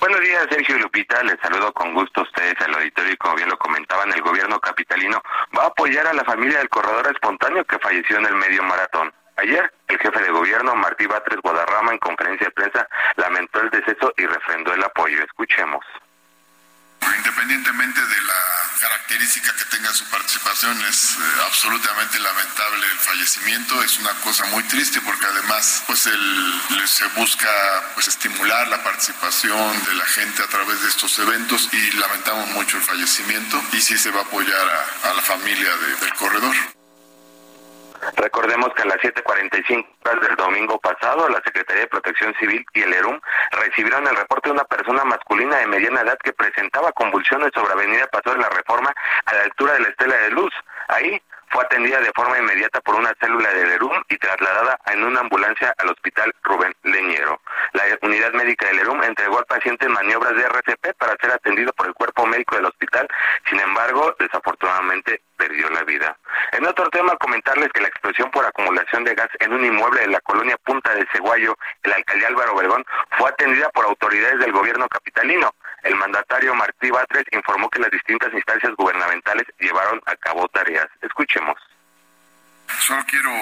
S40: Buenos días, Sergio Lupita. Les saludo con gusto a ustedes al auditorio y como bien lo comentaban, el gobierno capitalino va a apoyar a la familia del corredor espontáneo que falleció en el medio maratón. Ayer, el jefe de gobierno, Martí Batres Guadarrama, en conferencia de prensa, lamentó el deceso y refrendó el apoyo. Escuchemos.
S41: Independientemente de la característica que tenga su participación, es eh, absolutamente lamentable el fallecimiento. Es una cosa muy triste porque además pues el, se busca pues estimular la participación de la gente a través de estos eventos y lamentamos mucho el fallecimiento y sí se va a apoyar a, la familia de, del corredor.
S40: Recordemos que a las 7:45 horas del domingo pasado, la Secretaría de Protección Civil y el ERUM recibieron el reporte de una persona masculina de mediana edad que presentaba convulsiones sobre Avenida Paso de la Reforma a la altura de la Estela de Luz. Ahí fue atendida de forma inmediata por una célula del ERUM y trasladada en una ambulancia al hospital Rubén Leñero. La unidad médica del ERUM entregó al paciente en maniobras de RCP para ser atendido por el cuerpo médico del hospital, sin embargo, desafortunadamente perdió la vida. En otro tema, comentarles que la explosión por acumulación de gas en un inmueble de la colonia Punta de Ceguayo, el alcalde Álvaro Obregón, fue atendida por autoridades del gobierno capitalino. El mandatario Martí Batres informó que las distintas instancias gubernamentales llevaron a cabo tareas. Escuchemos.
S41: Solo quiero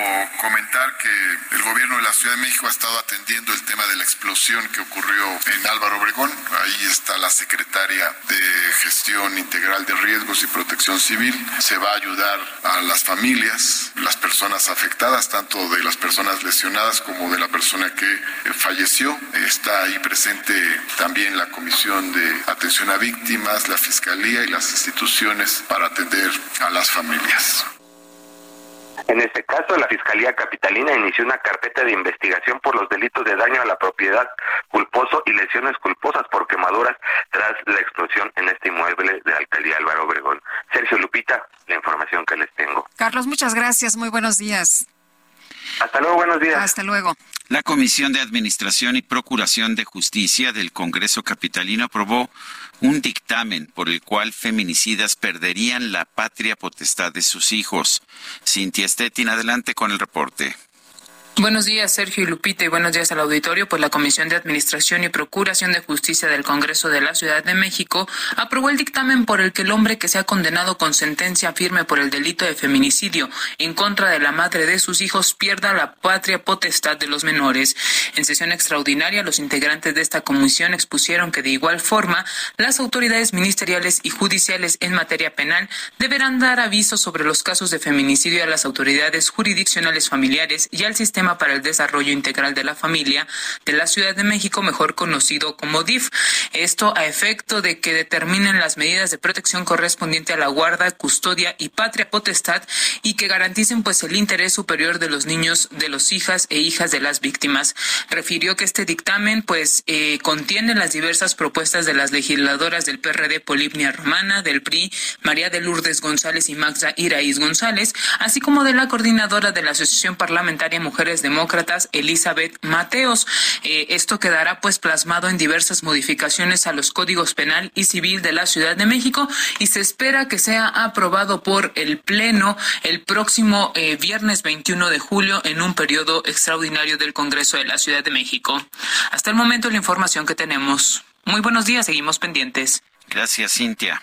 S41: comentar que el gobierno de la Ciudad de México ha estado atendiendo el tema de la explosión que ocurrió en Álvaro Obregón. Ahí está la secretaria de Gestión Integral de Riesgos y Protección Civil. Se va a ayudar a las familias, las personas afectadas, tanto de las personas lesionadas como de la persona que falleció. Está ahí presente también la Comisión de Atención a Víctimas, la Fiscalía y las instituciones para atender a las familias.
S42: En este caso, la Fiscalía Capitalina inició una carpeta de investigación por los delitos de daño a la propiedad culposo y lesiones culposas por quemaduras tras la explosión en este inmueble de Alcaldía Álvaro Obregón. Sergio Lupita, la información que les tengo.
S2: Carlos, muchas gracias. Muy buenos días.
S42: Hasta luego, buenos días.
S2: Hasta luego.
S1: La Comisión de Administración y Procuración de Justicia del Congreso Capitalino aprobó un dictamen por el cual feminicidas perderían la patria potestad de sus hijos. Cintia Stettin, adelante con el reporte.
S43: Buenos días, Sergio y Lupita, y buenos días al auditorio. Pues la Comisión de Administración y Procuración de Justicia del Congreso de la Ciudad de México aprobó el dictamen por el que el hombre que sea condenado con sentencia firme por el delito de feminicidio en contra de la madre de sus hijos pierda la patria potestad de los menores. En sesión extraordinaria, los integrantes de esta comisión expusieron que de igual forma las autoridades ministeriales y judiciales en materia penal deberán dar aviso sobre los casos de feminicidio a las autoridades jurisdiccionales familiares y al sistema para el Desarrollo Integral de la Familia de la Ciudad de México, mejor conocido como DIF. Esto a efecto de que determinen las medidas de protección correspondiente a la guarda, custodia y patria potestad y que garanticen pues el interés superior de los niños, de los hijas e hijas de las víctimas. Refirió que este dictamen pues eh, contiene las diversas propuestas de las legisladoras del PRD Polipnia Romana, del PRI, María de Lourdes González y Maxa Iraíz González, así como de la coordinadora de la Asociación Parlamentaria Mujeres Demócratas, Elizabeth Mateos. Eh, esto quedará pues plasmado en diversas modificaciones a los códigos penal y civil de la Ciudad de México y se espera que sea aprobado por el Pleno el próximo eh, viernes 21 de julio en un periodo extraordinario del Congreso de la Ciudad de México. Hasta el momento la información que tenemos. Muy buenos días, seguimos pendientes.
S1: Gracias, Cintia.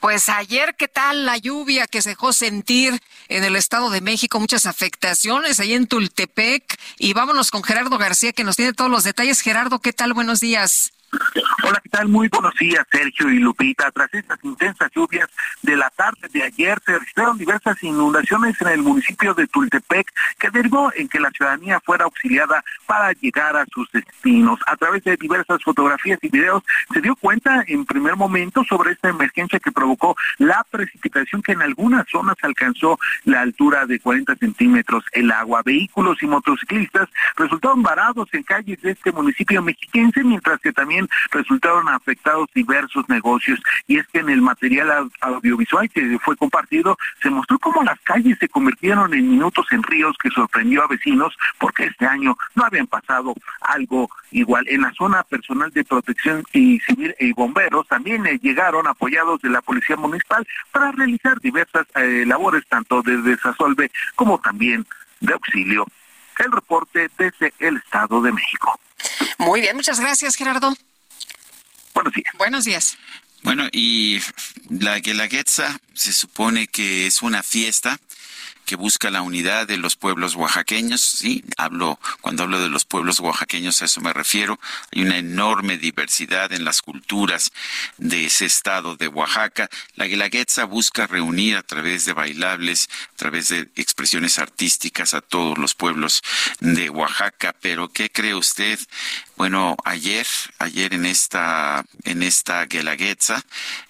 S2: Pues ayer, ¿qué tal la lluvia que se dejó sentir en el Estado de México? Muchas afectaciones ahí en Tultepec. Y vámonos con Gerardo García, que nos tiene todos los detalles. Gerardo, ¿qué tal? Buenos días.
S44: Hola, ¿qué tal? Muy buenos días, Sergio y Lupita. Tras estas intensas lluvias de la tarde de ayer, se registraron diversas inundaciones en el municipio de Tultepec, que derivó en que la ciudadanía fuera auxiliada para llegar a sus destinos. A través de diversas fotografías y videos, se dio cuenta en primer momento sobre esta emergencia que provocó la precipitación que en algunas zonas alcanzó la altura de 40 centímetros. El agua, vehículos y motociclistas resultaron varados en calles de este municipio mexiquense, mientras que también resultaron afectados diversos negocios. Y es que en el material audiovisual que fue compartido se mostró cómo las calles se convirtieron en minutos en ríos que sorprendió a vecinos porque este año no habían pasado algo igual. En la zona personal de protección y civil y bomberos también eh, llegaron apoyados de la policía municipal para realizar diversas eh, labores tanto de desasolve como también de auxilio. El reporte desde el Estado de México.
S2: Muy bien, muchas gracias, Gerardo.
S44: Buenos días.
S2: Buenos días.
S1: Bueno, y la Guelaguetza se supone que es una fiesta que busca la unidad de los pueblos oaxaqueños, sí, hablo, cuando hablo de los pueblos oaxaqueños a eso me refiero, hay una enorme diversidad en las culturas de ese estado de Oaxaca. La Guelaguetza busca reunir a través de bailables, a través de expresiones artísticas a todos los pueblos de Oaxaca, pero ¿qué cree usted? Bueno, ayer, ayer en esta, en esta Guelaguetza,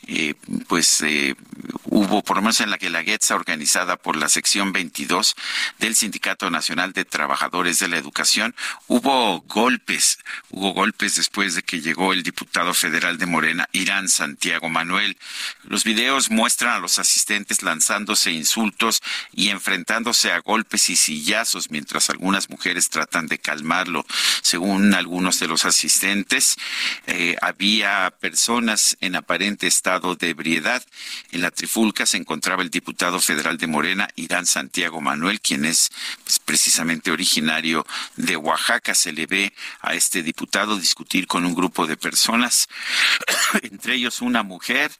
S1: eh, pues eh, hubo, por lo menos en la Guelaguetza organizada por la sección 22 del Sindicato Nacional de Trabajadores de la Educación, hubo golpes, hubo golpes después de que llegó el diputado federal de Morena, Irán Santiago Manuel. Los videos muestran a los asistentes lanzándose insultos y enfrentándose a golpes y sillazos mientras algunas mujeres tratan de calmarlo. Según algunos de los asistentes, eh, había personas en aparente estado de ebriedad. En la trifulca se encontraba el diputado federal de Morena, Irán Santiago Manuel, quien es pues, precisamente originario de Oaxaca. Se le ve a este diputado discutir con un grupo de personas, entre ellos una mujer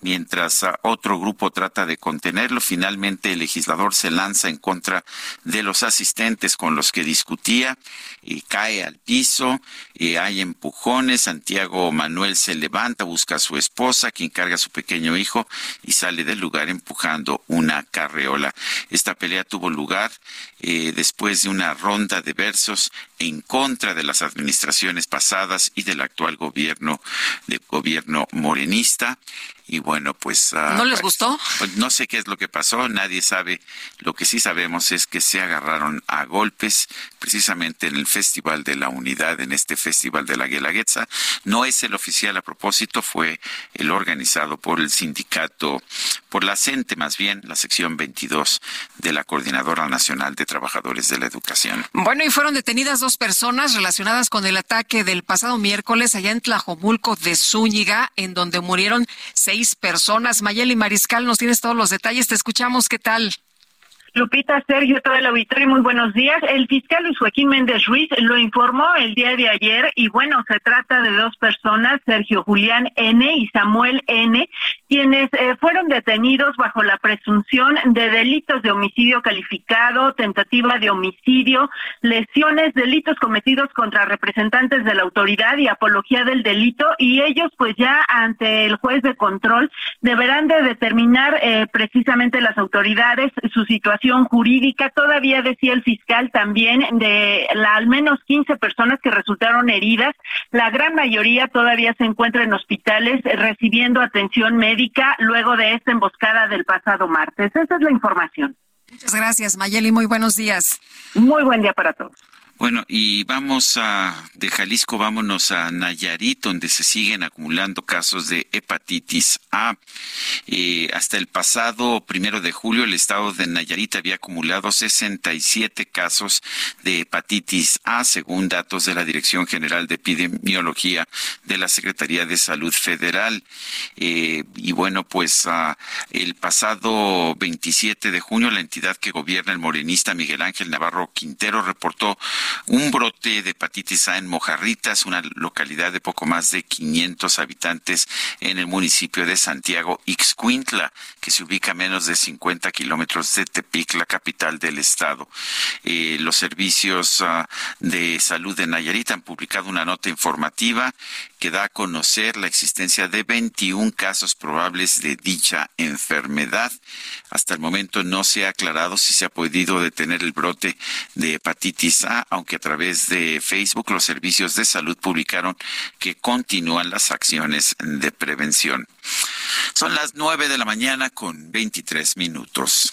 S1: mientras otro grupo trata de contenerlo. Finalmente el legislador se lanza en contra de los asistentes con los que discutía y cae al piso, y hay empujones, Santiago Manuel se levanta, busca a su esposa, quien carga a su pequeño hijo y sale del lugar empujando una carreola. Esta pelea tuvo lugar eh, después de una ronda de versos en contra de las administraciones pasadas y del actual gobierno, del gobierno morenista y bueno, pues...
S2: Ah, ¿No les gustó?
S1: Pues, no sé qué es lo que pasó, nadie sabe. Lo que sí sabemos es que se agarraron a golpes precisamente en el Festival de la Unidad, en este Festival de la Guelaguetza. No es el oficial a propósito, fue el organizado por el sindicato, por la CENTE más bien, la sección 22 de la Coordinadora Nacional de Trabajadores de la Educación.
S2: Bueno, y fueron detenidas dos personas relacionadas con el ataque del pasado miércoles allá en Tlajomulco de Zúñiga, en donde murieron seis personas. Mayeli Mariscal, nos tienes todos los detalles. Te escuchamos. ¿Qué tal?
S45: Lupita, Sergio, todo el auditorio, muy buenos días. El fiscal Luis Joaquín Méndez Ruiz lo informó el día de ayer y bueno, se trata de dos personas, Sergio Julián N. y Samuel N., quienes eh, fueron detenidos bajo la presunción de delitos de homicidio calificado, tentativa de homicidio, lesiones, delitos cometidos contra representantes de la autoridad y apología del delito y ellos pues ya ante el juez de control deberán de determinar eh, precisamente las autoridades su situación jurídica. Todavía decía el fiscal también de la, al menos 15 personas que resultaron heridas. La gran mayoría todavía se encuentra en hospitales recibiendo atención médica luego de esta emboscada del pasado martes. Esa es la información.
S2: Muchas gracias, Mayeli. Muy buenos días.
S45: Muy buen día para todos.
S1: Bueno, y vamos a, de Jalisco, vámonos a Nayarit, donde se siguen acumulando casos de hepatitis A. Eh, hasta el pasado primero de julio, el estado de Nayarit había acumulado 67 casos de hepatitis A, según datos de la Dirección General de Epidemiología de la Secretaría de Salud Federal. Eh, y bueno, pues ah, el pasado 27 de junio, la entidad que gobierna el morenista Miguel Ángel Navarro Quintero reportó un brote de hepatitis A en Mojarritas, una localidad de poco más de 500 habitantes en el municipio de Santiago Ixcuintla, que se ubica a menos de 50 kilómetros de Tepic, la capital del estado. Eh, los servicios ah, de salud de Nayarit han publicado una nota informativa que da a conocer la existencia de 21 casos probables de dicha enfermedad. Hasta el momento no se ha aclarado si se ha podido detener el brote de hepatitis A, aunque a través de Facebook los servicios de salud publicaron que continúan las acciones de prevención. Son las nueve de la mañana con 23 minutos.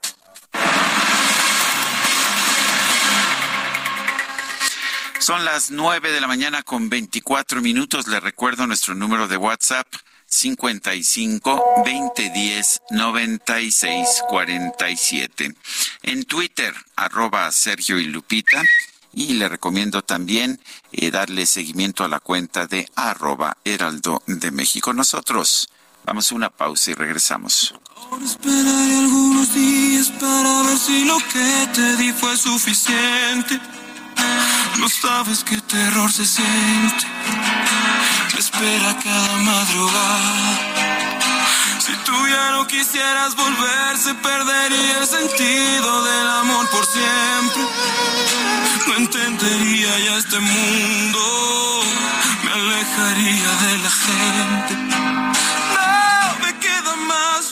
S1: Son las nueve de la mañana con 24 minutos. Le recuerdo nuestro número de WhatsApp. 55 2010 96 47. En Twitter, arroba Sergio y Lupita. Y le recomiendo también eh, darle seguimiento a la cuenta de arroba Heraldo de México. Nosotros vamos a una pausa y regresamos.
S12: algunos días para ver si lo que te di fue suficiente. No sabes qué terror se siente. Me espera cada madrugada. Si tú ya no quisieras volver, se perdería el sentido del amor por siempre. No entendería ya este mundo, me alejaría de la gente. No me queda más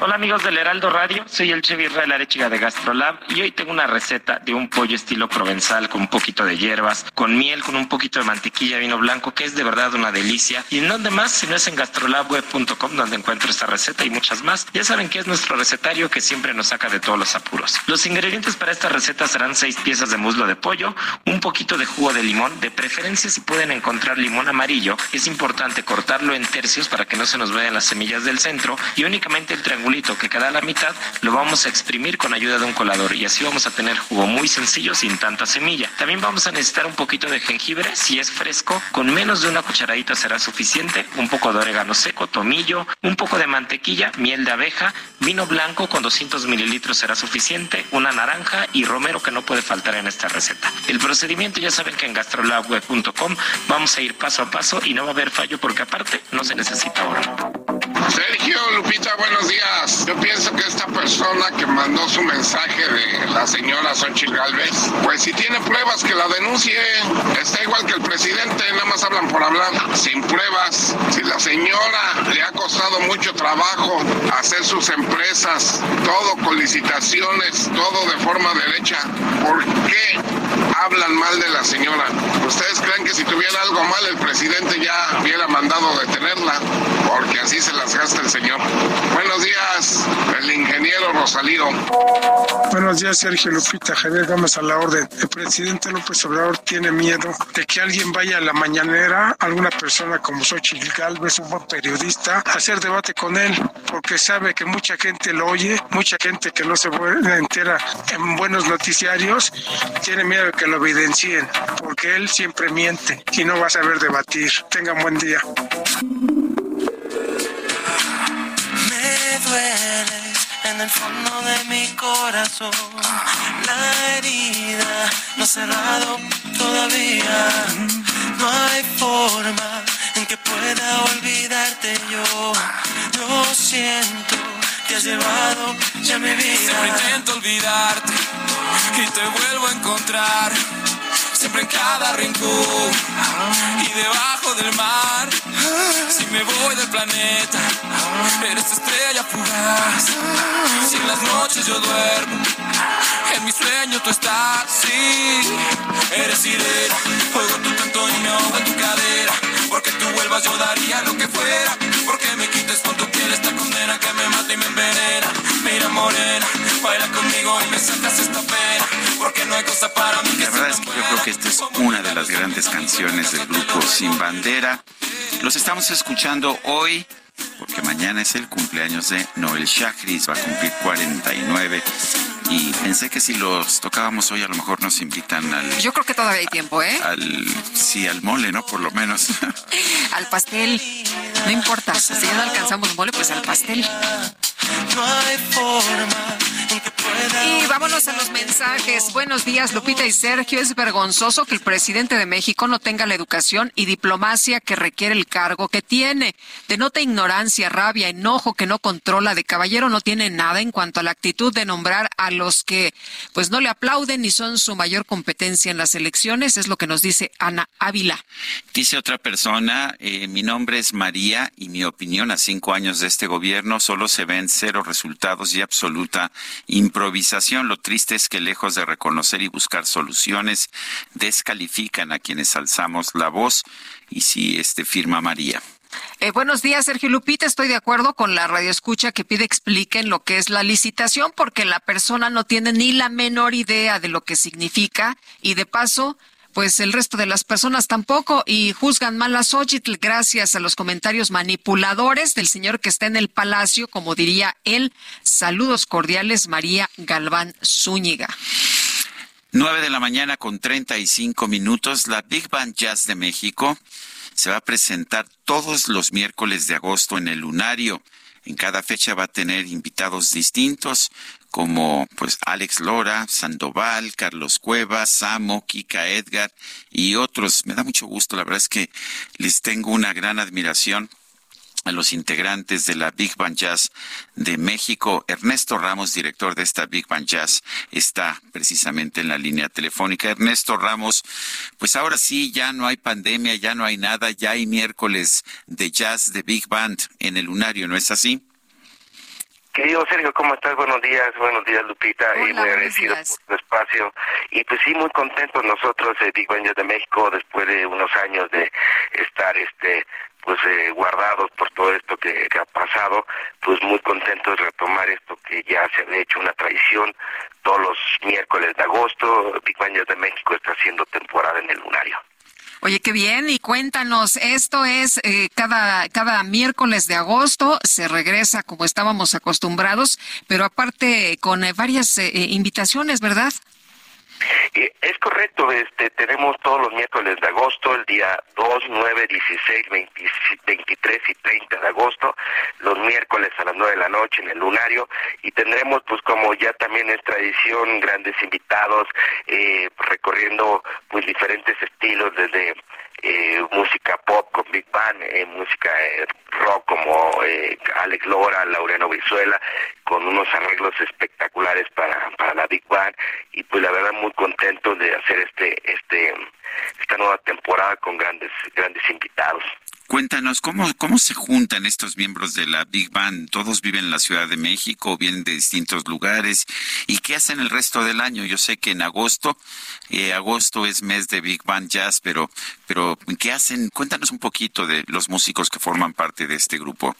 S46: Hola amigos del Heraldo Radio, soy el chef Israel Arechiga de Gastrolab y hoy tengo una receta de un pollo estilo provenzal con un poquito de hierbas, con miel, con un poquito de mantequilla, vino blanco, que es de verdad una delicia. Y en donde más, si no es en gastrolabweb.com donde encuentro esta receta y muchas más. Ya saben que es nuestro recetario que siempre nos saca de todos los apuros. Los ingredientes para esta receta serán seis piezas de muslo de pollo, un poquito de jugo de limón, de preferencia si pueden encontrar limón amarillo, es importante cortarlo en tercios para que no se nos vayan las semillas del centro y únicamente el que queda a la mitad lo vamos a exprimir con ayuda de un colador y así vamos a tener jugo muy sencillo sin tanta semilla. También vamos a necesitar un poquito de jengibre si es fresco, con menos de una cucharadita será suficiente, un poco de orégano seco, tomillo, un poco de mantequilla, miel de abeja, vino blanco con 200 mililitros será suficiente, una naranja y romero que no puede faltar en esta receta. El procedimiento ya saben que en gastrolabweb.com vamos a ir paso a paso y no va a haber fallo porque aparte no se necesita horno.
S47: Sergio, Lupita, buenos días. Yo pienso que esta persona que mandó su mensaje de la señora Xochitl Galvez, pues si tiene pruebas que la denuncie, está igual que el presidente, nada más hablan por hablar, sin pruebas. Si la señora le ha costado mucho trabajo hacer sus empresas, todo con licitaciones, todo de forma derecha, ¿por qué hablan mal de la señora? ¿Ustedes creen que si tuviera algo mal el presidente ya hubiera mandado detenerla? Porque así se las gasta el señor. Buenos días, el ingeniero Rosalío.
S48: Buenos días, Sergio Lupita, Javier Gómez a la orden. El presidente López Obrador tiene miedo de que alguien vaya a la mañanera, alguna persona como Xochitl Galvez, un buen periodista, a hacer debate con él, porque sabe que mucha gente lo oye, mucha gente que no se entera en buenos noticiarios, tiene miedo de que lo evidencien, porque él siempre miente y no va a saber debatir. Tengan buen día.
S12: En el fondo de mi corazón. La herida no ha cerrado todavía. No hay forma en que pueda olvidarte yo. Yo siento que has llevado ya mi vida.
S34: Siempre intento olvidarte y te vuelvo a encontrar siempre en cada rincón y debajo del mar. Si me voy del planeta, eres estrella fugaz. Si en las noches yo duermo, en mi sueño tú estás. Sí, eres sirena, oigo tu canto y me ahoga tu cadera. Porque tú vuelvas yo daría lo que fuera. Porque me quites con tu piel esta condena que me mata y me envenena. Mira morena, baila conmigo y me sacas esta pena. Porque no hay cosa para mí que
S1: La verdad es que yo creo que esta es una de las grandes canciones del grupo Sin Bandera. Los estamos escuchando hoy porque mañana es el cumpleaños de Noel Shachris, va a cumplir 49. Y pensé que si los tocábamos hoy a lo mejor nos invitan al...
S2: Yo creo que todavía hay tiempo, ¿eh?
S1: Al, sí, al mole, ¿no? Por lo menos.
S2: al pastel. No importa, si ya no alcanzamos mole, pues al pastel.
S12: No hay forma
S2: Y vámonos a los mensajes. Buenos días, Lupita y Sergio. Es vergonzoso que el presidente de México no tenga la educación y diplomacia que requiere el cargo que tiene. Denota ignorancia, rabia, enojo que no controla. De caballero no tiene nada en cuanto a la actitud de nombrar a los que pues no le aplauden ni son su mayor competencia en las elecciones. Es lo que nos dice Ana Ávila.
S1: Dice otra persona, eh, mi nombre es María y mi opinión a cinco años de este gobierno solo se ven cero resultados y absoluta improvisación. Lo triste es que lejos de reconocer y buscar soluciones, descalifican a quienes alzamos la voz. Y sí, este firma María.
S2: Eh, buenos días, Sergio Lupita. Estoy de acuerdo con la radioescucha que pide expliquen lo que es la licitación porque la persona no tiene ni la menor idea de lo que significa y de paso pues el resto de las personas tampoco y juzgan mal a Xochitl gracias a los comentarios manipuladores del señor que está en el palacio, como diría él. Saludos cordiales, María Galván Zúñiga.
S1: Nueve de la mañana con treinta y cinco minutos, la Big Band Jazz de México se va a presentar todos los miércoles de agosto en el Lunario. En cada fecha va a tener invitados distintos como pues Alex Lora, Sandoval, Carlos Cuevas, Samo, Kika Edgar y otros. Me da mucho gusto, la verdad es que les tengo una gran admiración a los integrantes de la Big Band Jazz de México. Ernesto Ramos, director de esta Big Band Jazz, está precisamente en la línea telefónica. Ernesto Ramos, pues ahora sí, ya no hay pandemia, ya no hay nada, ya hay miércoles de jazz de Big Band en el lunario, ¿no es así?
S42: Querido Sergio, ¿cómo estás? Buenos días, buenos días Lupita, y muy agradecido por tu espacio. Y pues sí, muy contentos nosotros, eh, Big Band de México, después de unos años de estar este pues eh, guardados por todo esto que, ha pasado, pues muy contentos de retomar esto que ya se ha hecho una tradición todos los miércoles de agosto. Big Band de México está haciendo temporada en el lunario.
S2: Oye, qué bien. Y cuéntanos, esto es eh, cada, cada miércoles de agosto, se regresa como estábamos acostumbrados, pero aparte con eh, varias eh, invitaciones, ¿verdad?
S42: Es correcto, este, tenemos todos los miércoles de agosto, el día 2, 9, 16, 23 y 30 de agosto, los miércoles a las 9 de la noche en el lunario, y tendremos, pues como ya también es tradición, grandes invitados, eh, recorriendo pues diferentes estilos desde eh, música pop con Big Band, eh, música eh, rock como eh, Alex Lora, Laureano Brizuela, con unos arreglos espectaculares para, para la Big Band y pues la verdad muy contento de hacer este este esta nueva temporada con grandes grandes invitados.
S1: Cuéntanos, ¿cómo, ¿cómo se juntan estos miembros de la Big Band? ¿Todos viven en la Ciudad de México, vienen de distintos lugares? ¿Y qué hacen el resto del año? Yo sé que en agosto, eh, agosto es mes de Big Band Jazz, pero, pero ¿qué hacen? Cuéntanos un poquito de los músicos que forman parte de este grupo.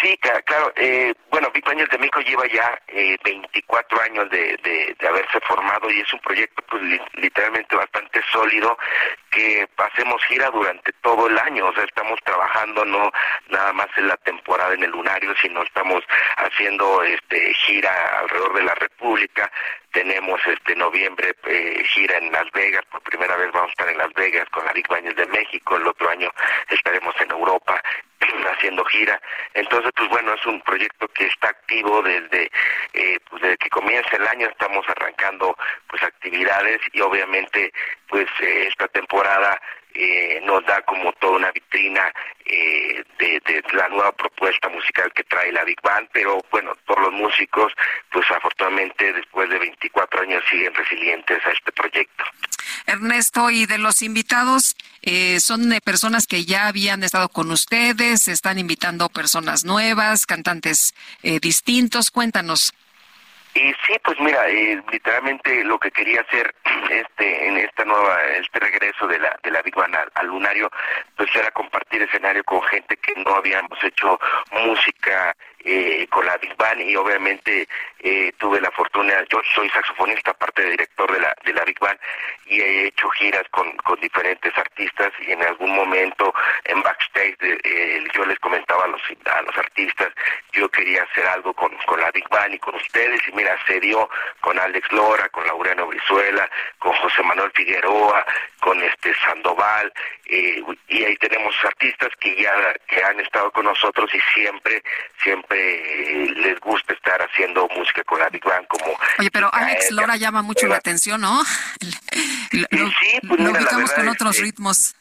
S42: Sí, claro. Eh, bueno, Big Band de México lleva ya eh, 24 años de, de, haberse formado y es un proyecto pues, literalmente bastante sólido que hacemos gira durante todo el año. O sea, estamos trabajando no nada más en la temporada en el lunario, sino estamos haciendo este gira alrededor de la República. Tenemos este noviembre eh, gira en Las Vegas, por primera vez vamos a estar en Las Vegas con la Big de México, el otro año estaremos en Europa haciendo gira. Entonces, pues bueno, es un proyecto que está activo desde, eh, pues desde que comienza el año, estamos arrancando pues actividades y obviamente pues eh, esta temporada eh, nos da como toda una vitrina eh, de, la nueva propuesta musical que trae la Big Band, pero bueno, todos los músicos, pues afortunadamente después de 24 años siguen resilientes a este proyecto.
S2: Ernesto, y de los invitados, eh, ¿son personas que ya habían estado con ustedes? ¿Están invitando personas nuevas, cantantes eh, distintos? Cuéntanos.
S42: Y sí, pues mira, eh, literalmente lo que quería hacer este en esta nueva este regreso de la de la Big Band al, lunario, pues era compartir escenario con gente que no habíamos hecho música eh, con la Big Band y obviamente eh, tuve la fortuna, yo soy saxofonista, aparte de director de la, de la Big Band y he hecho giras con, con diferentes artistas y en algún momento en backstage eh, yo les comentaba a los, a los artistas, yo quería hacer algo con, con la Big Band y con ustedes y mira, se dio con Alex Lora, con Laureano Brizuela, con José Manuel Figueroa, con este Sandoval eh, y ahí tenemos artistas que ya que han estado con nosotros y siempre, siempre les gusta estar haciendo música con la Big Band como...
S2: Oye, pero Alex Lora llama mucho la atención, ¿no? Lo, sí, pues lo ubicamos con otros ritmos.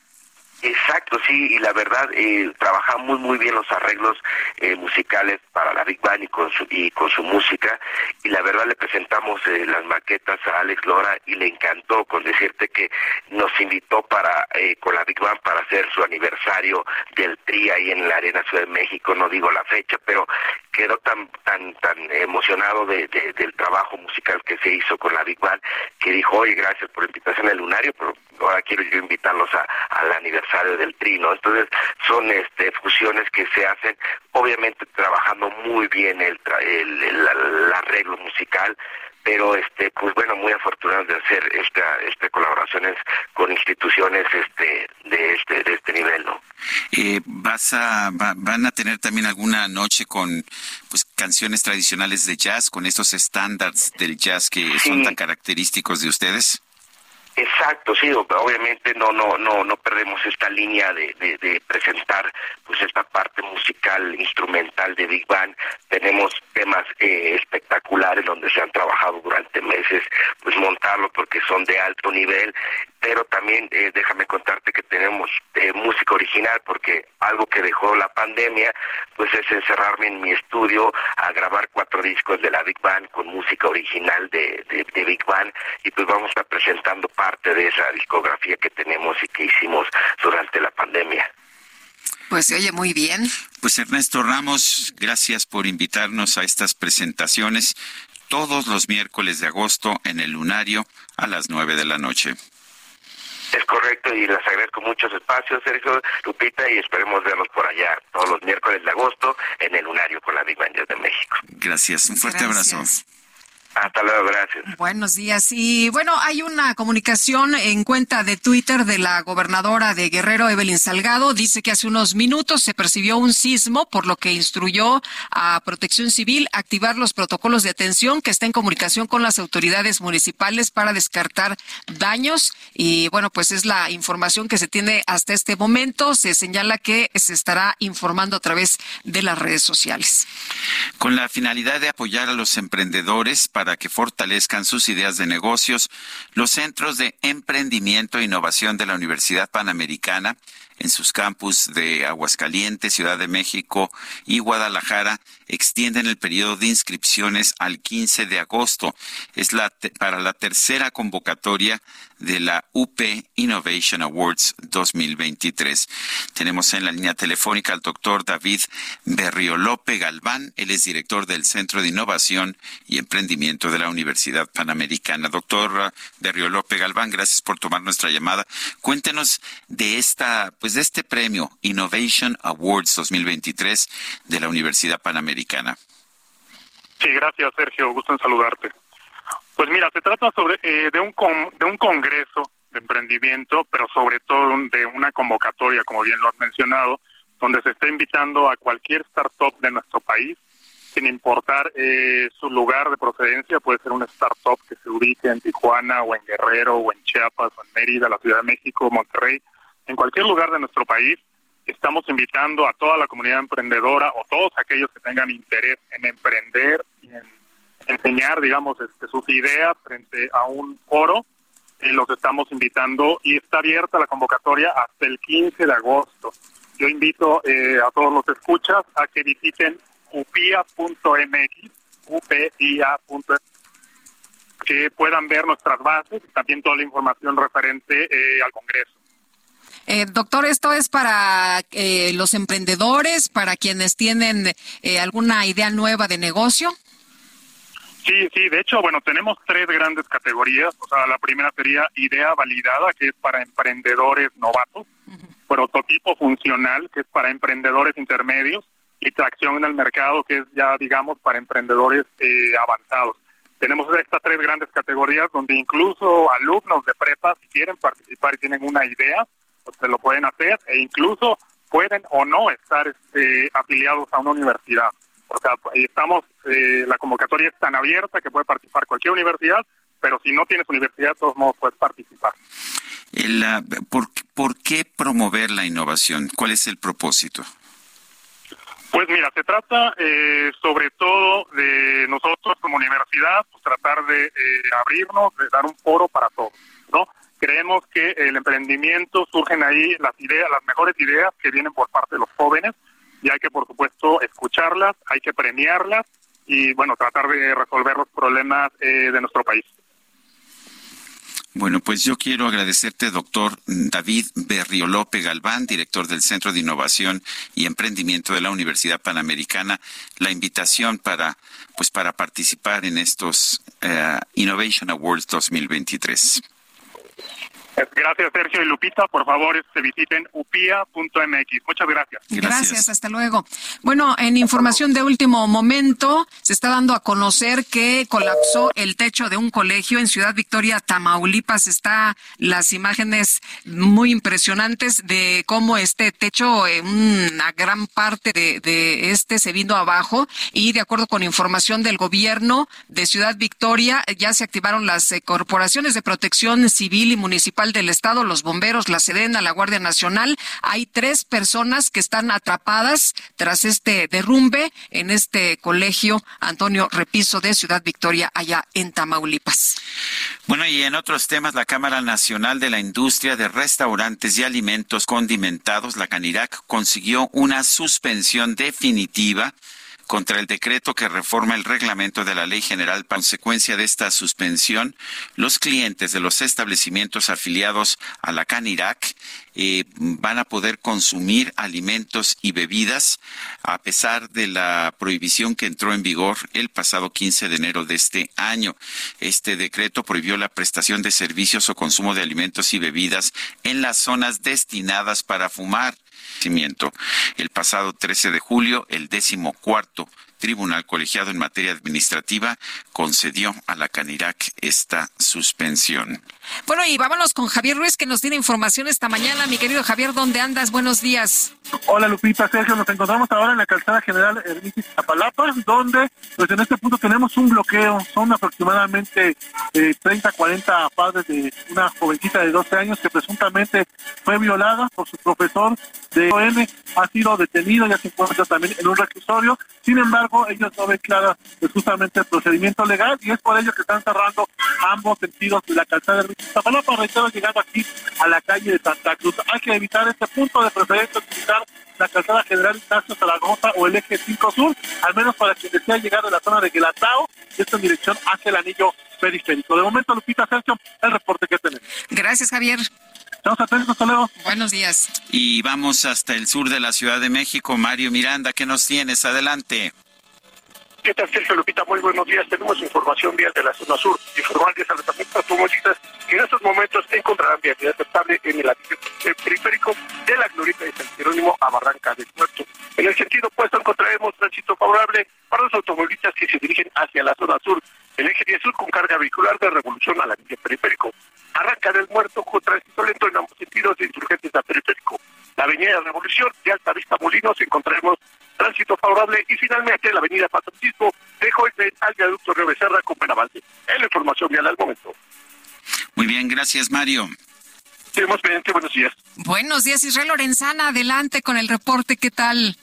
S42: Exacto, sí, y la verdad, eh, trabajamos muy bien los arreglos eh, musicales para la Big Band y con su, y con su música, y la verdad le presentamos eh, las maquetas a Alex Lora y le encantó con decirte que nos invitó para eh, con la Big Band para hacer su aniversario del TRI ahí en la Arena Ciudad de México, no digo la fecha, pero quedó tan tan tan emocionado de, del trabajo musical que se hizo con la Big Band que dijo, oye, gracias por la invitación al lunario, pero ahora quiero yo invitarlos a, al aniversario del trino. Entonces son este, fusiones que se hacen, obviamente trabajando muy bien el, el arreglo musical, pero este pues bueno muy afortunados de hacer esta esta colaboraciones con instituciones este de este de este nivel no
S1: eh, vas a van a tener también alguna noche con pues canciones tradicionales de jazz con estos estándares del jazz que son tan característicos de ustedes
S42: Exacto, sí, obviamente no no no no perdemos esta línea de, de, presentar pues esta parte musical instrumental de Big Band. Tenemos temas eh, espectaculares donde se han trabajado durante meses, pues montarlo porque son de alto nivel pero también eh, déjame contarte que tenemos eh, música original porque algo que dejó la pandemia pues es encerrarme en mi estudio a grabar cuatro discos de la Big Band con música original de, de, Big Band y pues vamos a presentando parte de esa discografía que tenemos y que hicimos durante la pandemia.
S2: Pues se oye muy bien.
S1: Pues Ernesto Ramos, gracias por invitarnos a estas presentaciones todos los miércoles de agosto en el Lunario a las nueve de la noche.
S42: Es correcto y les agradezco muchos espacios, Sergio Lupita, y esperemos verlos por allá todos los miércoles de agosto en el Lunario con la Big de México.
S1: Gracias, un fuerte abrazo.
S42: Hasta luego, gracias.
S2: Buenos días. Y bueno, hay una comunicación en cuenta de Twitter de la gobernadora de Guerrero, Evelyn Salgado. Dice que hace unos minutos se percibió un sismo, por lo que instruyó a Protección Civil activar los protocolos de atención que está en comunicación con las autoridades municipales para descartar daños. Y bueno, pues es la información que se tiene hasta este momento. Se señala que se estará informando a través de las redes sociales.
S1: Con la finalidad de apoyar a los emprendedores para para que fortalezcan sus ideas de negocios, los centros de emprendimiento e innovación de la Universidad Panamericana en sus campus de Aguascalientes, Ciudad de México y Guadalajara extienden el periodo de inscripciones al 15 de agosto. Es la para la tercera convocatoria de la UP Innovation Awards 2023. Tenemos en la línea telefónica al doctor David Berriolope Galván. Él es director del Centro de Innovación y Emprendimiento de la Universidad Panamericana. Doctor Berriolope Galván, gracias por tomar nuestra llamada. Cuéntenos de esta, pues de este premio Innovation Awards 2023 de la Universidad Panamericana.
S49: Sí, gracias Sergio, gusto en saludarte. Pues mira, se trata sobre eh, de un de un congreso de emprendimiento, pero sobre todo de una convocatoria, como bien lo has mencionado, donde se está invitando a cualquier startup de nuestro país, sin importar eh, su lugar de procedencia, puede ser una startup que se ubique en Tijuana o en Guerrero o en Chiapas o en Mérida, la Ciudad de México, Monterrey, en cualquier lugar de nuestro país. Estamos invitando a toda la comunidad emprendedora o todos aquellos que tengan interés en emprender y en enseñar, digamos, este, sus ideas frente a un foro. y los estamos invitando y está abierta la convocatoria hasta el 15 de agosto. Yo invito eh, a todos los escuchas a que visiten upia.mx, upia.mx, que puedan ver nuestras bases y también toda la información referente eh, al Congreso.
S2: Eh, doctor, ¿esto es para los emprendedores, para quienes tienen alguna idea nueva de negocio?
S49: Sí, sí, de hecho, bueno, tenemos tres grandes categorías. O sea, la primera sería idea validada, que es para emprendedores novatos, prototipo funcional, que es para emprendedores intermedios, y tracción en el mercado, que es ya, digamos, para emprendedores eh, avanzados. Tenemos estas tres grandes categorías donde incluso alumnos de prepa, si quieren participar y tienen una idea, pues se lo pueden hacer e incluso pueden o no estar este, afiliados a una universidad. O sea, estamos, eh, la convocatoria es tan abierta que puede participar cualquier universidad, pero si no tienes universidad, de todos modos puedes participar.
S1: ¿por, qué promover la innovación? ¿Cuál es el propósito?
S49: Pues mira, se trata eh, sobre todo de nosotros como universidad, pues tratar de eh, abrirnos, de dar un foro para todos, ¿no? Creemos que el emprendimiento surgen ahí las ideas, las mejores ideas que vienen por parte de los jóvenes, y hay que, por supuesto, escucharlas, hay que premiarlas y, bueno, tratar de resolver los problemas eh, de nuestro país.
S1: Bueno, pues yo quiero agradecerte, doctor David Berriolope Galván, director del Centro de Innovación y Emprendimiento de la Universidad Panamericana, la invitación para, pues, para participar en estos eh, Innovation Awards 2023.
S49: Gracias, Sergio y Lupita. Por favor, se este, visiten upia.mx. Muchas gracias.
S2: gracias. hasta luego. Bueno, en información de último momento, se está dando a conocer que colapsó el techo de un colegio en Ciudad Victoria, Tamaulipas. Está las imágenes muy impresionantes de cómo este techo, eh, una gran parte de, de este se vino abajo y de acuerdo con información del gobierno de Ciudad Victoria, ya se activaron las eh, corporaciones de protección civil y municipal del Estado, los bomberos, la Sedena, la Guardia Nacional. Hay tres personas que están atrapadas tras este derrumbe en este colegio Antonio Repiso de Ciudad Victoria, allá en Tamaulipas.
S1: Bueno, y en otros temas, la Cámara Nacional de la Industria de Restaurantes y Alimentos Condimentados, la CANIRAC, consiguió una suspensión definitiva contra el decreto que reforma el reglamento de la Ley General. Consecuencia de esta suspensión, los clientes de los establecimientos afiliados a la CANIRAC eh, van a poder consumir alimentos y bebidas a pesar de la prohibición que entró en vigor el pasado 15 de enero de este año. Este decreto prohibió la prestación de servicios o consumo de alimentos y bebidas en las zonas destinadas para fumar. El pasado 13 de julio, el décimo cuarto Tribunal Colegiado en materia administrativa concedió a la Canirac esta suspensión.
S2: Bueno, y vámonos con Javier Ruiz, que nos tiene información esta mañana. Mi querido Javier, ¿dónde andas? Buenos días.
S50: Hola, Lupita, Sergio. Nos encontramos ahora en la calzada general Ermitis Zapalapa, donde pues en este punto tenemos un bloqueo. Son aproximadamente eh, 30, 40 padres de una jovencita de 12 años que presuntamente fue violada por su profesor de OM. Ha sido detenido, ya se encuentra también en un reclusorio. Sin embargo, ellos no ven clara pues, justamente el procedimiento legal y es por ello que están cerrando ambos sentidos de la calzada de Zapalapa, reitero, llegando aquí a la calle de Santa Cruz. Hay que evitar este punto de preferencia, utilizar la calzada general Ignacio Zaragoza o el eje 5 Sur, al menos para quien desea llegar de la zona de Guelatao, esta dirección hacia el anillo periférico. De momento, Lupita Sergio, el reporte que tenemos.
S2: Gracias, Javier.
S50: Estamos atentos, hasta luego.
S2: Buenos días.
S1: Y vamos hasta el sur de la Ciudad de México. Mario Miranda, ¿qué nos tienes? Adelante.
S48: ¿Qué tal, Sergio Lupita? Muy buenos días. Tenemos información vial de la zona sur. Informarles a los automovilistas que en estos momentos encontrarán vialidad estable en el periférico de la Glorita de San Jerónimo a Barranca del Puerto. En el sentido opuesto encontraremos tránsito favorable para los automovilistas que se dirigen hacia la zona sur. El eje 10 sur con carga vehicular de revolución a la línea periférico. Arranca del Muerto con tránsito lento en ambos sentidos de insurgentes a periférico. La avenida Revolución de Alta Vista Molinos encontraremos tránsito favorable y finalmente la avenida Patriotismo de Joyce al viaducto Río Becerra con Penavante. Es la información vial al momento.
S1: Muy bien, gracias Mario.
S48: Tenemos pendiente, buenos días.
S2: Buenos días, Israel Lorenzana, adelante con el reporte, ¿qué tal?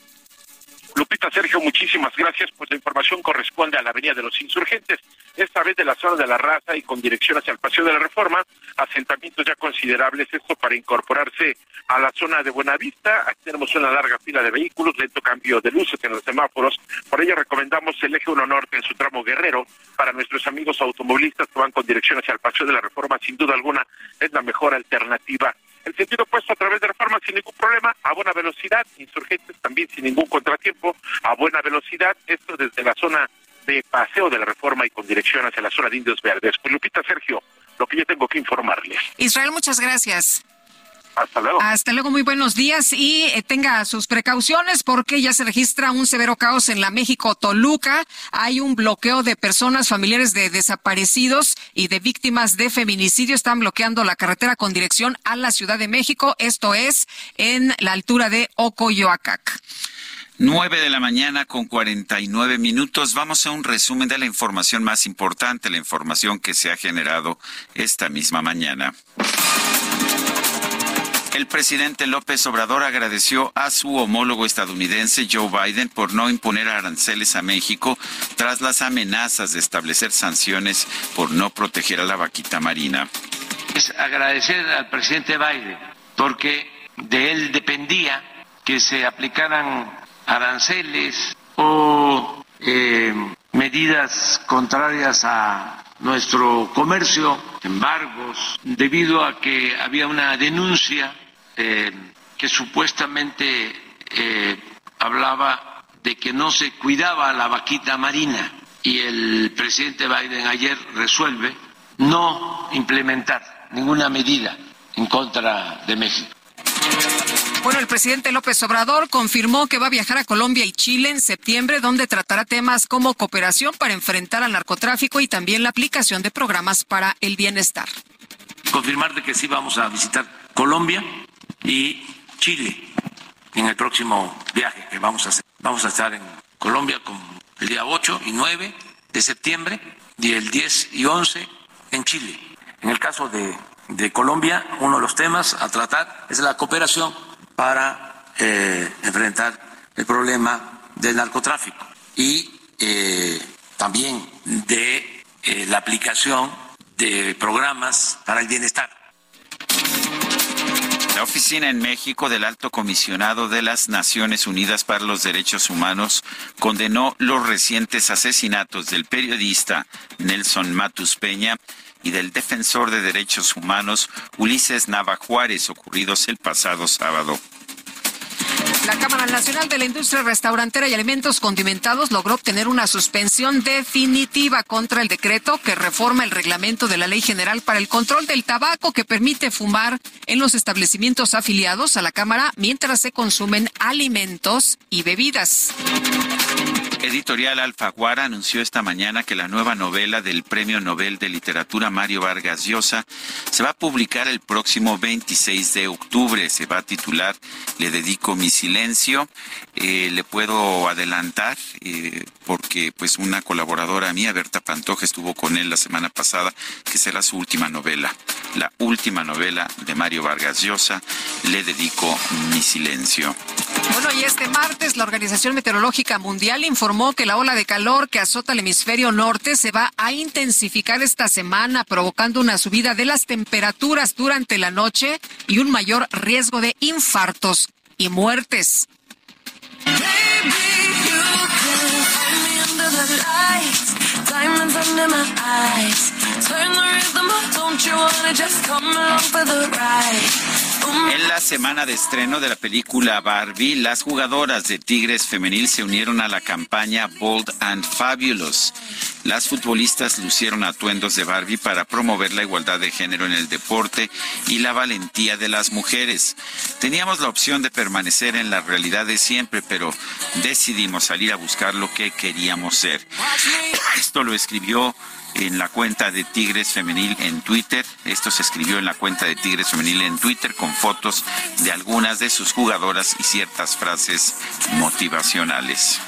S48: Lupita Sergio, muchísimas gracias. Pues la información corresponde a la Avenida de los Insurgentes, esta vez de la zona de la raza y con dirección hacia el Paseo de la Reforma, asentamientos ya considerables, esto para incorporarse a la zona de Buenavista. Aquí tenemos una larga fila de vehículos, lento cambio de luces en los semáforos. Por ello recomendamos el eje 1 norte en su tramo guerrero para nuestros amigos automovilistas que van con dirección hacia el Paseo de la Reforma. Sin duda alguna es la mejor alternativa el sentido opuesto a través de reforma sin ningún problema, a buena velocidad, insurgentes también sin ningún contratiempo, a buena velocidad, esto desde la zona de paseo de la reforma y con dirección hacia la zona de Indios Verdes. Pues Lupita Sergio, lo que yo tengo que informarles.
S2: Israel, muchas gracias.
S48: Hasta luego.
S2: Hasta luego, muy buenos días y eh, tenga sus precauciones porque ya se registra un severo caos en la México Toluca. Hay un bloqueo de personas familiares de desaparecidos y de víctimas de feminicidio. Están bloqueando la carretera con dirección a la Ciudad de México. Esto es en la altura de Ocoyoacac.
S1: Nueve de la mañana con cuarenta y nueve minutos. Vamos a un resumen de la información más importante, la información que se ha generado esta misma mañana. El presidente López Obrador agradeció a su homólogo estadounidense Joe Biden por no imponer aranceles a México tras las amenazas de establecer sanciones por no proteger a la vaquita marina.
S51: Es agradecer al presidente Biden porque de él dependía que se aplicaran aranceles o eh, medidas contrarias a nuestro comercio, embargos, debido a que había una denuncia eh, que supuestamente eh, hablaba de que no se cuidaba la vaquita marina y el presidente Biden ayer resuelve no implementar ninguna medida en contra de México.
S2: Bueno, el presidente López Obrador confirmó que va a viajar a Colombia y Chile en septiembre, donde tratará temas como cooperación para enfrentar al narcotráfico y también la aplicación de programas para el bienestar.
S51: Confirmar de que sí vamos a visitar Colombia y Chile en el próximo viaje que vamos a hacer. Vamos a estar en Colombia con el día 8 y 9 de septiembre y el 10 y 11 en Chile. En el caso de, de Colombia, uno de los temas a tratar es la cooperación para eh, enfrentar el problema del narcotráfico y eh, también de eh, la aplicación de programas para el bienestar.
S1: La oficina en México del Alto Comisionado de las Naciones Unidas para los Derechos Humanos condenó los recientes asesinatos del periodista Nelson Matus Peña y del defensor de derechos humanos Ulises Nava Juárez ocurridos el pasado sábado.
S2: La Cámara Nacional de la Industria Restaurantera y Alimentos Condimentados logró obtener una suspensión definitiva contra el decreto que reforma el reglamento de la Ley General para el Control del Tabaco que permite fumar en los establecimientos afiliados a la Cámara mientras se consumen alimentos y bebidas.
S1: Editorial Alfaguara anunció esta mañana que la nueva novela del Premio Nobel de Literatura Mario Vargas Llosa se va a publicar el próximo 26 de octubre. Se va a titular Le dedico mi silencio. Eh, le puedo adelantar eh, porque pues una colaboradora mía, Berta Pantoja, estuvo con él la semana pasada, que será su última novela. La última novela de Mario Vargas Llosa, Le dedico mi silencio.
S2: Bueno, y este martes la Organización Meteorológica Mundial informó que la ola de calor que azota el hemisferio norte se va a intensificar esta semana, provocando una subida de las temperaturas durante la noche y un mayor riesgo de infartos y muertes.
S1: En la semana de estreno de la película Barbie, las jugadoras de Tigres Femenil se unieron a la campaña Bold and Fabulous. Las futbolistas lucieron atuendos de Barbie para promover la igualdad de género en el deporte y la valentía de las mujeres. Teníamos la opción de permanecer en la realidad de siempre, pero decidimos salir a buscar lo que queríamos ser. Esto lo escribió en la cuenta de Tigres Femenil en Twitter. Esto se escribió en la cuenta de Tigres Femenil en Twitter con fotos de algunas de sus jugadoras y ciertas frases motivacionales.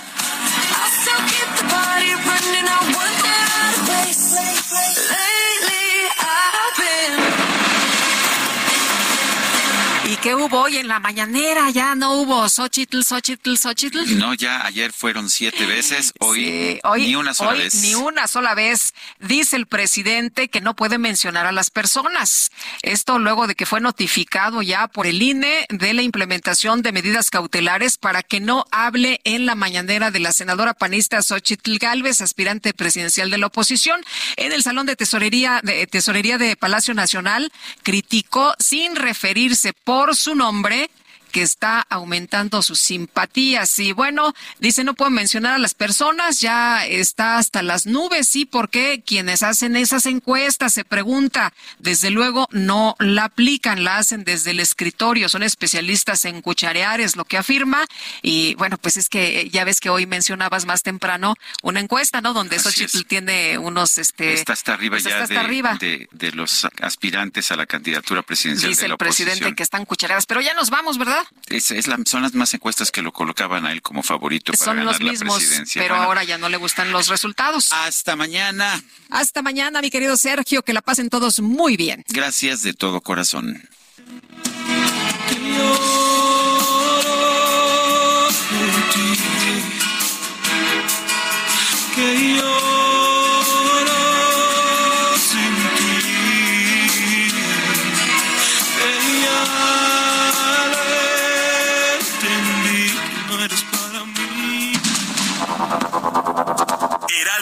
S2: Qué hubo hoy en la mañanera? Ya no hubo Xochitl, Xochitl, Xochitl.
S1: No, ya ayer fueron siete veces, hoy, ni una sola
S2: hoy
S1: vez.
S2: Ni una sola vez. Dice el presidente que no puede mencionar a las personas. Esto luego de que fue notificado ya por el INE de la implementación de medidas cautelares para que no hable en la mañanera de la senadora panista Xochitl Galvez, aspirante presidencial de la oposición. En el salón de tesorería de tesorería de Palacio Nacional criticó sin referirse por su nombre que está aumentando sus simpatías. Y bueno, dice, no puedo mencionar a las personas, ya está hasta las nubes, sí, porque quienes hacen esas encuestas se pregunta, desde luego no la aplican, la hacen desde el escritorio, son especialistas en cucharear, es lo que afirma. Y bueno, pues es que ya ves que hoy mencionabas más temprano una encuesta, ¿no? Donde Xochitl tiene unos, este...
S1: Está hasta arriba
S2: pues
S1: ya
S2: está hasta
S1: de,
S2: arriba.
S1: de- de los aspirantes a la candidatura presidencial
S2: Dice
S1: de la
S2: el presidente que están cuchareadas, pero ya nos vamos, ¿verdad?
S1: Es, es la- son las más encuestas que lo colocaban a él como favorito para
S2: Son
S1: ganar
S2: los
S1: la
S2: mismos,
S1: presidencia.
S2: pero
S1: Bueno,
S2: ahora ya no le gustan los resultados.
S1: Hasta mañana.
S2: Hasta mañana, mi querido Sergio, que la pasen todos muy bien.
S1: Gracias de todo corazón.
S12: que